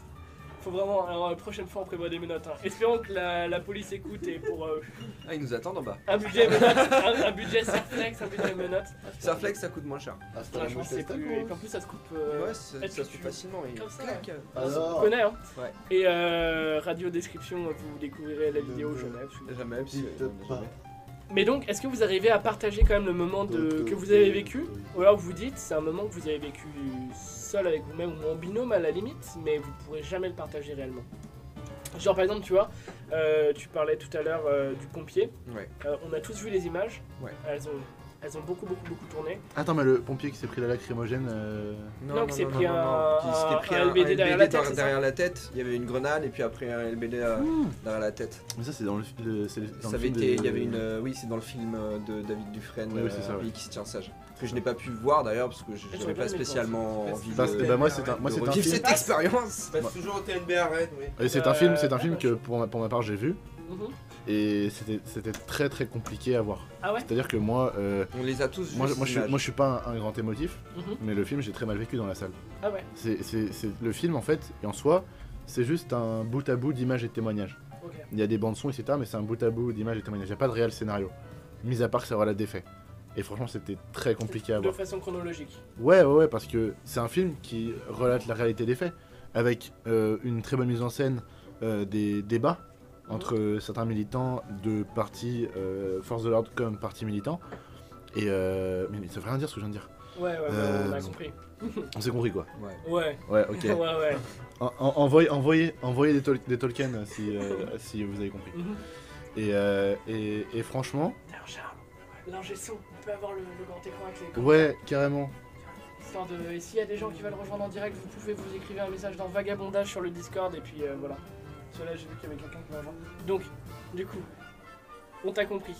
Faut vraiment, alors la prochaine fois on prévoit des menottes. Hein. Espérons que la, la police écoute et pour euh, Ah, ils nous attendent en bas. un budget menottes, un, un budget Surflex, un budget menottes. Surflex, ça coûte moins cher. Ah, c'était la je que c'est plus. Et puis en plus ça se coupe. euh, Ouais, ça, est-ce ça que se coupe tu- facilement. Il Comme ça. Alors Tu connais, hein Ouais. Et euh, radio description, vous découvrirez la vidéo Genève. Jamais, parce que- Dites pas. Mais donc, est-ce que vous arrivez à partager quand même le moment de, que vous avez vécu? Ou alors vous dites, c'est un moment que vous avez vécu seul avec vous-même ou en binôme à la limite, mais vous pourrez jamais le partager réellement Genre par exemple, tu vois, euh, tu parlais tout à l'heure euh, du pompier. Ouais. Euh, on a tous vu les images. Ouais. Elles ont, elles ont beaucoup, beaucoup, beaucoup tourné. Attends, mais le pompier qui s'est pris la lacrymogène. euh, Non, qui s'est pris un- pris LBD derrière la tête, derrière, c'est ça derrière la tête. Il y avait une grenade et puis après un LBD euh, derrière la tête. Mais ça, c'est dans le, le- dans Ça le avait film été, de- il y avait une, euh, oui, c'est dans le film de David Dufresne, Oui, oui, c'est ça, euh, ouais. oui, qui se tient sage. Que je n'ai pas pu voir d'ailleurs parce que je- bien pas spécialement envie Bah, de, c'est- bah, moi, c'est un, moi, de c'est un film. cette expérience. Passe toujours au TNB à Rennes, oui. Et c'est un Euh, film, c'est un film ça que pour ma, pour ma part j'ai vu Mhm. et c'était très très compliqué à voir. Ah ouais C'est-à-dire que moi, euh, On les a tous vus. moi, moi, je moi je suis pas un, un grand émotif, Mhm. mais le film j'ai très mal vécu dans la salle. Ah ouais, C'est le film en fait et en soi c'est juste un bout à bout d'images et de témoignages. ok. Il y a des bandes son etc mais c'est un bout à bout d'images et de témoignages. Il n'y a pas de réel scénario, mis à part que ça relate des faits. Et franchement c'était très compliqué à De voir. façon chronologique. Ouais, ouais, ouais, parce que c'est un film qui relate la réalité des faits, avec euh, une très bonne mise en scène euh, des débats entre euh, certains militants de partis euh, force de l'ordre comme partis militants. Et euh, mais, mais ça veut rien dire ce que je viens de dire. Ouais, ouais, ouais, on a compris. On s'est compris quoi. Ouais. Ouais. Ouais, ok. ouais, ouais. En- en- envoyez, envoyez, envoyez des, Tol- des Tolkien si, euh, si vous avez compris. Mhm. Et, euh, et, et franchement, D'ailleurs, Charles, l'ingé son, on peut avoir le, le grand écran avec les ouais, carrément. Histoire de... Et s'il y a des gens qui veulent rejoindre en direct, vous pouvez vous écrire un message dans Vagabondage sur le Discord et puis euh, voilà. Parce que là, j'ai vu qu'il y avait quelqu'un qui m'a rejoint. Donc, du coup, on t'a compris.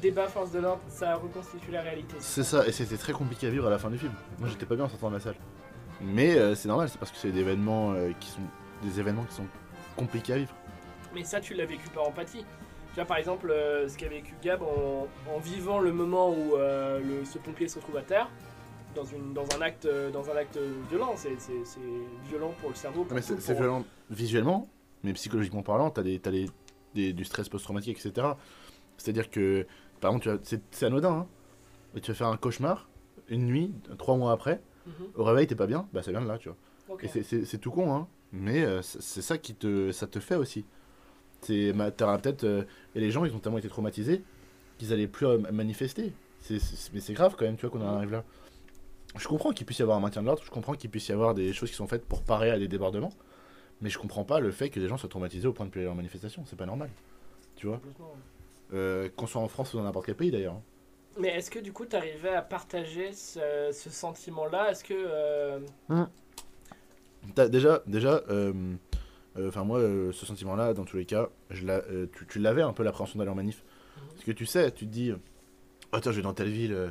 Débat force de l'ordre, ça reconstitue la réalité. C'est ça, et c'était très compliqué à vivre à la fin du film. Moi j'étais pas bien en sortant de la salle. Mais euh, c'est normal, c'est parce que c'est des événements euh, qui sont des événements qui sont compliqués à vivre. Mais ça, tu l'as vécu par empathie. Tu vois, par exemple, euh, ce qu'a vécu Gab en, en vivant le moment où euh, le- ce pompier se retrouve à terre, dans, une, dans, un, acte, euh, dans un acte violent. C'est violent pour le cerveau. Pour mais c'est pour- violent visuellement, mais psychologiquement parlant, t'as des, des- du stress post-traumatique, etc. C'est-à-dire que, par exemple, c'est anodin, hein, tu vas faire un cauchemar, une nuit, trois mois après, Mhm. au réveil t'es pas bien, bah ça vient de là, tu vois. Et c'est- tout con, hein, mais euh, c'est c'est ça qui te, ça te fait aussi. C'est, peut-être, euh, et les gens, ils ont tellement été traumatisés qu'ils allaient plus euh, manifester. Mais c'est grave quand même, tu vois, qu'on en arrive là. Je comprends qu'il puisse y avoir un maintien de l'ordre, je comprends qu'il puisse y avoir des choses qui sont faites pour parer à des débordements, mais je comprends pas le fait que les gens soient traumatisés au point de plus aller en manifestation, c'est pas normal. Tu vois. Euh, Qu'on soit en France ou dans n'importe quel pays d'ailleurs. hein. Mais est-ce que du coup, tu arrivais à partager ce, ce sentiment-là? Est-ce que. euh, T'as- déjà, déjà, euh, enfin moi, euh, ce sentiment-là, dans tous les cas, je l'a- euh, tu, tu l'avais un peu l'appréhension d'aller en manif. Parce que tu sais, tu te dis, oh tiens, je vais dans telle ville, euh,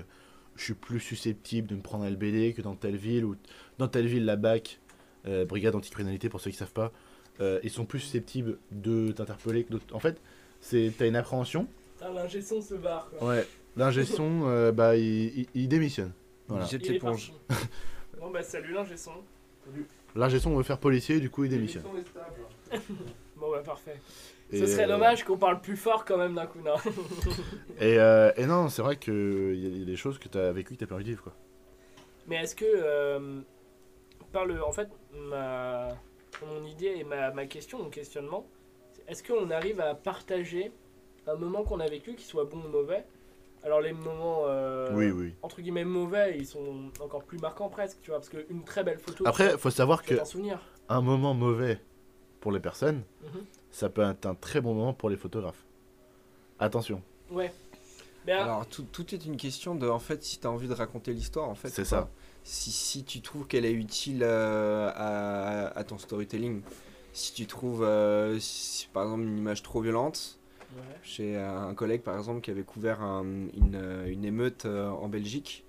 je suis plus susceptible de me prendre un LBD que dans telle ville, ou dans telle ville, la BAC, euh, Brigade Anticriminalité, pour ceux qui savent pas, euh, ils sont plus susceptibles de t'interpeller que d'autres. En fait, c'est t'as une appréhension. Putain, l'ingé son se barre. Quoi. Ouais, l'ingé son, euh, bah, il, il- il démissionne. Voilà. Il est parti. bon, bah, salut l'ingé son. L'ingé son veut faire policier, du coup, il démissionne. Bon, bah, parfait. Et, Ce serait euh, dommage qu'on parle plus fort quand même d'un coup, non Et, euh, et non, c'est vrai qu'il y, a- il y a des choses que tu as vécues que tu pas envie de vivre. Quoi. Mais est-ce que, euh, par le, en fait, ma, mon idée et ma, ma question, mon questionnement, c'est est-ce qu'on arrive à partager un moment qu'on a vécu, qui soit bon ou mauvais Alors les moments, euh, Oui, oui. entre guillemets, mauvais, ils sont encore plus marquants presque, tu vois, parce qu'une très belle photo... Après, faut savoir que un souvenir. un moment mauvais pour les personnes, Mhm. ça peut être un très bon moment pour les photographes. Attention. Ouais. Mais Alors, tout, tout est une question de, en fait, si tu as envie de raconter l'histoire, en fait. C'est ça. Si, si tu trouves qu'elle est utile euh, à, à ton storytelling, si tu trouves, euh, si, par exemple, une image trop violente, Ouais. j'ai un collègue, par exemple, qui avait couvert un- une, euh, une émeute euh, en Belgique,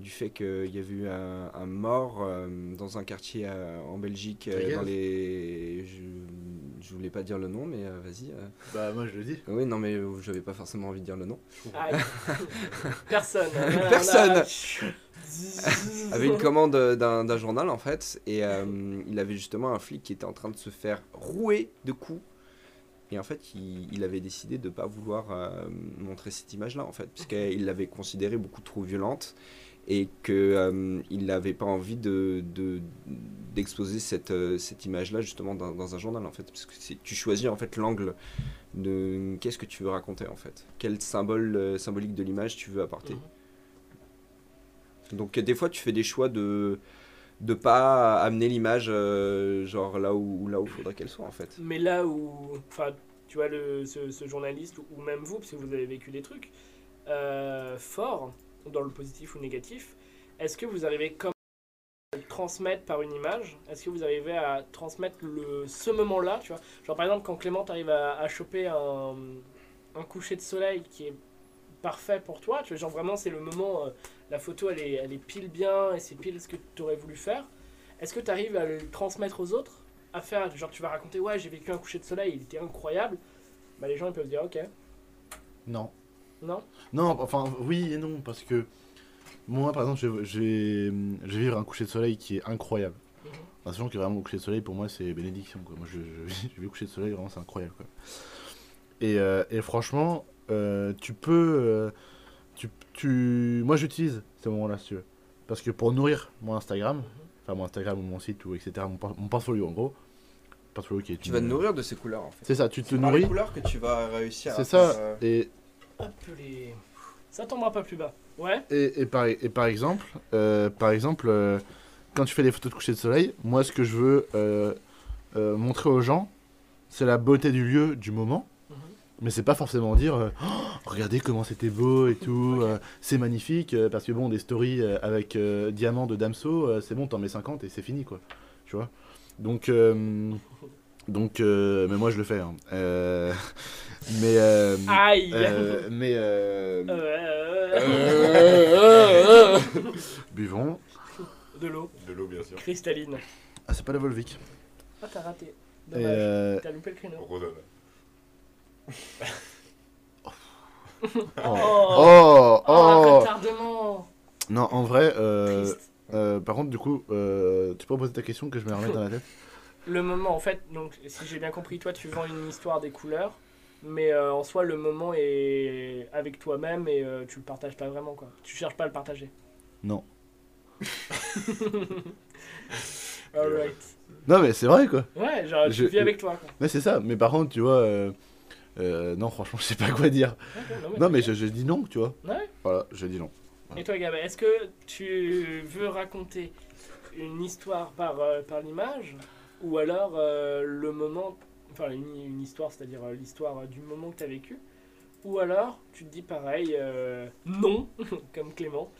du fait qu'il y avait eu un, un mort euh, dans un quartier euh, en Belgique, euh, dans les... Je, je voulais pas dire le nom, mais euh, vas-y. euh. Bah, moi je le dis. Oui, non, mais euh, j'avais pas forcément envie de dire le nom. Personne. Personne. avait une commande d'un journal en fait et euh, il avait justement un flic qui était en train de se faire rouer de coups et en fait il, il avait décidé de pas vouloir euh, montrer cette image là en fait puisqu'il l'avait considérée beaucoup trop violente et que euh, n'avait pas envie de de- d'exposer cette, euh, cette image là justement dans, dans un journal en fait parce que tu choisis en fait l'angle de qu'est-ce que tu veux raconter en fait. Quel symbole euh, symbolique de l'image tu veux apporter. Donc euh, des fois tu fais des choix de de pas amener l'image euh, genre là où là où faudrait qu'elle soit en fait. Mais là où, enfin, tu vois, le, ce, ce journaliste, ou même vous, parce que vous avez vécu des trucs euh, forts, dans le positif ou négatif, est-ce que vous arrivez comme transmettre par une image? Est-ce que vous arrivez à transmettre le, ce moment-là, tu vois? Genre par exemple, quand Clément arrive à, à choper un, un coucher de soleil qui est parfait pour toi, tu vois, genre vraiment c'est le moment, euh, la photo elle est, elle est pile bien et c'est pile ce que tu aurais voulu faire. Est-ce que tu arrives à le transmettre aux autres à faire, genre tu vas raconter, ouais, j'ai vécu un coucher de soleil, il était incroyable. Bah, les gens ils peuvent dire, ok. Non. Non? Non, enfin, oui et non, parce que moi, par exemple, je vais, je vais, je vais vivre un coucher de soleil qui est incroyable. Mhm. Sachant que vraiment, le coucher de soleil, pour moi, c'est bénédiction. Quoi. Moi, je, je, je vais coucher de soleil, vraiment, c'est incroyable. Quoi. Et, euh, et franchement, tu peux. euh, tu, tu... Moi, j'utilise ces moments-là, si tu veux. Parce que pour nourrir mon Instagram, enfin, mon Instagram ou mon site, ou etc., mon, mon portfolio, en gros. Portfolio qui est Tu une- vas te nourrir de ces couleurs en fait. C'est ça, tu te nourris. les couleurs que tu vas réussir à C'est ça. euh, Et. Ça tombera pas plus bas. Ouais Et, et, par, et par exemple, euh, par exemple euh, quand tu fais des photos de coucher de soleil, moi ce que je veux euh, euh, montrer aux gens, c'est la beauté du lieu, du moment. Mais c'est pas forcément dire euh, Oh, regardez comment c'était beau et tout, euh, c'est magnifique, euh, parce que bon, des stories euh, avec euh, diamant de Damso, euh, c'est bon, t'en mets 50 et c'est fini quoi. Tu vois? Donc, euh, donc euh, mais moi je le fais. hein. Euh, mais. euh, Aïe. euh, Mais. Buvons. De l'eau. De l'eau, bien sûr. Cristalline. Ah, c'est pas la Volvic. Ah, t'as raté. Dommage. euh, T'as loupé le créneau. Oh, oh. retardement. Non, en vrai, euh, euh, par contre, du coup, euh, tu peux poser ta question que je me la remette dans la tête Le moment, en fait, donc si j'ai bien compris, toi tu vends une histoire des couleurs, mais euh, en soi le moment est avec toi-même et euh, tu le partages pas vraiment quoi. Tu cherches pas à le partager. Non. Alright. Non, mais c'est vrai quoi. Ouais, genre, tu vis avec toi, quoi. Mais c'est ça, mais par contre, tu vois, euh, euh, non, franchement, je sais pas quoi dire. Non, mais non, mais je, je dis non, tu vois. Ouais. Voilà, je dis non. Et toi Gabin, est-ce que tu veux raconter une histoire par, euh, par l'image ou alors euh, le moment, enfin une, une histoire, c'est-à-dire euh, l'histoire du moment que tu as vécu, Ou alors, tu te dis pareil, euh, non, comme Clément.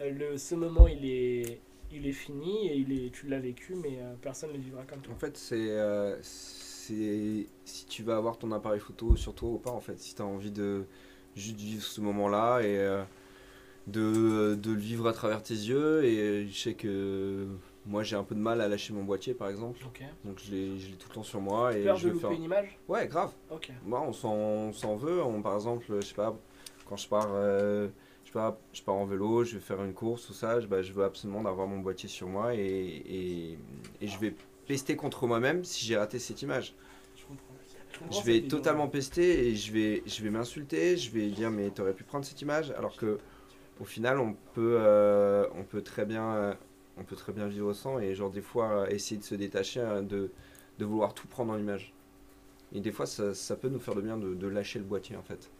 Euh, le, ce moment, il est, il est fini et il est, tu l'as vécu, mais euh, personne ne le vivra comme toi. En fait, c'est euh, c'est si tu vas avoir ton appareil photo sur toi ou pas, en fait. Si tu as envie de juste vivre ce moment-là et euh, de, de le vivre à travers tes yeux. Et je sais que moi, j'ai un peu de mal à lâcher mon boîtier, par exemple. Donc, je l'ai je l'ai tout le temps sur moi. Et Peur je de vais louper faire... une image? Ouais, grave. Ok. Moi, on s'en on s'en veut. On, par exemple, je sais pas, quand je pars, euh, je pars, je pars en vélo, je vais faire une course, tout ça, je, bah, je veux absolument avoir mon boîtier sur moi et, et, et je vais pester contre moi-même si j'ai raté cette image. Je comprends. comprends Je cette vais totalement pester et je vais, je vais m'insulter, je vais dire mais t'aurais pu prendre cette image alors que au final on peut, euh, on peut très bien, euh, on peut très bien vivre sans et genre des fois euh, essayer de se détacher euh, de, de vouloir tout prendre en image. Et des fois ça, ça peut nous faire de bien de, de lâcher le boîtier en fait.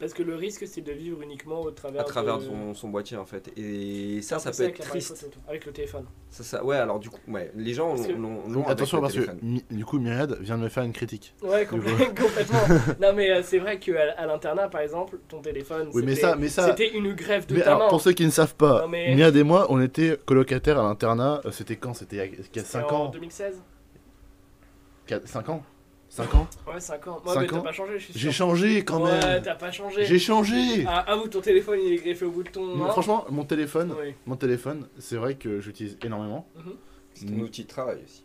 Parce que le risque, c'est de vivre uniquement au travers, À travers de... son, son boîtier en fait. Et ça, un ça peu peut avec être l'appareil triste. photo, avec le téléphone. Ça, ça, ouais, alors du coup, ouais, les gens l'ont- avec Attention le parce que du coup Myriad vient de me faire une critique. Ouais, complètement. non, mais euh, c'est vrai qu'à à, l'internat, par exemple, ton téléphone, Oui, mais c'était- ça- mais ça- c'était une grève de Mais ta alors, main. pour ceux qui ne savent pas, Non, mais- Myriad et moi, on était colocataires à l'internat. euh, C'était quand? C'était il y a- il y a C'était 5 en ans? 2016 5 ans? 5 ans Ouais, 5 ans. Moi, Cinq mais t'as ans pas changé, je suis sûr. J'ai changé quand Ouais, même. t'as pas changé. J'ai changé Ah, avoue, ton téléphone, il est greffé au bout de ton. Main. Franchement, mon téléphone, Oui. mon téléphone, c'est vrai que j'utilise énormément. Mhm. C'est un outil de travail aussi.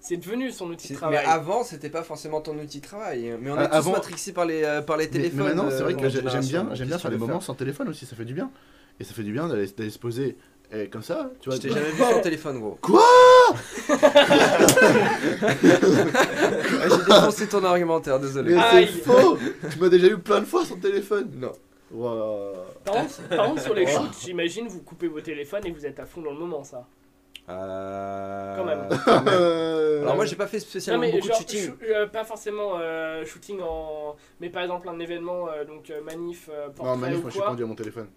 C'est devenu son outil de C'est- Mais travail. avant, c'était pas forcément ton outil de travail. Mais on est Ah, tous avant- matrixés par les, euh, par les téléphones. Mais, maintenant, c'est euh, vrai dans que j'aime bien, j'aime bien faire des moments sans téléphone aussi, ça fait du bien. Et ça fait du bien d'aller d'aller se poser eh, comme ça, tu vois. Je t'ai jamais vu sans téléphone, gros. Quoi J'ai défoncé ton argumentaire, désolé. Mais Aïe. c'est faux Tu m'as déjà eu plein de fois sans téléphone Non. Waouh. Par contre, par contre, sur les shoots, j'imagine, vous coupez vos téléphones et vous êtes à fond dans le moment, ça. Euh... Quand même. Euh, Alors moi, j'ai pas fait Non, spécialement mais beaucoup genre, de shooting. shoo- euh, pas forcément euh, shooting en. Mais par exemple, un événement, euh, donc euh, manif, euh, portrait Non, manif, ou moi je suis quoi. pendu à mon téléphone.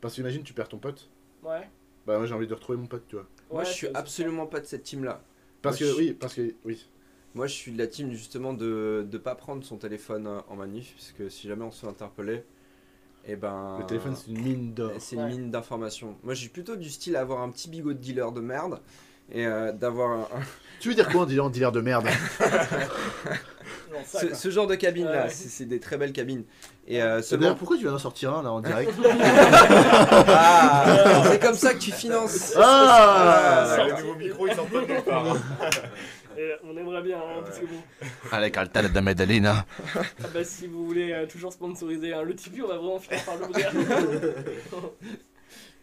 Parce que imagine, tu perds ton pote. Ouais. Bah, moi j'ai envie de retrouver mon pote, tu vois. Moi, Ouais, je suis absolument pas de cette team-là. Parce Moi, que, oui, parce que, oui. Moi, je suis de la team justement de ne pas prendre son téléphone euh, en manif, puisque si jamais on se fait interpeller, et ben. Le téléphone, c'est une mine d'or. C'est une Ouais. mine d'informations. Moi, je suis plutôt du style à avoir un petit bigot de dealer de merde et euh, d'avoir un- Tu veux dire quoi en en dealer de merde? Non, ça, ce, genre de cabine là. Ouais. C'est des très belles cabines. Et euh, C'est D'ailleurs, seulement. pourquoi tu viens d'en sortir un là en direct? Ah, c'est comme ça que tu finances. Ah Le nouveau micro, il sort pas de nulle part. Et on aimerait bien, hein, parce que bon. Allez, de Medellina. Ah bah, si vous voulez euh, toujours sponsoriser hein, le Tipeee, on va vraiment finir par l'ouvrir.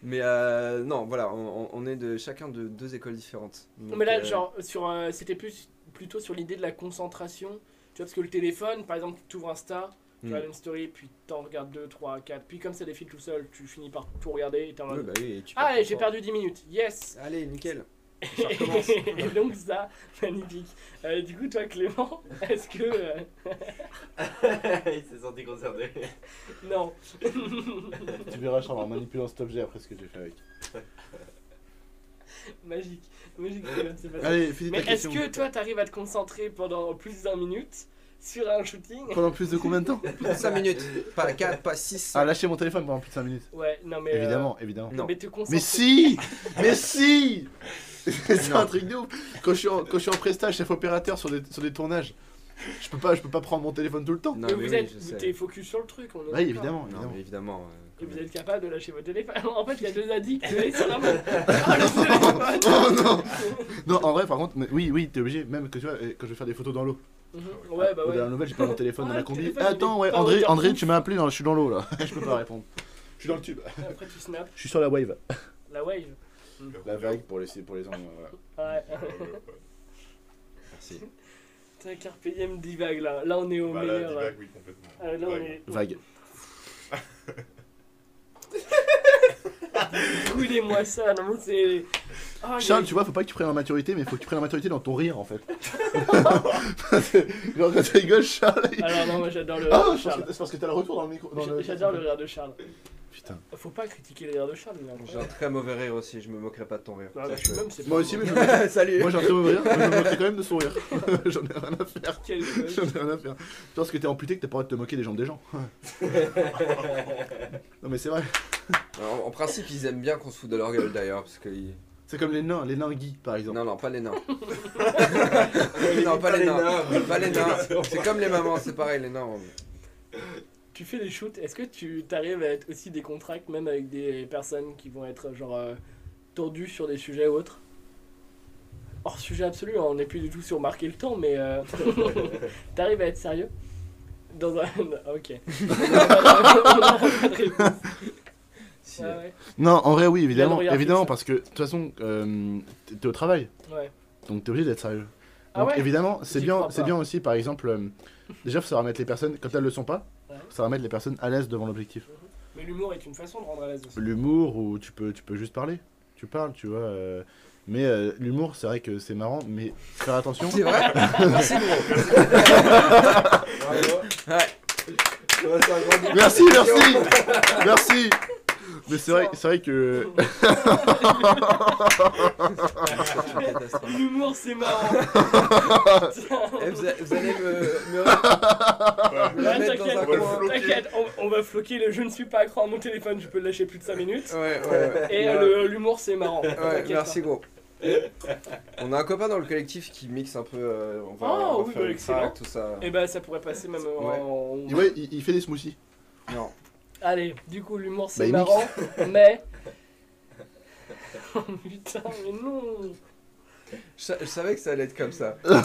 Mais euh, non, voilà, on, on est de chacun de deux écoles différentes. Donc, mais là, euh, genre, sur, euh, c'était plus plutôt sur l'idée de la concentration. Tu vois, parce que le téléphone, par exemple, tu ouvres Insta, tu Hmm. regardes une story, puis t'en regardes 2, 3, 4, puis comme ça défile tout seul, tu finis par tout regarder et t'es en ouais, mode. bah oui, et tu Ah, j'ai perdu 10 minutes, yes Allez, nickel. Et donc ça, magnifique. Euh, du coup, toi Clément, est-ce que... euh, Il s'est senti concerné. Non. Tu verras, Charles, en manipulant cet objet après ce que j'ai fait avec. Magique. Magique. Allez, finis ta Mais est-ce question. que toi, t'arrives à te concentrer pendant plus d'un minute sur un shooting? Pendant plus de combien de temps? 5 minutes, pas 4, pas 6. Ah, lâcher mon téléphone pendant plus de 5 minutes. Ouais, non mais... euh, Évidemment, évidemment. Non. Mais te concentrer... Mais si Mais si C'est Non. un truc de ouf Quand je suis en, quand je suis en prestage, chef opérateur sur des, sur des tournages, je peux pas, je peux pas prendre mon téléphone tout le temps. Non, mais mais vous oui, êtes, vous t'es focus sur le truc, on est Oui, d'accord. évidemment, Non, évidemment. mais évidemment. euh, Et vous êtes capable de lâcher votre téléphone. En fait, il y a deux addicts ils sont là Ah, téléphone Oh non Non, en vrai, par contre, mais oui, oui, t'es obligé, même que tu vois, quand je vais faire des photos dans l'eau. Mhm. Ouais, bah Ou ouais. dans la nouvelle, j'ai pas mon téléphone dans Ouais, la combi. Ah, attends, ouais, André. André, tu m'as appelé, dans, je suis dans l'eau là. je peux pas répondre. Je suis dans le tube. Après, tu snaps. Je suis sur la wave. La wave. La vague pour les, pour les gens. voilà. Ouais. Merci. T'as Carpe Diem divague là. Là, on est au Voilà, meilleur. divague, oui, complètement. Euh, là, on Vague. est. Vague. Coulez-moi ça. Non, c'est. A- Charles, tu vois, faut pas que tu prennes la maturité, mais faut que tu prennes la maturité dans ton rire en fait. Genre quand tu rigoles, Charles. il- Alors, non, moi j'adore le Ah, rire c'est parce que t'as le retour dans le micro. le- J'adore le rire de Charles. Putain. Faut pas critiquer les rires de Charles. J'ai un très mauvais rire aussi, je me moquerai pas de ton rire. Ah, bah, même, Moi aussi, mais je me- Salut. Moi j'ai un très mauvais rire, mais je me moquerai quand même de son rire. J'en ai rien à faire. J'en ai rien à faire. Parce que t'es amputé que t'as pas le droit de te moquer des jambes des gens. non mais c'est vrai. Alors, en principe, ils aiment bien qu'on se foute de leur gueule d'ailleurs, parce que. C'est comme les nains, les nains Guy par exemple. Non, non, pas les nains. non, pas les nains. Pas les nains. C'est comme les mamans, c'est pareil, les nains. Tu fais des shoots, est-ce que tu t'arrives à être aussi décontracté même avec des personnes qui vont être genre euh, tordues sur des sujets ou autres? Hors sujet absolu, hein, on n'est plus du tout sur marquer le temps, mais euh, t'arrives à être sérieux? Dans un. Ok. On a. Si. Ouais, ouais. Non, en vrai oui, évidemment, parce que de toute façon, euh, t'es t'es au travail, Ouais. donc t'es obligé d'être sérieux. Ah Donc ouais évidemment, c'est J'y bien, crois c'est pas. bien aussi par exemple, euh, déjà faut savoir mettre les personnes, quand elles le sont pas, Ouais. faut savoir mettre les personnes à l'aise devant l'objectif. Mais l'humour est une façon de rendre à l'aise aussi. L'humour où tu peux, tu peux juste parler, tu parles, tu vois. euh, mais euh, l'humour, c'est vrai que c'est marrant, mais faire attention. C'est vrai Merci, gros. Ouais. Merci, merci, merci. Mais c'est vrai, c'est vrai que. L'humour c'est marrant Eh, vous, a- vous allez me, me, me Ouais, mettre dans un T'inquiète, coin. t'inquiète, on, on va floquer le je ne suis pas accro à mon téléphone, je peux le lâcher plus de 5 minutes. Ouais, ouais, ouais. Et euh, le- l'humour c'est marrant. Ouais, T'inquiète merci pas. gros. On a un copain dans le collectif qui mixe un peu. euh, on va, Ah, on va oui, faire bah, une excellent. track, tout ça. Et bah ça pourrait passer même en- Ouais. en... Et ouais, il, il fait des smoothies. Non. Allez, du coup l'humour Bah, c'est il marrant, mais... Oh putain, mais non Je, sa- je savais que ça allait être comme ça. un,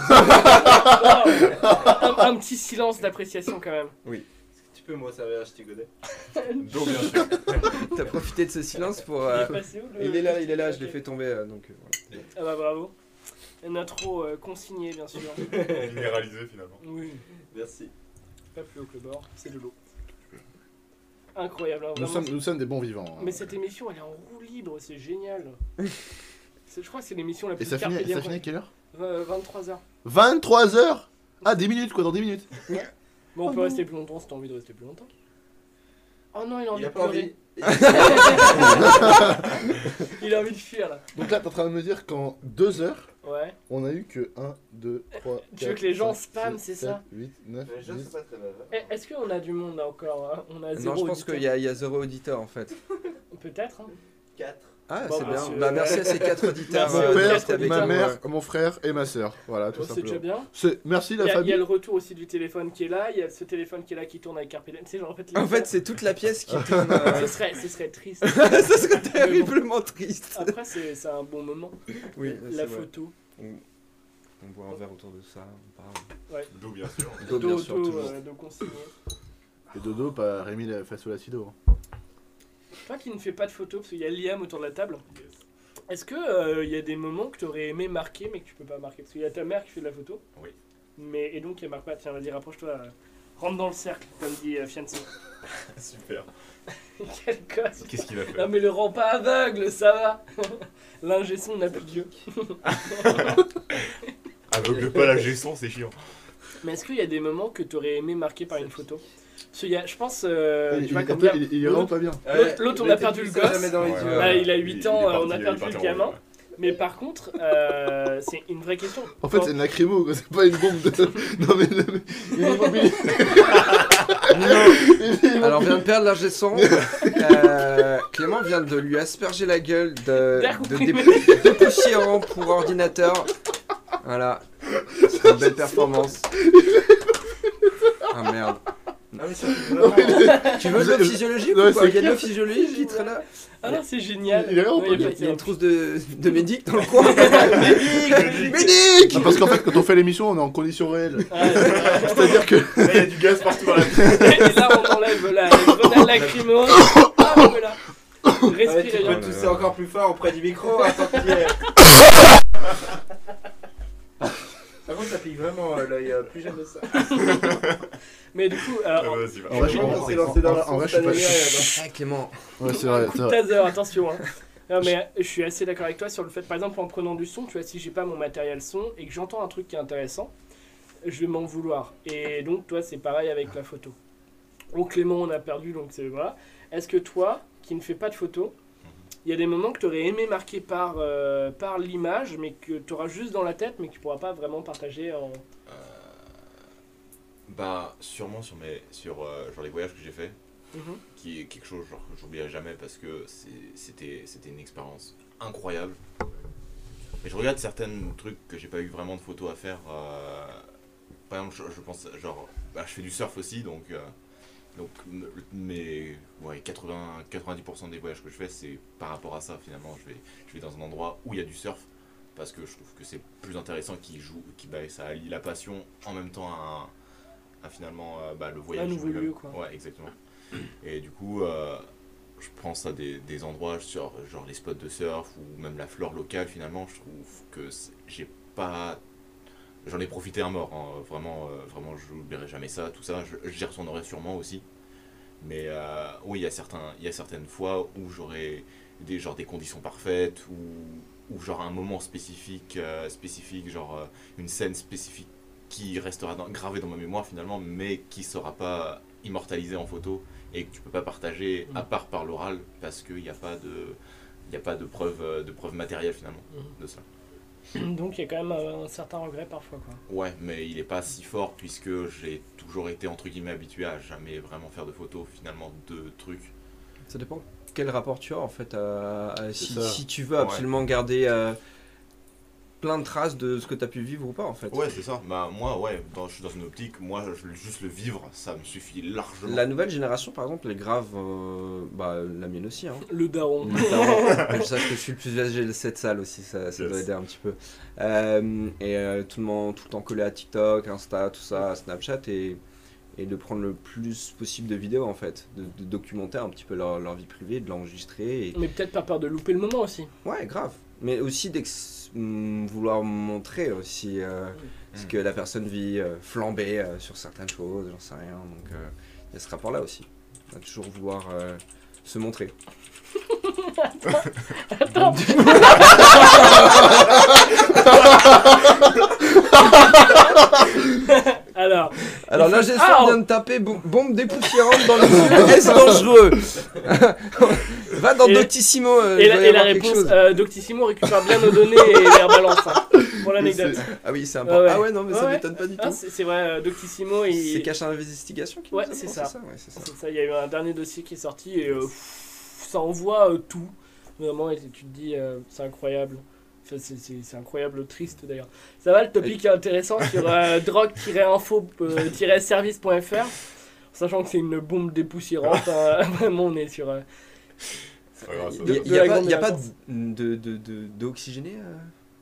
un petit silence d'appréciation quand même. Oui. Tu peux me resservir un petit godet Donc, bien sûr. T'as profité de ce silence pour. euh, Il est passé où, le- il est là, il est là, je l'ai fait tomber. euh, donc, euh, voilà. Ah bah bravo. Un intro euh, consigné bien sûr. Minéralisé finalement. Oui. Merci. Pas plus haut que le bord, c'est de l'eau. Incroyable. hein, Nous sommes, nous sommes des bons vivants. hein. Mais cette émission elle est en roue libre, c'est génial. C'est- Je crois que c'est l'émission la Et plus ça finit, carpe ça finit à quelle heure Euh, 23h. 23h Ah, 10 minutes quoi, dans 10 minutes. Bon, on Oh peut non. rester plus longtemps si t'as envie de rester plus longtemps. Oh non, il a envie Il a de pas pleurer. il a envie de fuir là. Donc là, t'es en train de me dire qu'en 2 heures, Ouais. on a eu que 1, 2, 3, Tu veux que les gens spamment, c'est ça 8, 9, Les gens 10. sont pas très malins. Eh, Est-ce qu'on a du monde là encore hein? On a zéro Non, je pense qu'il y, y a zéro auditeur en fait. Peut-être. Hein. 4. Ah, Bon, c'est bah, bien. Bah, merci à ces quatre auditeurs. Merci euh, Mon qui père, ma mère, euh. mon frère et ma sœur. Voilà, tout Oh, c'est déjà simplement. bien. C'est- Merci Il la a, il famille. y a le retour aussi du téléphone qui est là, il y a ce téléphone qui est là qui tourne avec Carpe Diem. Tu sais, genre, en fait, En fait, c'est toute la pièce qui tourne. euh, ce, serait, ce serait triste. Ça serait terriblement triste. Après, c'est c'est un bon moment. Oui, La vrai. photo. On, on boit un verre autour de ça, on parle. Ouais. D'eau bien sûr. D'eau, bien sûr, d'eau, euh. Et Dodo, pas Rémi la- face au lacido. Toi qui ne fais pas de photos, parce qu'il y a Liam autour de la table. Est-ce que euh, il y a des moments que tu aurais aimé marquer mais que tu peux pas marquer? Parce qu'il y a ta mère qui fait de la photo. Oui. Mais, et donc elle marque pas. Tiens, vas-y, rapproche-toi. euh, rentre dans le cercle, comme dit euh, Fiancé. Super. Quel gosse Qu'est-ce qu'il a fait Non mais le rend pas aveugle, ça va L'ingé son n'a plus Dieu. Aveugle pas la gestion, c'est chiant. Mais est-ce qu'il y a des moments que tu aurais aimé marquer par une photo? Parce qu'il y a, je pense, euh, il, tu vois, il- comme il- Liam- il- il est vraiment pas bien. L'autre, on a perdu le gosse. Là, ouais. il a Il- 8 il ans, euh, parti- on a il perdu le gamin. Mais par contre, euh, c'est une vraie question. En fait, c'est une lacrymo, c'est pas une bombe de. Non, mais. non, mais- Il est immobilisé. Alors, on vient de perdre l'ingé son. Euh, Clément vient de lui asperger la gueule de, de, poussiérant pour ordinateur. Voilà. C'est une belle performance. Ah merde. Ah, mais ça fait vraiment. Tu veux de l'eau physiologique Ouais, ou quoi Il y a de l'eau physiologique qui traîne là Ah non, c'est génial. Il Ouais, pas il y a Il y a une trousse de, de médic dans le coin. médic Médic Ah, parce qu'en fait, quand on fait l'émission, on est en conditions réelles. Ah. C'est-à-dire que. Là, il y a du gaz partout dans la. Et là, on enlève la les grenades lacrymoses. Ah, voilà. Ah, tu Respirez bien. peux tousser encore plus fort auprès du micro. Attends ça pique vraiment euh, l'œil. euh, plus jamais ça. Mais du coup, Ah, alors, vas-y, va. En vrai, je- la en vrai, je suis pas- tannélière, Ah Clément. Ouais, c'est vrai, coup c'est de vrai. taser, attention. Hein. Non, mais je suis assez d'accord avec toi sur le fait, par exemple, en prenant du son, tu vois, si j'ai pas mon matériel son et que j'entends un truc qui est intéressant, je vais m'en vouloir. Et donc, toi, c'est pareil avec la photo. Au Clément, on a perdu, donc c'est voilà. Est-ce que toi, qui ne fais pas de photos, il y a des moments que tu aurais aimé marquer par, euh, par l'image, mais que tu auras juste dans la tête, mais que tu pourras pas vraiment partager en. Bah, sûrement sur, mes, sur euh, genre les voyages que j'ai fait, Mhm. qui est quelque chose genre, que j'oublierai jamais parce que c'était c'était une expérience incroyable. Mais je regarde certains trucs que j'ai pas eu vraiment de photos à faire. euh, par exemple, je, je pense, genre, bah, je fais du surf aussi, donc, euh, donc m- mes ouais, 80, 90% des voyages que je fais, c'est par rapport à ça finalement. Je vais, je vais dans un endroit où il y a du surf parce que je trouve que c'est plus intéressant joue, qui bah, ça allie la passion en même temps à, à finalement euh, bah, le voyage. nouveau lui-même. lieu, quoi. Ouais, exactement. Et du coup, euh, je pense à des, des endroits sur genre les spots de surf ou même la flore locale finalement. Je trouve que j'ai pas. J'en ai profité à mort, hein. vraiment, euh, vraiment, je n'oublierai jamais ça, tout ça. Je- J'y retournerai sûrement aussi. Mais euh, oui, il y a certains, il y a certaines fois où j'aurais des genre des conditions parfaites ou, ou genre un moment spécifique, euh, spécifique, genre euh, une scène spécifique qui restera dans- gravée dans ma mémoire finalement, mais qui sera pas immortalisée en photo et que tu peux pas partager à part par l'oral parce qu'il n'y a pas de il a pas de preuve de preuve matérielle finalement de ça. Donc il y a quand même un certain regret parfois. Quoi. Ouais, mais il est pas si fort puisque j'ai toujours été entre guillemets habitué à jamais vraiment faire de photos finalement de trucs. Ça dépend quel rapport tu as en fait. à- à- si, si tu veux Ouais. absolument garder euh, plein de traces de ce que tu as pu vivre ou pas en fait. Ouais, c'est ça. Bah moi ouais, dans- je suis dans une optique, moi je, juste le vivre, ça me suffit largement. La nouvelle génération, par exemple, elle grave, euh, bah, la mienne aussi. Hein. Le daron. Le daron. je sache que je suis le plus âgé de cette salle aussi, ça, ça doit aider un petit peu. Euh, et euh, tout, le monde, tout le temps collé à TikTok, Insta, tout ça, Snapchat, et, et de prendre le plus possible de vidéos en fait, de, de documenter un petit peu leur, leur vie privée, de l'enregistrer. Et... Mais peut-être pas peur de louper le moment aussi. Ouais, grave. Mais aussi d'ex- vouloir montrer aussi euh, ce que la personne vit, euh, flamber euh, sur certaines choses, j'en sais rien. Donc euh, il y a ce rapport-là aussi. On va toujours vouloir euh, se montrer. Attends. Alors, Alors j'ai Ah, vient de taper bo- bombe dépoussiérante dans les yeux. Est-ce dangereux Va dans Et- Doctissimo. euh, et, la, et réponse, euh, Doctissimo récupère bien nos données et les rebalance. hein, pour l'anecdote. Ah oui, c'est important. Ah ouais, non, mais ça Ouais, m'étonne pas du Ah, tout. c'est vrai, euh, Doctissimo. il- C'est cache investigation qui Ouais, c'est ça. ouais. Il y a eu un dernier dossier qui est sorti et euh, ça envoie tout. Vraiment, et tu te dis, c'est incroyable. C'est- incroyable, triste d'ailleurs. Ça va, le topic est intéressant sur euh, drogue-info-service.fr, sachant que c'est une bombe dépoussiérante. hein. Vraiment, on est sur. euh. Il n'y a, pas, a délinquance. de, de, de, d'oxygéné euh,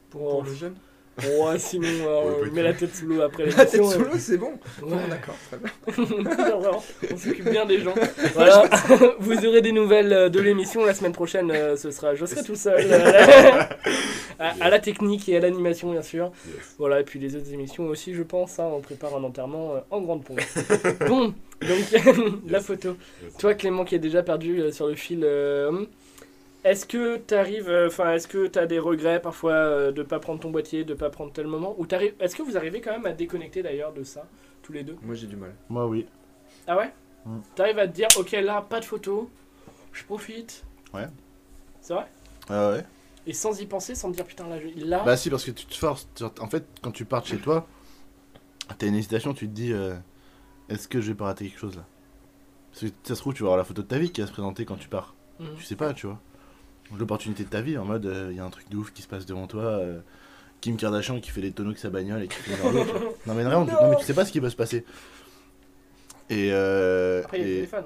pour, pour le jeune? Ouais, sinon, euh, on met la tête sous l'eau après La tête sous l'eau, c'est bon. Ouais. D'accord, très bien. On s'occupe bien des gens. Voilà, vous aurez des nouvelles euh, de l'émission. La semaine prochaine, euh, ce sera, je serai tout seul. à, à la technique et à l'animation, bien sûr. Voilà, et puis les autres émissions aussi, je pense. hein, on prépare un enterrement euh, en grande pompe. bon, donc la photo. Toi, Clément, qui est déjà perdu sur le fil. euh, est-ce que tu arrives, enfin, est-ce que tu as des regrets parfois euh, de pas prendre ton boîtier, de pas prendre tel moment? Ou t'arrives- est-ce que vous arrivez quand même à déconnecter d'ailleurs de ça, tous les deux? Moi, j'ai du mal. Moi, oui. ah ouais? Mm. T'arrives à te dire, ok, là, pas de photo, je profite. Ouais. C'est vrai? Ah ouais. Et sans y penser, sans te dire, putain, là, je... là. Bah si, parce que tu te forces. En fait, quand tu pars de chez toi, t'as une hésitation, tu te dis, euh, est-ce que je vais pas rater quelque chose là? Parce que ça se trouve, tu vas avoir la photo de ta vie qui va se présenter quand tu pars. Mhm. Tu sais pas, tu vois. L'opportunité de ta vie, en mode, il y a un truc de ouf qui se passe devant toi. euh, Kim Kardashian qui fait des tonneaux avec sa bagnole et qui fait dans l'eau. Non mais vraiment, tu- non, mais tu sais pas ce qui peut se passer. Et, euh, Après, il y a le et- téléphone.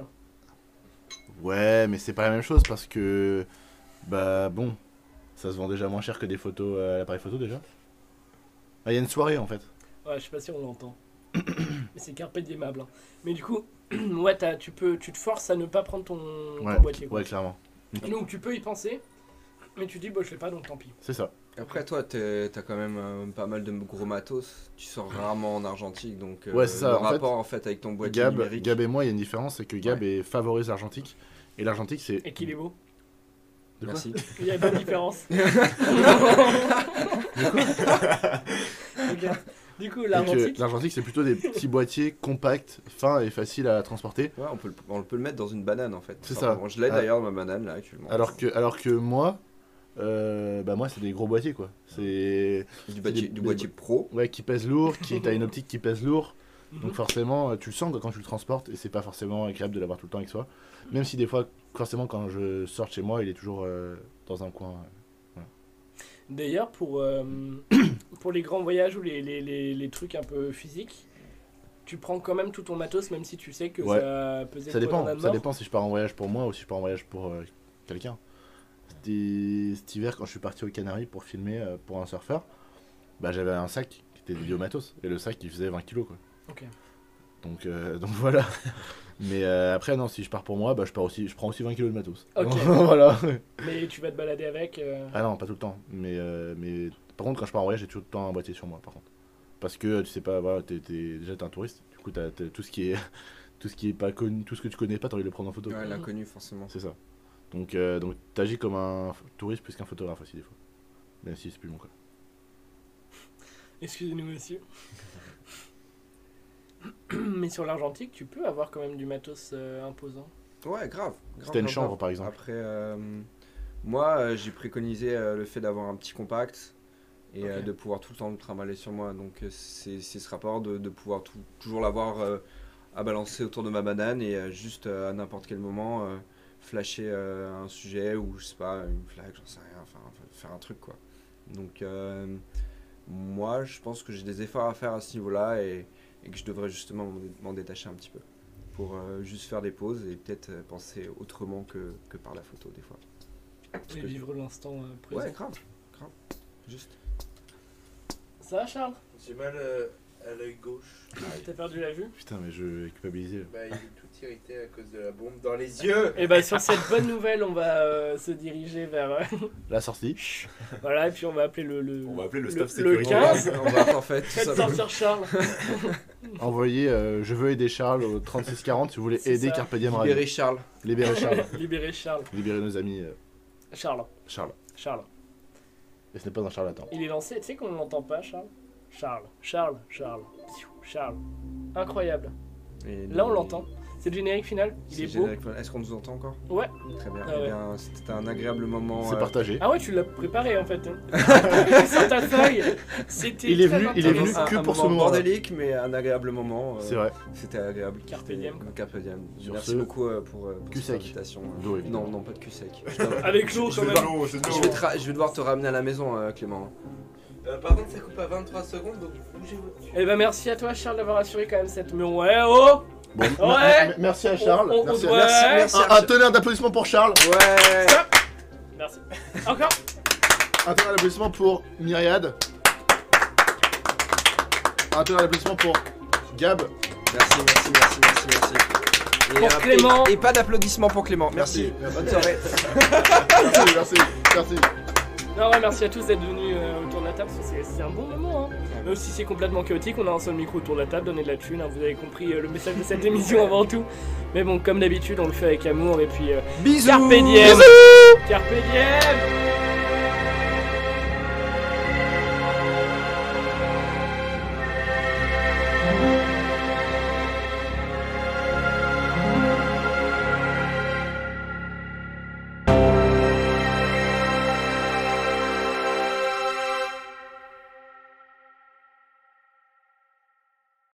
Ouais, mais c'est pas la même chose parce que. Bah bon, ça se vend déjà moins cher que des photos à l'appareil photo déjà. Ah, Il y a une soirée en fait. Ouais, je sais pas si on l'entend. Mais c'est carpe diemable. hein. Mais du coup, ouais, t'as- tu, peux, tu te forces à ne pas prendre ton, ton boîtier. quoi. ouais, clairement. Donc tu peux y penser, mais tu dis, bah, je l'ai pas, donc tant pis. C'est ça. Après, toi, t'as quand même euh, pas mal de gros matos. Tu sors rarement en argentique, donc euh, Ouais, ça. le en fait, rapport en fait avec ton boîtier Gab, numérique. Gab et moi, il y a une différence, c'est que Gab est favorise l'argentique. Et l'argentique, c'est. Et qu'il est beau. De quoi Merci. Il y a pas de différence. Du coup, l'argentique. L'argentique, c'est plutôt des petits boîtiers compacts, fins et faciles à transporter. Ouais, on peut, le- on peut le mettre dans une banane en fait. C'est ça. Je l'ai Ah. d'ailleurs ma banane là actuellement. Alors que, alors que moi, euh, bah moi c'est des gros boîtiers quoi. C'est Du boîtier- c'est du boîtier pro. Ouais, qui pèse lourd, qui t'as une optique qui pèse lourd. Mhm. Donc forcément, euh, tu le sens quand tu le transportes et c'est pas forcément agréable de l'avoir tout le temps avec soi. Même si des fois, forcément, quand je sors de chez moi, il est toujours euh, dans un coin. euh, voilà. D'ailleurs, pour, euh, pour les grands voyages ou les, les, les, les trucs un peu physiques, tu prends quand même tout ton matos, même si tu sais que Ouais. ça pesait Ça dépend, ça dépend si je pars en voyage pour moi ou si je pars en voyage pour euh, quelqu'un. C'était cet hiver quand je suis parti aux Canaries pour filmer euh, pour un surfeur, bah j'avais un sac qui était dédié au matos et le sac il faisait 20 kilos quoi. Ok. Donc, euh, donc voilà. Mais euh, après non, si je pars pour moi, bah je pars aussi, je prends aussi 20 kilos de matos. Ok. voilà. Mais tu vas te balader avec. euh, Ah non, pas tout le temps. Mais, mais par contre, quand je pars en voyage, j'ai tout le temps un boîtier sur moi, par contre. Parce que tu sais pas, voilà, t'es, t'es- déjà t'es un touriste. Du coup, t'as, t'as tout ce qui est, tout ce qui est pas connu, tout ce que tu connais pas, t'as envie de le prendre en photo. Ouais, quoi. l'inconnu forcément. C'est ça. Donc, euh, donc t'agis comme un touriste plus qu'un photographe aussi des fois. Même si c'est plus mon cas. Excusez-nous, monsieur. Mais sur l'argentique, tu peux avoir quand même du matos euh, imposant. Ouais, grave. t'as une chambre, grave. par exemple. Après, euh, moi, euh, j'ai préconisé euh, le fait d'avoir un petit compact et euh, de pouvoir tout le temps le trimballer sur moi. Donc, euh, c'est ce rapport de, de pouvoir tout- toujours l'avoir euh, à balancer autour de ma banane et euh, juste à n'importe quel moment flasher un sujet ou je sais pas, une flag, j'en sais rien, enfin, faire un truc quoi. Donc, moi, je pense que j'ai des efforts à faire à ce niveau-là et, et que je devrais justement m'en dé- m'en détacher un petit peu pour juste faire des pauses et peut-être penser autrement que, que par la photo des fois. Et vivre l'instant présent. Ouais, grave, grave. Juste. Ça va, Charles? J'ai mal euh, à l'œil gauche. T'as perdu la vue? Putain, mais je vais culpabiliser. Bah, il est tout irrité à cause de la bombe dans les yeux. Et bah sur cette bonne nouvelle, on va euh, se diriger vers euh, La sortie. voilà et puis on va appeler le le, On va appeler le le, staff le sécurité. 15. On va en fait tout Faites simplement. sortir Charles. Envoyez euh, Je veux aider Charles au 3640 si vous voulez C'est aider ça. Carpe Diem Radio. Libérer Charles. Libérer Charles. Libérer Charles. Libérer nos amis euh, Charles. Charles. Charles. Et ce n'est pas un charlatan. Il est lancé, tu sais qu'on ne l'entend pas Charles? Charles. Charles. Charles. Charles. Incroyable. Et Là on l'entend. C'est le générique final? Il c'est est beau. Est-ce qu'on nous entend encore? Ouais. Très bien. Ah Eh ouais. bien, C'était un agréable moment. C'est euh, partagé. Ah ouais, tu l'as préparé en fait. hein. Sur ta feuille. C'était Il est venu- il est venu que un pour ce moment bordélique, mais un agréable moment. euh, C'est vrai. C'était agréable. Carpe C'était- diem, quoi. Carpe diem. Merci ce, beaucoup euh, pour, euh, pour cul cette sec. invitation. Non, non, pas de cul sec. Avec l'eau quand C'est de même. l'eau, c'est de je l'eau. vais devoir te ramener à la maison, euh, Clément. Euh, par contre, ça coupe à 23 secondes, donc bougez votre cul. Eh ben merci à toi Charles d'avoir assuré quand même cette. Mais ouais, oh Bon, Ouais. merci à Charles. On- on- merci, on- à- ouais. Merci, merci. Un, un tonnerre d'applaudissements pour Charles. Ouais. Merci. Encore Un tonnerre d'applaudissements pour Myriad. Un tonnerre d'applaudissements pour Gab. Merci, merci, merci, merci, merci. Et, Pour Clément. Et, et pas d'applaudissements pour Clément. Merci. Merci, Bonne soirée. merci, merci, merci. Non, ouais, merci à tous d'être venus table, parce que c'est un bon moment. Hein. Même si c'est complètement chaotique, on a un seul micro autour de la table, donnez de la thune, hein, vous avez compris euh, le message de cette émission avant tout. Mais bon, comme d'habitude, on le fait avec amour et puis. Euh, Bisous. Carpe diem Carpe diem